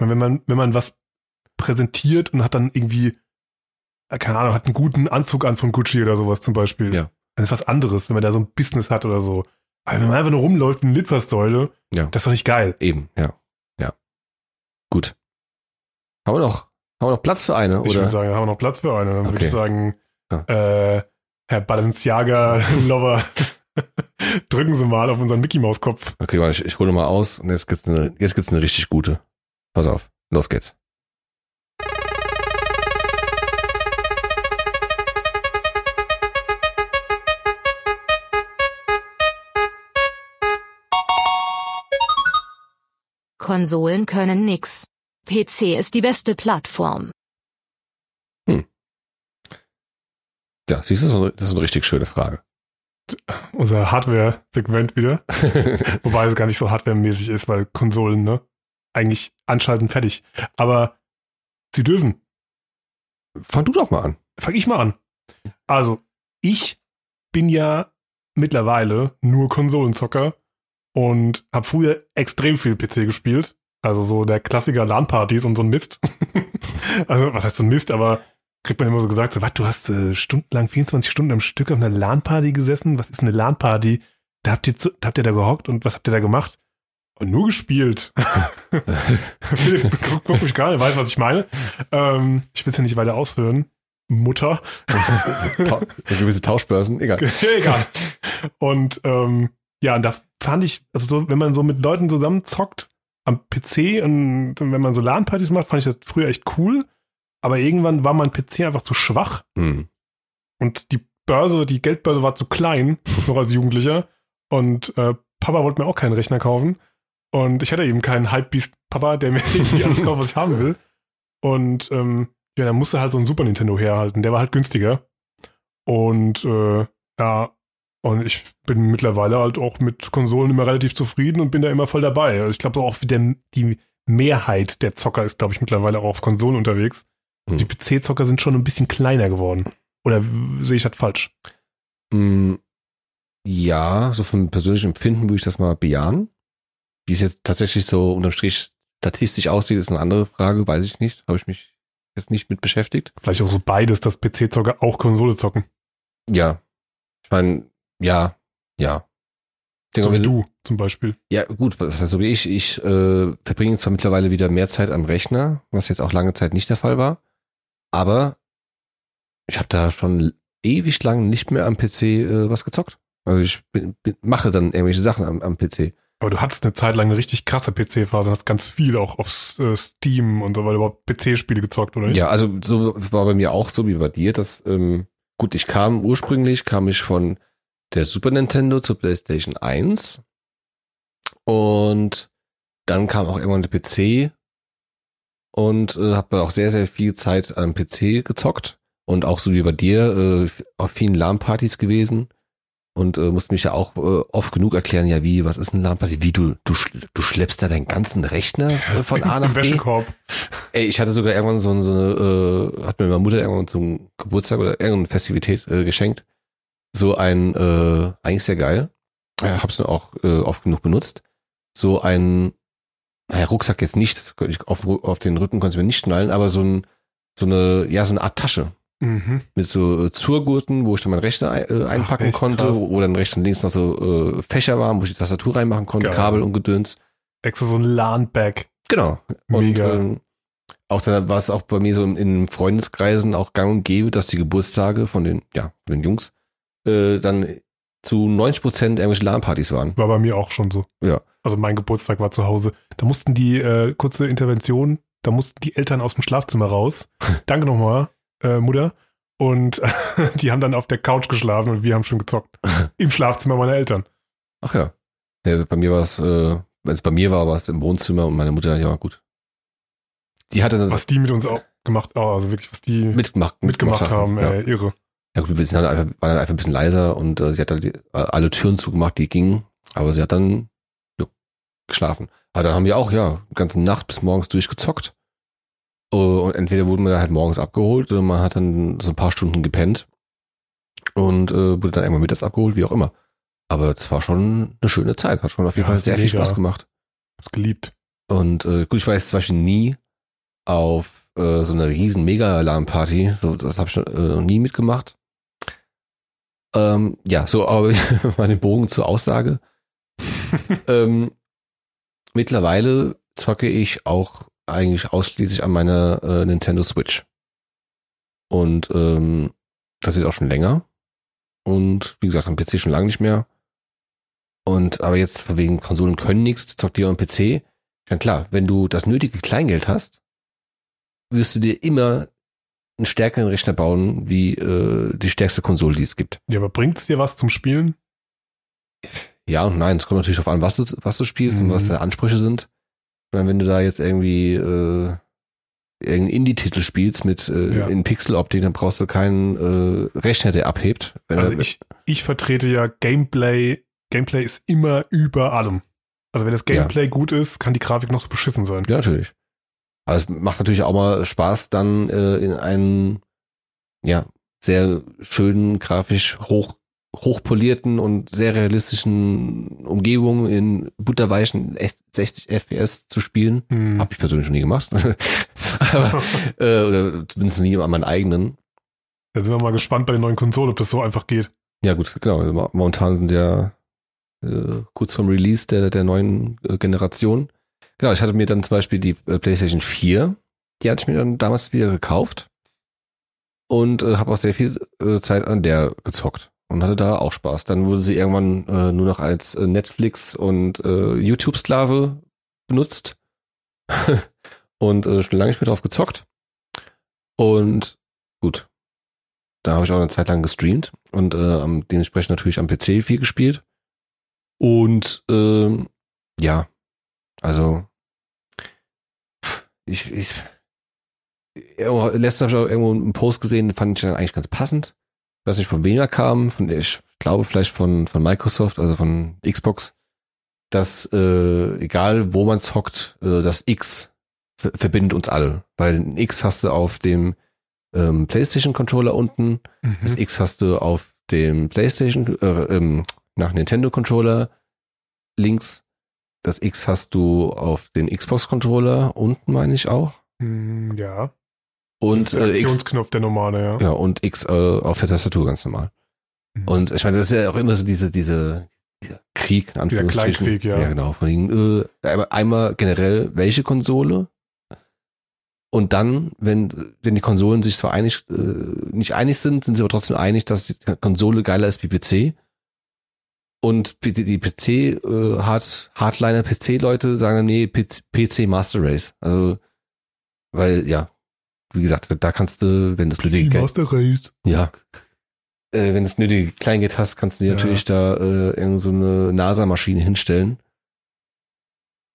Speaker 2: Und wenn man, wenn man was präsentiert und hat dann irgendwie, äh, keine Ahnung, hat einen guten Anzug an von Gucci oder sowas zum Beispiel.
Speaker 3: Ja.
Speaker 2: Dann ist was anderes, wenn man da so ein Business hat oder so. Aber wenn man einfach nur rumläuft eine Litfaßsäule,
Speaker 3: Ja.
Speaker 2: das ist doch nicht geil.
Speaker 3: Eben, ja. Gut. Haben wir noch, haben wir noch Platz für eine,
Speaker 2: Ich
Speaker 3: oder?
Speaker 2: würde sagen, haben wir noch Platz für eine. Dann würde
Speaker 3: Okay.
Speaker 2: ich sagen,
Speaker 3: Ja.
Speaker 2: äh, Herr Balenciaga-Lover, drücken Sie mal auf unseren Mickey-Maus-Kopf.
Speaker 3: Okay, warte, ich, ich hole mal aus und jetzt gibt's eine, jetzt gibt's eine richtig gute. Pass auf. Los geht's.
Speaker 4: Konsolen können nix. PC ist die beste Plattform.
Speaker 3: Ja, siehst du, das ist eine- das ist eine richtig schöne Frage.
Speaker 2: Unser Hardware-Segment wieder. Wobei es gar nicht so hardware-mäßig ist, weil Konsolen, ne? Eigentlich anschalten, fertig. Aber sie dürfen.
Speaker 3: Fang du doch mal an.
Speaker 2: Fang ich mal an. Also, ich bin ja mittlerweile nur Konsolenzocker und habe früher extrem viel PC gespielt. Also so der Klassiker LAN-Partys und so ein Mist. also, was heißt so ein Mist, aber kriegt man immer so gesagt, so, was, du hast äh, stundenlang, 24 Stunden am Stück auf einer LAN-Party gesessen? Was ist eine LAN-Party? Da habt ihr, zu, da habt ihr da gehockt und was habt ihr da gemacht? Und nur gespielt. Philipp guck, guck mich gerade, weiß, was ich meine. Ähm, ich will es ja nicht weiter ausführen. Mutter.
Speaker 3: Ta gewisse Tauschbörsen, egal.
Speaker 2: Egal. Und ähm, ja, und da fand ich, also so, wenn man so mit Leuten zusammen zockt am PC und wenn man so LAN-Partys macht, fand ich das früher echt cool. Aber irgendwann war mein PC einfach zu schwach
Speaker 3: Hm.
Speaker 2: und die Börse, die Geldbörse war zu klein, noch als Jugendlicher. Und äh, Papa wollte mir auch keinen Rechner kaufen. Und ich hatte eben keinen Hypebeast-Papa, der mir irgendwie alles kauft, was ich haben will. Und ähm, ja, dann musste halt so ein Super Nintendo herhalten. Der war halt günstiger. Und äh, ja, und ich bin mittlerweile halt auch mit Konsolen immer relativ zufrieden und bin da immer voll dabei. Also ich glaube auch der, die Mehrheit der Zocker ist, glaube ich, mittlerweile auch auf Konsolen unterwegs.
Speaker 3: Hm.
Speaker 2: Die PC-Zocker sind schon ein bisschen kleiner geworden. Oder sehe ich das falsch?
Speaker 3: Mm, Ja, so vom persönlichen Empfinden würde ich das mal bejahen. Wie es jetzt tatsächlich so unterm Strich statistisch aussieht, ist eine andere Frage, weiß ich nicht. Habe ich mich jetzt nicht mit beschäftigt.
Speaker 2: Vielleicht auch so beides, dass PC-Zocker auch Konsole zocken.
Speaker 3: Ja. Ich meine, ja, ja. Denke,
Speaker 2: So wie du zum Beispiel.
Speaker 3: Ja, gut, was heißt so wie ich? Ich äh, verbringe zwar mittlerweile wieder mehr Zeit am Rechner, was jetzt auch lange Zeit nicht der Fall war, aber ich habe da schon ewig lang nicht mehr am PC äh, was gezockt. Also ich bin, bin, mache dann irgendwelche Sachen am, am PC.
Speaker 2: Aber du hattest eine Zeit lang eine richtig krasse PC-Phase und hast ganz viel auch auf äh, Steam und so weiter überhaupt PC-Spiele gezockt, oder nicht?
Speaker 3: Ja, also so war bei mir auch so wie bei dir, dass ähm, gut, ich kam ursprünglich kam ich von der Super Nintendo zur PlayStation 1 und dann kam auch irgendwann der PC und äh, habe auch sehr sehr viel Zeit am PC gezockt und auch so wie bei dir äh, auf vielen LAN-Partys gewesen und äh, musste mich ja auch äh, oft genug erklären, ja wie, was ist ein LAN-Party, wie du du du schleppst da deinen ganzen Rechner äh, von A nach B.
Speaker 2: Wäschekorb.
Speaker 3: Ey, ich hatte sogar irgendwann so, so eine, äh, hat mir meine Mutter irgendwann zum Geburtstag oder irgendeine Festivität äh, geschenkt. So ein, äh, eigentlich sehr geil. Äh, hab's nur auch äh, oft genug benutzt. So ein, naja, Rucksack jetzt nicht, auf, auf den Rücken konnte ich mir nicht schnallen, aber so ein, so eine, ja, so eine Art Tasche
Speaker 2: Mhm.
Speaker 3: mit so äh, Zurgurten, wo ich dann meinen Rechner äh, einpacken
Speaker 2: echt
Speaker 3: konnte,
Speaker 2: krass.
Speaker 3: wo dann rechts und links noch so äh, Fächer waren, wo ich die Tastatur reinmachen konnte,
Speaker 2: Geil.
Speaker 3: Kabel und Gedöns.
Speaker 2: Extra so ein LAN-Bag.
Speaker 3: Genau. Und
Speaker 2: Mega.
Speaker 3: ähm, auch dann war es auch bei mir so in, in Freundeskreisen auch gang und gäbe, dass die Geburtstage von den, ja, von den Jungs äh, dann zu 90 Prozent irgendwelche LAN-Partys waren.
Speaker 2: War bei mir auch schon so.
Speaker 3: Ja.
Speaker 2: Also mein Geburtstag war zu Hause. Da mussten die, äh, kurze Intervention, da mussten die Eltern aus dem Schlafzimmer raus. Danke nochmal, äh, Mutter. Und die haben dann auf der Couch geschlafen und wir haben schon gezockt. Im Schlafzimmer meiner Eltern.
Speaker 3: Ach ja. ja bei mir war es, äh, wenn es bei mir war, war es im Wohnzimmer und meine Mutter, ja gut. Die hatte dann
Speaker 2: Was die mit uns auch gemacht, oh, also wirklich, was die
Speaker 3: mitgemacht,
Speaker 2: mitgemacht haben,
Speaker 3: Ja.
Speaker 2: äh, irre.
Speaker 3: Ja gut, wir sind halt einfach, waren dann einfach ein bisschen leiser und äh, sie hat dann die, äh, alle Türen zugemacht, die gingen, aber sie hat dann jo, geschlafen. Aber dann haben wir auch, ja, die ganze Nacht bis morgens durchgezockt. Äh, Und entweder wurden wir dann halt morgens abgeholt oder man hat dann so ein paar Stunden gepennt und äh, wurde dann irgendwann mittags abgeholt, wie auch immer. Aber das war schon eine schöne Zeit, hat schon auf jeden
Speaker 2: Ja,
Speaker 3: Fall sehr viel
Speaker 2: mega.
Speaker 3: Spaß gemacht.
Speaker 2: Hab's geliebt.
Speaker 3: Und äh, gut, ich war jetzt zum Beispiel nie auf äh, so eine riesen Mega-Alarm-Party. So, das habe ich äh, noch nie mitgemacht. Ähm, ja, so, aber mal den Bogen zur Aussage. ähm, mittlerweile zocke ich auch eigentlich ausschließlich an meiner äh, Nintendo Switch. Und ähm, das ist auch schon länger. Und wie gesagt, am PC schon lange nicht mehr. Und aber jetzt wegen Konsolen können nichts, zockt ihr am PC. Ja klar, wenn du das nötige Kleingeld hast, wirst du dir immer einen stärkeren Rechner bauen, wie äh, die stärkste Konsole, die es gibt.
Speaker 2: Ja, aber bringt's dir was zum Spielen?
Speaker 3: Ja und nein, es kommt natürlich darauf an, was du, was du spielst
Speaker 2: Mhm.
Speaker 3: und was deine Ansprüche sind. Ich meine, wenn du da jetzt irgendwie äh, irgendeinen Indie-Titel spielst mit äh,
Speaker 2: Ja.
Speaker 3: in Pixeloptik, dann brauchst du keinen äh, Rechner, der abhebt.
Speaker 2: Also ich, ich vertrete ja Gameplay. Gameplay ist immer über allem. Also wenn das Gameplay gut ist, kann die Grafik noch so beschissen sein.
Speaker 3: Ja, natürlich. Aber es macht natürlich auch mal Spaß, dann äh, in einen ja sehr schönen, grafisch hoch hochpolierten und sehr realistischen Umgebungen in butterweichen echt 60 FPS zu spielen.
Speaker 2: Hm.
Speaker 3: Habe ich persönlich noch nie gemacht. Aber, äh, oder zumindest noch nie an meinen eigenen.
Speaker 2: Da sind wir mal gespannt bei den neuen Konsolen, ob das so einfach geht.
Speaker 3: Ja gut, genau. mo- Momentan sind ja äh, kurz vorm Release der, der neuen äh, Generation. Genau, ich hatte mir dann zum Beispiel die äh, PlayStation 4, die hatte ich mir dann damals wieder gekauft und äh, habe auch sehr viel äh, Zeit an der gezockt und hatte da auch Spaß. Dann wurde sie irgendwann äh, nur noch als äh, Netflix und äh, YouTube-Sklave benutzt und äh, schon lange nicht mehr drauf gezockt. Und gut, da habe ich auch eine Zeit lang gestreamt und äh, dementsprechend natürlich am PC viel gespielt. Und ähm, ja, also ich, ich letztens habe ich auch irgendwo einen Post gesehen, den fand ich dann eigentlich ganz passend. Ich weiß nicht, von wem er kam, von ich glaube vielleicht von, von Microsoft, also von Xbox, dass äh, egal wo man zockt, äh, das X ver verbindet uns alle. Weil ein X hast du auf dem ähm, PlayStation Controller unten, das
Speaker 2: Mhm.
Speaker 3: X hast du auf dem PlayStation, äh, ähm, nach Nintendo Controller links. Das X hast du auf den Xbox Controller unten, meine ich auch.
Speaker 2: Hm, ja.
Speaker 3: Und
Speaker 2: das ist der
Speaker 3: äh, X,
Speaker 2: Aktionsknopf der normale, ja.
Speaker 3: genau, und X äh, auf der Tastatur ganz normal.
Speaker 2: Mhm.
Speaker 3: Und ich meine, das ist ja auch immer so diese, diese, Krieg, in Anführungsstrichen.
Speaker 2: Kleinkrieg, ja.
Speaker 3: Ja, genau. Von wegen, äh, einmal- einmal generell, welche Konsole? Und dann, wenn, wenn die Konsolen sich zwar einig, äh, nicht einig sind, sind sie aber trotzdem einig, dass die Konsole geiler ist wie PC. Und die, PC, äh, Hard, Hardliner PC-Leute sagen dann, nee, PC, PC Master Race. Also, weil, ja, wie gesagt, da kannst du, wenn das nötige Geld,
Speaker 2: Master Race.
Speaker 3: ja. Äh, wenn es nötige Kleingeld hast, kannst du dir
Speaker 2: Ja.
Speaker 3: natürlich da äh, irgend so eine NASA-Maschine hinstellen.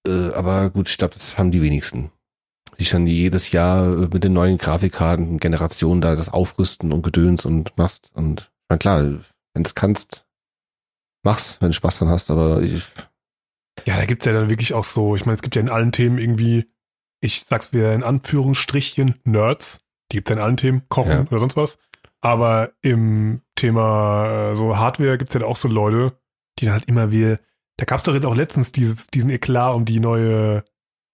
Speaker 3: Äh, aber gut, ich glaube, das haben die wenigsten. Die die jedes Jahr äh, mit den neuen Grafikkarten, Generationen da das aufrüsten und gedöns und machst. Und na klar, wenn es kannst, mach's, wenn du Spaß dran hast, aber ich,
Speaker 2: Ja, da gibt's ja dann wirklich auch so, ich meine, es gibt ja in allen Themen irgendwie, ich sag's wieder in Anführungsstrichen, Nerds. Die gibt's ja in allen Themen, Kochen
Speaker 3: Ja.
Speaker 2: oder sonst was. Aber im Thema äh, so Hardware gibt's ja auch so Leute, die dann halt immer wie, da gab's doch jetzt auch letztens dieses, diesen Eklat um die neue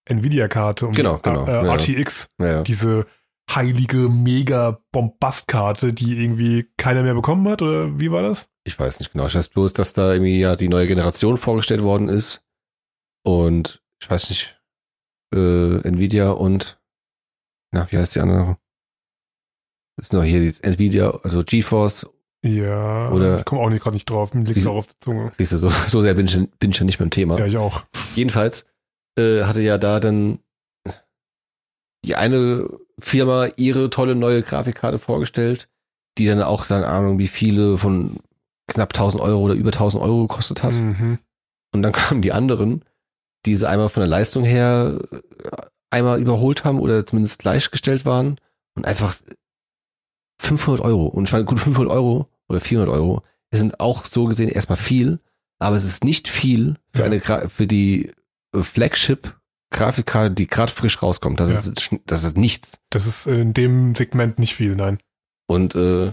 Speaker 2: Nvidia-Karte, um
Speaker 3: Genau,
Speaker 2: die
Speaker 3: genau,
Speaker 2: äh,
Speaker 3: ja.
Speaker 2: RTX,
Speaker 3: naja.
Speaker 2: diese heilige Mega-Bombast-Karte, die irgendwie keiner mehr bekommen hat, oder wie war das?
Speaker 3: Ich weiß nicht genau. Ich weiß bloß, dass da irgendwie ja die neue Generation vorgestellt worden ist. Und ich weiß nicht, äh, Nvidia und, na, wie heißt die andere? Das ist noch hier die Nvidia, also GeForce.
Speaker 2: Ja,
Speaker 3: Oder-
Speaker 2: ich komme auch nicht gerade nicht drauf, mir liegt's
Speaker 3: Sie-
Speaker 2: auch auf der Zunge.
Speaker 3: Siehst du, so, so sehr bin ich, bin ich ja nicht mehr im Thema.
Speaker 2: Ja, ich auch.
Speaker 3: Jedenfalls äh, hatte ja da dann die eine Firma ihre tolle neue Grafikkarte vorgestellt, die dann auch dann Ahnung, wie viele von knapp 1000 Euro oder über 1000 Euro gekostet hat.
Speaker 2: Mhm.
Speaker 3: Und dann kamen die anderen, die sie einmal von der Leistung her äh, einmal überholt haben oder zumindest gleichgestellt waren und einfach 500 Euro. Und ich meine, gut, 500 Euro oder 400 Euro, es sind auch so gesehen erstmal viel, aber es ist nicht viel für
Speaker 2: Ja.
Speaker 3: eine, Gra- für die äh, Flagship-Grafikkarte, die gerade frisch rauskommt. Das,
Speaker 2: Ja.
Speaker 3: ist, das ist nichts.
Speaker 2: Das ist in dem Segment nicht viel, nein.
Speaker 3: Und äh,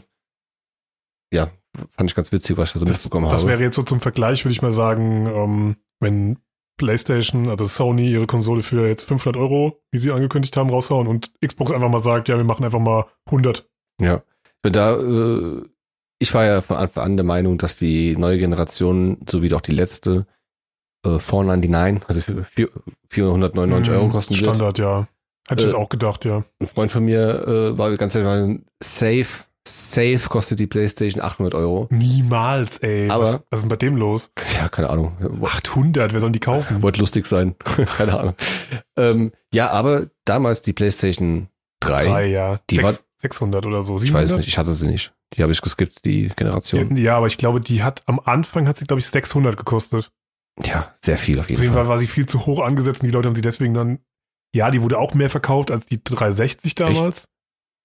Speaker 3: ja, fand ich ganz witzig, was ich da so
Speaker 2: Das,
Speaker 3: mitbekommen
Speaker 2: das
Speaker 3: habe.
Speaker 2: wäre jetzt so zum Vergleich, würde ich mal sagen, ähm, wenn PlayStation, also Sony, ihre Konsole für jetzt 500 Euro, wie sie angekündigt haben, raushauen und Xbox einfach mal sagt, ja, wir machen einfach mal 100.
Speaker 3: Ja. Da, äh, ich war ja von Anfang an der Meinung, dass die neue Generation, sowie auch die letzte, äh, 499, also für vier- 499 Euro kosten wird.
Speaker 2: Mhm. Standard, ja. Hätte ich
Speaker 3: Äh,
Speaker 2: jetzt auch gedacht, ja.
Speaker 3: Ein Freund von mir äh, war ganz ehrlich, safe, safe kostet die PlayStation 800 Euro.
Speaker 2: Niemals, ey.
Speaker 3: Aber-
Speaker 2: was, was ist denn bei dem los?
Speaker 3: Ja, keine Ahnung.
Speaker 2: 800, wer soll die kaufen?
Speaker 3: Wollte lustig sein. keine Ahnung. Ähm, ja, aber damals die PlayStation 3,
Speaker 2: Drei, ja.
Speaker 3: Die
Speaker 2: Sechs,
Speaker 3: war-
Speaker 2: 600 oder so.
Speaker 3: ich
Speaker 2: 700?
Speaker 3: weiß nicht, ich hatte sie nicht. Die habe ich geskippt, die Generation.
Speaker 2: Ja, aber ich glaube, die hat am Anfang hat sie, glaube ich, 600 gekostet.
Speaker 3: Ja, sehr viel auf jeden
Speaker 2: Auf jeden
Speaker 3: Fall.
Speaker 2: Fall war sie viel zu hoch angesetzt und die Leute haben sie deswegen dann, ja, die wurde auch mehr verkauft als die 360 damals.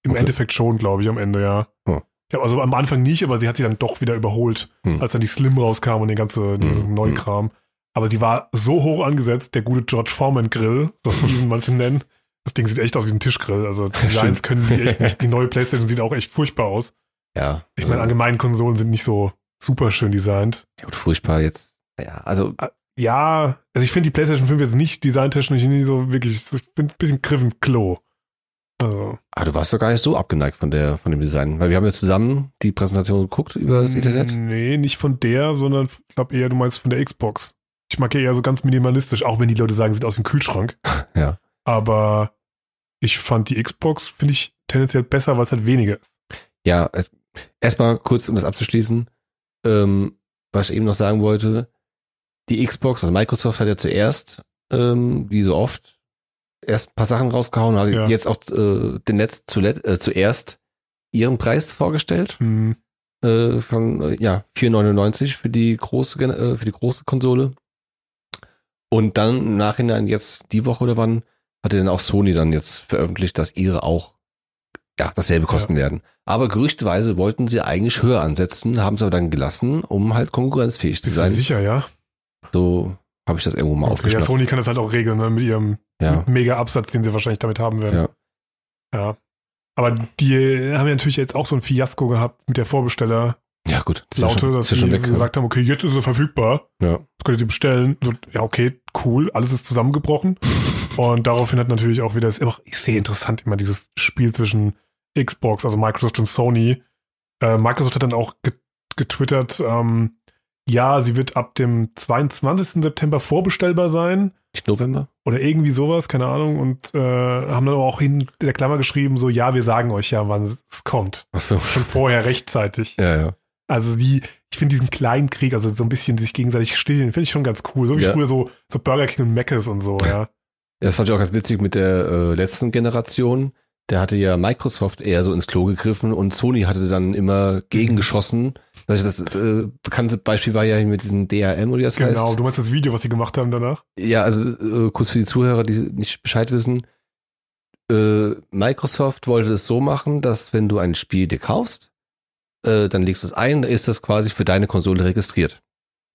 Speaker 2: Im
Speaker 3: Okay.
Speaker 2: Endeffekt schon, glaube ich, am Ende, ja.
Speaker 3: Hm.
Speaker 2: Ja, also am Anfang nicht, aber sie hat sie dann doch wieder überholt,
Speaker 3: Hm.
Speaker 2: als dann die Slim rauskam und den ganzen diesen
Speaker 3: Hm,
Speaker 2: Neukram. Aber sie war so hoch angesetzt, der gute George Foreman Grill, so wie diesen manche nennen. Das Ding sieht echt aus wie ein Tischgrill. Also Designs
Speaker 3: Stimmt.
Speaker 2: können die echt nicht. Die neue Playstation sieht auch echt furchtbar aus.
Speaker 3: Ja.
Speaker 2: Ich meine, allgemein Konsolen sind nicht so super schön designt.
Speaker 3: ja, gut, furchtbar jetzt. Ja, also
Speaker 2: Ja, also ich finde die PlayStation 5 jetzt nicht designtechnisch nicht so wirklich, ich bin ein bisschen griffen Klo. Also,
Speaker 3: Ah, du warst doch gar nicht so abgeneigt von der, von dem Design. Weil wir haben ja zusammen die Präsentation geguckt über das Internet.
Speaker 2: Nee, nicht von der, sondern ich glaube eher, du meinst von der Xbox. Ich mag ja eher so ganz minimalistisch, auch wenn die Leute sagen, sieht aus wie ein Kühlschrank.
Speaker 3: Ja.
Speaker 2: Aber ich fand die Xbox, finde ich, tendenziell besser, weil es halt weniger ist.
Speaker 3: Ja, erstmal kurz, um das abzuschließen, ähm, was ich eben noch sagen wollte. Die Xbox, also Microsoft hat ja zuerst, ähm, wie so oft, erst ein paar Sachen rausgehauen, hat
Speaker 2: Ja.
Speaker 3: jetzt auch äh, den Netz zulet äh, zuerst ihren Preis vorgestellt.
Speaker 2: Hm,
Speaker 3: äh, von äh, ja 4,99 für die große äh, für die große Konsole und dann im Nachhinein jetzt die Woche oder wann hatte dann auch Sony dann jetzt veröffentlicht, dass ihre auch ja dasselbe kosten werden. Aber gerüchteweise wollten sie eigentlich höher ansetzen, haben es aber dann gelassen, um halt konkurrenzfähig zu
Speaker 2: bist du
Speaker 3: sein.
Speaker 2: sicher, ja?
Speaker 3: So habe ich das irgendwo mal
Speaker 2: Okay, ja,
Speaker 3: aufgeschnappt.
Speaker 2: Sony kann das halt auch regeln, ne, mit ihrem
Speaker 3: Ja,
Speaker 2: mega Absatz, den sie wahrscheinlich damit haben werden.
Speaker 3: ja,
Speaker 2: Ja. Aber die haben ja natürlich jetzt auch so ein Fiasko gehabt mit der Vorbesteller
Speaker 3: ja gut. Das ja
Speaker 2: Laute,
Speaker 3: schon,
Speaker 2: dass
Speaker 3: ja
Speaker 2: sie
Speaker 3: schon weg.
Speaker 2: gesagt haben, okay, jetzt ist er verfügbar.
Speaker 3: Ja.
Speaker 2: Das könnt ihr bestellen. So, ja, okay, cool, alles ist zusammengebrochen. und daraufhin hat natürlich auch wieder, ist immer, ich sehe interessant immer dieses Spiel zwischen Xbox, also Microsoft und Sony. Äh, Microsoft hat dann auch ge getwittert, ähm, ja, sie wird ab dem 22. September vorbestellbar sein
Speaker 3: Nicht November?
Speaker 2: oder irgendwie sowas, keine Ahnung. Und äh, haben dann aber auch in der Klammer geschrieben, so, ja, wir sagen euch ja, wann es kommt.
Speaker 3: Ach so.
Speaker 2: Schon vorher rechtzeitig.
Speaker 3: Ja, ja.
Speaker 2: Also die, ich finde diesen kleinen Krieg, also so ein bisschen sich gegenseitig stillen, finde ich schon ganz cool. So wie
Speaker 3: Ja.
Speaker 2: früher so, so Burger King und Mc's und so, ja.
Speaker 3: Ja, das fand ich auch ganz witzig mit der äh, letzten Generation. Da hatte ja Microsoft eher so ins Klo gegriffen und Sony hatte dann immer gegengeschossen. Also das äh, bekannte Beispiel war ja mit diesem DRM oder wie das
Speaker 2: Genau,
Speaker 3: heißt.
Speaker 2: du meinst das Video, was sie gemacht haben danach?
Speaker 3: Ja, also äh, kurz für die Zuhörer, die nicht Bescheid wissen. Äh, Microsoft wollte es so machen, dass wenn du ein Spiel dir kaufst, äh, dann legst du es ein, dann ist das quasi für deine Konsole registriert.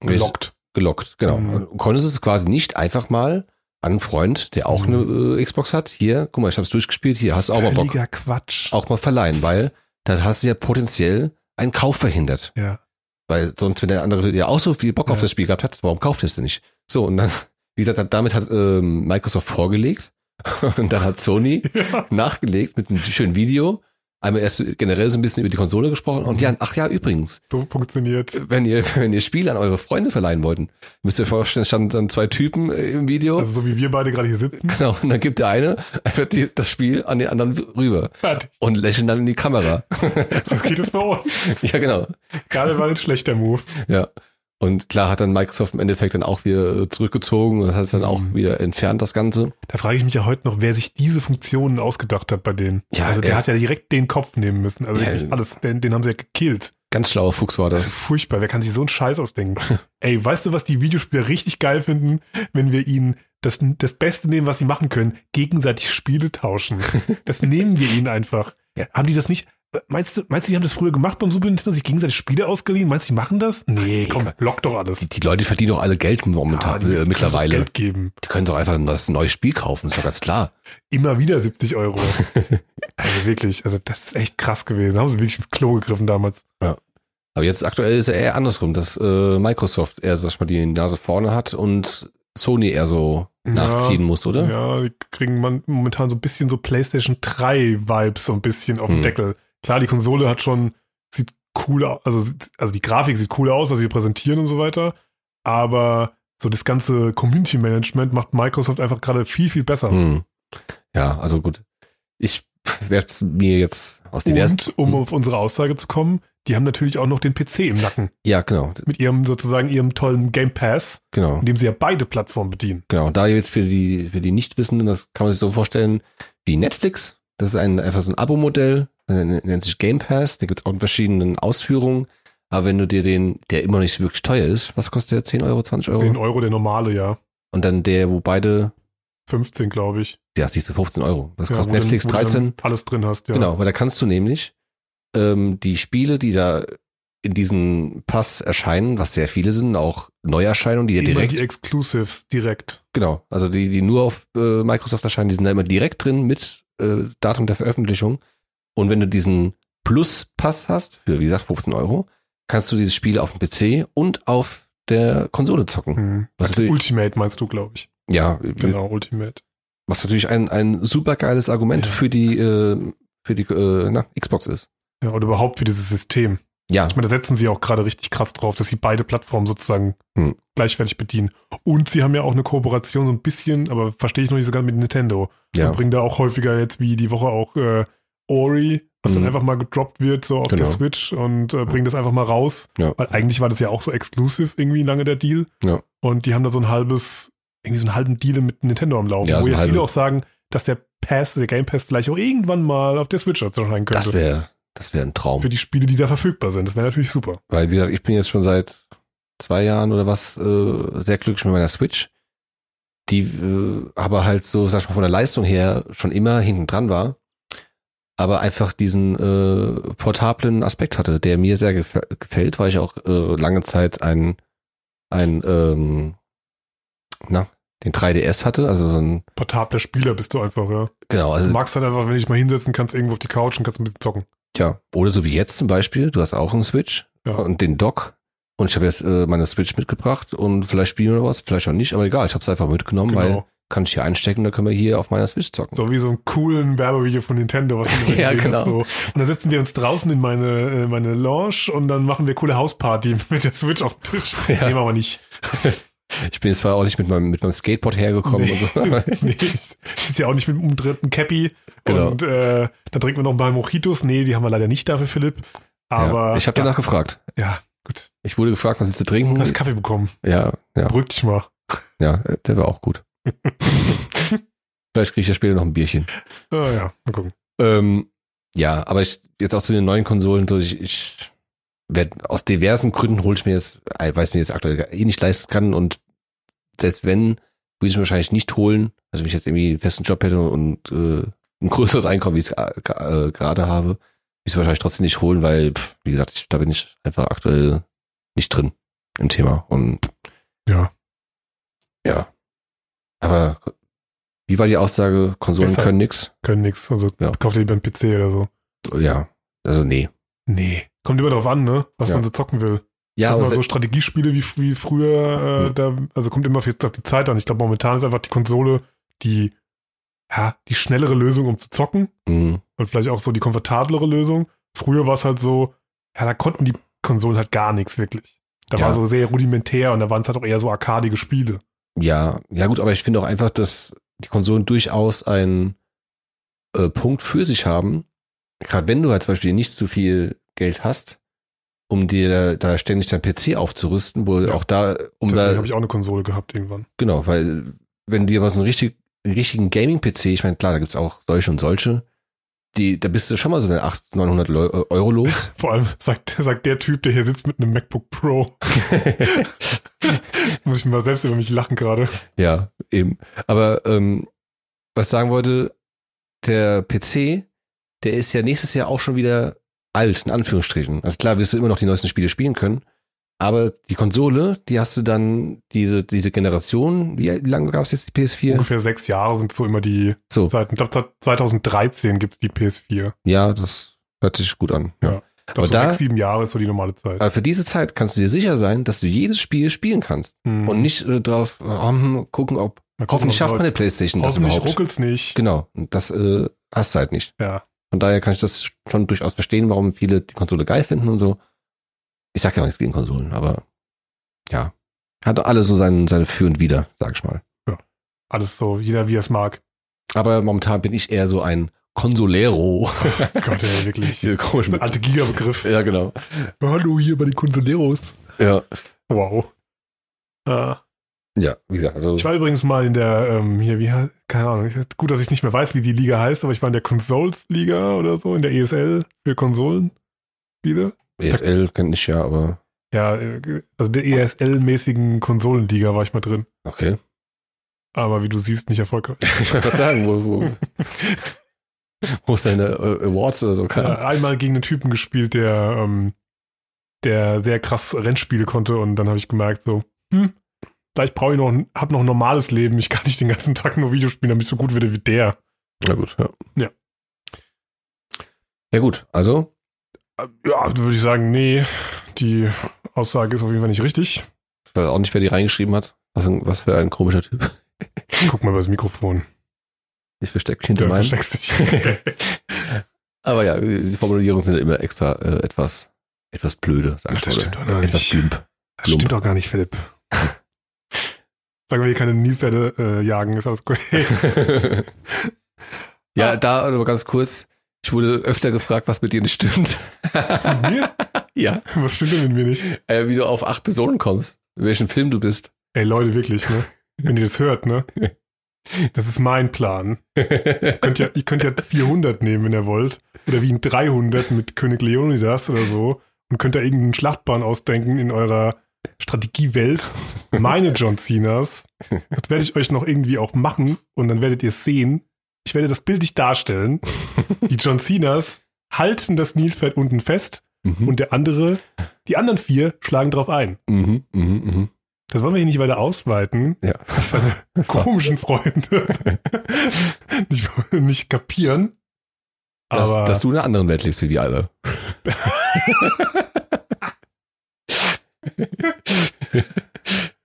Speaker 2: Gelockt.
Speaker 3: gelockt, genau.
Speaker 2: Mhm.
Speaker 3: Du konntest es quasi nicht einfach mal an einen Freund, der auch
Speaker 2: Mhm.
Speaker 3: eine äh, Xbox hat, hier, guck mal, ich hab's durchgespielt, hier hast du auch mal Bock,
Speaker 2: Quatsch.
Speaker 3: auch mal verleihen, weil dann hast du ja potenziell einen Kauf verhindert.
Speaker 2: Ja.
Speaker 3: Weil sonst, wenn der andere ja auch so viel Bock auf
Speaker 2: Ja.
Speaker 3: das Spiel gehabt hat, warum kauft er es denn nicht? So, und dann, wie gesagt, damit hat ähm, Microsoft vorgelegt und dann hat Sony
Speaker 2: ja.
Speaker 3: nachgelegt mit einem schönen Video. Einmal erst generell so ein bisschen über die Konsole gesprochen und
Speaker 2: Mhm.
Speaker 3: ja, ach ja, übrigens,
Speaker 2: So funktioniert.
Speaker 3: wenn ihr, wenn ihr Spiele an eure Freunde verleihen wollten, müsst ihr vorstellen, es standen dann zwei Typen im Video.
Speaker 2: Also so wie wir beide gerade hier sitzen.
Speaker 3: genau, und dann gibt der eine einfach die, das Spiel an den anderen rüber
Speaker 2: Fertig.
Speaker 3: und lächeln dann in die Kamera.
Speaker 2: So geht es bei uns.
Speaker 3: ja, genau.
Speaker 2: Gerade war ein schlechter Move.
Speaker 3: Ja. Und klar hat dann Microsoft im Endeffekt dann auch wieder äh, zurückgezogen und das hat es dann auch
Speaker 2: Mhm.
Speaker 3: wieder entfernt, das Ganze.
Speaker 2: Da frage ich mich ja heute noch, wer sich diese Funktionen ausgedacht hat bei denen.
Speaker 3: Ja,
Speaker 2: also der
Speaker 3: ja.
Speaker 2: hat ja direkt den Kopf nehmen müssen. Also
Speaker 3: Ja,
Speaker 2: alles, den, den haben sie ja gekillt.
Speaker 3: Ganz schlauer Fuchs war
Speaker 2: Das ist
Speaker 3: das.
Speaker 2: furchtbar. Wer kann sich so einen Scheiß ausdenken? Ey, weißt du, was die Videospieler richtig geil finden, wenn wir ihnen das, das Beste nehmen, was sie machen können, gegenseitig Spiele tauschen. Das nehmen wir ihnen einfach.
Speaker 3: Ja.
Speaker 2: Haben die das nicht? Meinst du, meinst du, die haben das früher gemacht beim Super Nintendo, sich gegenseitig Spiele ausgeliehen? Meinst du, die machen das? Nee, komm, lock doch alles.
Speaker 3: Die, die Leute verdienen doch alle Geld momentan,
Speaker 2: die
Speaker 3: äh, mittlerweile.
Speaker 2: Geld geben.
Speaker 3: Die können doch einfach ein neues, neues Spiel kaufen, ist doch ganz klar.
Speaker 2: Immer wieder 70 Euro. also wirklich, also das ist echt krass gewesen. Da haben sie wirklich ins Klo gegriffen damals.
Speaker 3: Aber jetzt aktuell ist ja eher andersrum, dass äh, Microsoft eher, sag ich mal, die Nase vorne hat und Sony eher so
Speaker 2: Ja,
Speaker 3: nachziehen muss, oder?
Speaker 2: Ja, die kriegen man momentan so ein bisschen so PlayStation 3 Vibes so ein bisschen auf dem
Speaker 3: Hm.
Speaker 2: Deckel. Klar, die Konsole hat schon, sieht cool aus, also, also die Grafik sieht cool aus, was sie präsentieren und so weiter. Aber so das ganze Community Management macht Microsoft einfach gerade viel, viel besser.
Speaker 3: Hm. Ja, also gut. Ich werde es mir jetzt aus diversen.
Speaker 2: Und um
Speaker 3: Hm.
Speaker 2: auf unsere Aussage zu kommen, die haben natürlich auch noch den PC im Nacken.
Speaker 3: Ja, genau,
Speaker 2: Mit ihrem sozusagen ihrem tollen Game Pass,
Speaker 3: genau.
Speaker 2: in dem sie ja beide Plattformen bedienen.
Speaker 3: Genau, da jetzt für die, für die Nichtwissenden, das kann man sich so vorstellen wie Netflix. Das ist ein, einfach so ein Abo-Modell, nennt sich Game Pass. Da gibt's auch in verschiedenen Ausführungen. Aber wenn du dir den, der immer noch nicht wirklich teuer ist, was kostet der? 10 Euro, 20 Euro?
Speaker 2: 10 Euro der normale, ja.
Speaker 3: Und dann der, wo beide,
Speaker 2: 15, glaube ich.
Speaker 3: ja, siehst du, 15 Euro. Das
Speaker 2: ja,
Speaker 3: kostet Netflix
Speaker 2: du
Speaker 3: 13.
Speaker 2: dann alles drin hast, ja.
Speaker 3: Genau, weil da kannst du nämlich ähm, die Spiele, die da in diesen Pass erscheinen, was sehr viele sind, auch Neuerscheinungen, die ja
Speaker 2: Immer
Speaker 3: direkt
Speaker 2: die Exclusives direkt.
Speaker 3: Genau, also die, die nur auf äh, Microsoft erscheinen, die sind da immer direkt drin mit äh, Datum der Veröffentlichung. Und wenn du diesen Plus-Pass hast, für wie gesagt 15 Euro, kannst du dieses Spiel auf dem PC und auf der Konsole zocken.
Speaker 2: Hm.
Speaker 3: Was
Speaker 2: Also Ultimate meinst du, glaube ich.
Speaker 3: Ja,
Speaker 2: Genau, Ultimate.
Speaker 3: was natürlich ein, ein super geiles Argument
Speaker 2: Ja.
Speaker 3: für die, äh, für die äh, na, Xbox ist.
Speaker 2: Ja, oder überhaupt für dieses System.
Speaker 3: Ja,
Speaker 2: Ich meine, da setzen sie auch gerade richtig krass drauf, dass sie beide Plattformen sozusagen
Speaker 3: Hm.
Speaker 2: gleichwertig bedienen. Und sie haben ja auch eine Kooperation so ein bisschen, aber verstehe ich noch nicht so ganz mit Nintendo.
Speaker 3: ja,
Speaker 2: Und bringen da auch häufiger jetzt wie die Woche auch äh, Ori, was dann
Speaker 3: Mhm.
Speaker 2: einfach mal gedroppt wird, so auf
Speaker 3: Genau.
Speaker 2: der Switch und äh, bringen das einfach mal raus.
Speaker 3: Ja.
Speaker 2: Weil eigentlich war das ja auch so exclusive irgendwie lange der Deal.
Speaker 3: Ja.
Speaker 2: Und die haben da so ein halbes, irgendwie so einen halben Deal mit Nintendo am Laufen,
Speaker 3: Ja,
Speaker 2: wo ja viele auch sagen, dass der Pass, der Game Pass vielleicht auch irgendwann mal auf der Switch erscheinen könnte.
Speaker 3: das wäre das wäre ein Traum.
Speaker 2: für die Spiele, die da verfügbar sind. Das wäre natürlich super.
Speaker 3: Weil, wie gesagt, ich bin jetzt schon seit zwei Jahren oder was äh, sehr glücklich mit meiner Switch, die äh, aber halt so, sag ich mal, von der Leistung her schon immer hinten dran war, aber einfach diesen äh, portablen Aspekt hatte, der mir sehr gef gefällt, weil ich auch äh, lange Zeit ein, ein ähm, na, den 3DS hatte, also so ein,
Speaker 2: Portabler Spieler bist du einfach, ja.
Speaker 3: genau, also
Speaker 2: Du magst halt einfach, wenn ich mal hinsetzen kannst, irgendwo auf die Couch und kannst ein bisschen zocken.
Speaker 3: Ja, oder so wie jetzt zum Beispiel, du hast auch einen Switch
Speaker 2: Ja.
Speaker 3: und den Dock. Und ich habe jetzt äh, meine Switch mitgebracht und vielleicht spielen wir was, vielleicht auch nicht, aber egal, ich habe es einfach mitgenommen, weil
Speaker 2: Genau.
Speaker 3: Kann ich hier einstecken, dann können wir hier auf meiner Switch zocken.
Speaker 2: So wie so ein coolen Werbevideo von Nintendo, was man
Speaker 3: Ja, genau.
Speaker 2: so. Und dann setzen wir uns draußen in meine, äh, meine Lounge und dann machen wir coole Hausparty mit der Switch auf dem Tisch.
Speaker 3: Ja.
Speaker 2: Nehmen wir aber nicht.
Speaker 3: Ich bin jetzt zwar auch nicht mit meinem, mit meinem Skateboard hergekommen und so.
Speaker 2: nee, das ist ja auch nicht mit dem umdrehten Cappy.
Speaker 3: Genau.
Speaker 2: Und äh, dann trinken wir noch ein paar Mojitos. Nee, die haben wir leider nicht dafür, Philipp. Aber
Speaker 3: ja, ich habe
Speaker 2: ja,
Speaker 3: danach gefragt.
Speaker 2: Ja, gut.
Speaker 3: Ich wurde gefragt, was willst du trinken?
Speaker 2: Du hast Kaffee bekommen.
Speaker 3: Ja, ja,
Speaker 2: Beruhig dich mal.
Speaker 3: ja, der war auch gut. vielleicht kriege ich ja später noch ein Bierchen.
Speaker 2: Ah, ja, mal gucken.
Speaker 3: Ähm, ja, aber ich, jetzt auch zu den neuen Konsolen, so ich, ich werd, aus diversen Gründen hole ich mir jetzt, äh, weil es mir jetzt aktuell eh nicht leisten kann und selbst wenn, würde ich mir wahrscheinlich nicht holen, also wenn ich jetzt irgendwie einen festen Job hätte und äh, ein größeres Einkommen, wie ich es äh, äh, gerade habe, würde ich es wahrscheinlich trotzdem nicht holen, weil, pff, wie gesagt, ich, da bin ich einfach aktuell nicht drin im Thema und
Speaker 2: Ja.
Speaker 3: ja. Aber wie war die Aussage, Konsolen
Speaker 2: Besser.
Speaker 3: können nix?
Speaker 2: Können nix. Also
Speaker 3: Ja.
Speaker 2: kauft ihr lieber einen PC oder so.
Speaker 3: Ja, also nee.
Speaker 2: Nee. Kommt immer drauf an, ne? Was
Speaker 3: Ja.
Speaker 2: man so zocken will.
Speaker 3: Ja, aber
Speaker 2: so Strategiespiele wie, wie früher, äh,
Speaker 3: Hm.
Speaker 2: da, also kommt immer jetzt auf die Zeit an. Ich glaube, momentan ist einfach die Konsole die, ja, die schnellere Lösung, um zu zocken
Speaker 3: Mhm.
Speaker 2: und vielleicht auch so die komfortablere Lösung. Früher war es halt so, ja, da konnten die Konsolen halt gar nichts wirklich. Da
Speaker 3: Ja.
Speaker 2: war so sehr rudimentär und da waren es halt auch eher so arkadige Spiele.
Speaker 3: Ja, ja gut, aber ich finde auch einfach, dass die Konsolen durchaus einen äh, Punkt für sich haben. Gerade wenn du halt zum Beispiel nicht so viel Geld hast, um dir da ständig dein PC aufzurüsten, wo
Speaker 2: Ja.
Speaker 3: auch da, um
Speaker 2: Deswegen
Speaker 3: da,
Speaker 2: habe ich auch eine Konsole gehabt irgendwann.
Speaker 3: genau, weil wenn dir mal so einen richtig, einen richtigen Gaming-PC, ich meine, klar, da gibt's auch solche und solche, die, da bist du schon mal so eine 800, 900 Leu- Euro los.
Speaker 2: Vor allem sagt, sagt der Typ, der hier sitzt mit einem MacBook Pro. Muss ich mal selbst über mich lachen gerade.
Speaker 3: Ja, eben. Aber ähm, was ich sagen wollte, der PC, der ist ja nächstes Jahr auch schon wieder alt, in Anführungsstrichen. Also klar, wirst du immer noch die neuesten Spiele spielen können. Aber die Konsole, die hast du dann diese, diese Generation, wie lange gab es jetzt die PS4?
Speaker 2: Ungefähr sechs Jahre sind so immer die
Speaker 3: So,
Speaker 2: Zeiten. Ich glaube, seit 2013 gibt's die PS4.
Speaker 3: ja, das hört sich gut an. Ja.
Speaker 2: Ja. Ich glaube,
Speaker 3: Aber
Speaker 2: so
Speaker 3: da-
Speaker 2: sechs, sieben Jahre ist so die normale Zeit.
Speaker 3: Aber für diese Zeit kannst du dir sicher sein, dass du jedes Spiel spielen kannst.
Speaker 2: Hm.
Speaker 3: Und nicht äh, drauf hm, gucken, ob
Speaker 2: gucken,
Speaker 3: hoffentlich schafft
Speaker 2: Leute-
Speaker 3: meine Playstation das
Speaker 2: Hoffentlich
Speaker 3: überhaupt.
Speaker 2: ruckelt's nicht.
Speaker 3: Genau, und das äh, hast du halt nicht.
Speaker 2: Ja.
Speaker 3: Von daher kann ich das schon durchaus verstehen, warum viele die Konsole geil finden und so. Ich sag ja auch nichts gegen Konsolen, aber ja. Hat alle so seinen, seine Für und Wider, sag ich mal.
Speaker 2: Alles so, jeder wie er es mag.
Speaker 3: Aber momentan bin ich eher so ein Consolero.
Speaker 2: Gott, ey, wirklich.
Speaker 3: Hier, komisch
Speaker 2: Der
Speaker 3: mit.
Speaker 2: alte Giga-Begriff.
Speaker 3: Ja, genau.
Speaker 2: Hallo, hier bei den Consoleros.
Speaker 3: Ja.
Speaker 2: Wow. Äh,
Speaker 3: Ja, wie gesagt, also.
Speaker 2: ich war übrigens mal in der, ähm, hier, wie heißt, keine Ahnung, gut, dass ich nicht mehr weiß, wie die Liga heißt, aber ich war in der Consoles-Liga oder so, in der ESL für Konsolen-Spiele.
Speaker 3: ESL kennt ich ja, aber
Speaker 2: Ja, also der ESL-mäßigen Konsolenliga war ich mal drin.
Speaker 3: okay.
Speaker 2: Aber wie du siehst, nicht erfolgreich.
Speaker 3: Ich wollte gerade sagen, wo, wo, wo ist deine äh, Awards oder so? Keine Ahnung.
Speaker 2: einmal gegen einen Typen gespielt, der, ähm, der sehr krass Rennspiele konnte und dann habe ich gemerkt, so, hm, vielleicht brauche ich noch, ein- hab noch ein normales Leben. Ich kann nicht den ganzen Tag nur Videospielen, damit ich so gut werde wie der.
Speaker 3: Na gut, ja.
Speaker 2: Ja.
Speaker 3: Ja gut, also
Speaker 2: Ja, da würde ich sagen, nee, die Aussage ist auf jeden Fall nicht richtig.
Speaker 3: ich weiß auch nicht, wer die reingeschrieben hat. Was, was für ein komischer Typ.
Speaker 2: Guck mal über das Mikrofon.
Speaker 3: Ich verstecke mich hinter
Speaker 2: Du
Speaker 3: meinem.
Speaker 2: versteckst dich.
Speaker 3: Aber ja, die Formulierungen sind ja immer extra äh, etwas, etwas blöde, sag ich
Speaker 2: das stimmt doch
Speaker 3: Etwas
Speaker 2: nicht.
Speaker 3: plump.
Speaker 2: Das stimmt doch gar nicht, Philipp. Sagen wir hier keine Nilpferde äh, jagen, ist alles gut.
Speaker 3: ja,
Speaker 2: Ah.
Speaker 3: da aber ganz kurz. Ich wurde öfter gefragt, was mit dir nicht stimmt.
Speaker 2: Mit mir?
Speaker 3: ja.
Speaker 2: Was stimmt denn mit mir nicht?
Speaker 3: Äh, wie du auf acht Personen kommst. In welchem Film du bist.
Speaker 2: Ey, Leute, wirklich, ne? Wenn ihr das hört, ne? Das ist mein Plan. Ihr könnt ja, ihr könnt ja 400 nehmen, wenn ihr wollt. Oder wie ein 300 mit König Leonidas oder so. Und könnt da irgendeinen Schlachtplan ausdenken in eurer Strategiewelt. Meine John Cenas. Das werde ich euch noch irgendwie auch machen. Und dann werdet ihr es sehen. Ich werde das bildlich darstellen. Die John Cenas halten das Nilpferd unten fest.
Speaker 3: Mhm.
Speaker 2: Und der andere, die anderen vier schlagen drauf ein.
Speaker 3: mhm, mhm, mhm.
Speaker 2: Das wollen wir hier nicht weiter ausweiten.
Speaker 3: Ja.
Speaker 2: dass meine komischen Freunde nicht, nicht kapieren.
Speaker 3: Dass,
Speaker 2: Aber
Speaker 3: dass du in einer anderen Welt lebst wie wir alle.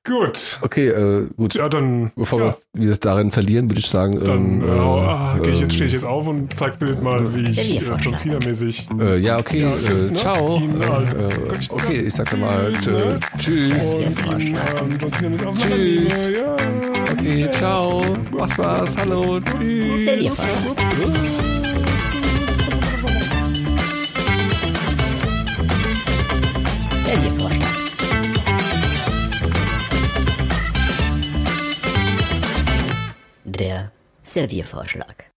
Speaker 2: Gut.
Speaker 3: Okay, äh, gut.
Speaker 2: Ja, dann,
Speaker 3: Bevor
Speaker 2: ja,
Speaker 3: wir das darin verlieren, würde ich sagen,
Speaker 2: dann
Speaker 3: ähm,
Speaker 2: äh, ah, geh ich jetzt,
Speaker 3: ähm,
Speaker 2: stehe ich jetzt auf und zeig Bild mal, wie ich äh. John Cena-mäßig.
Speaker 3: Äh, ja, okay,
Speaker 2: Ja,
Speaker 3: äh, ciao. Äh, äh, okay, ich sag dann mal
Speaker 2: Tschüss,
Speaker 3: äh,
Speaker 2: ne?
Speaker 3: tschüss.
Speaker 2: Und ihn, ähm,
Speaker 3: Tschüss.
Speaker 2: Ja.
Speaker 3: Okay, ciao. Mach's was. Hallo. Tschüss.
Speaker 1: Serviervorschlag. Serviervorschlag. Der Serviervorschlag.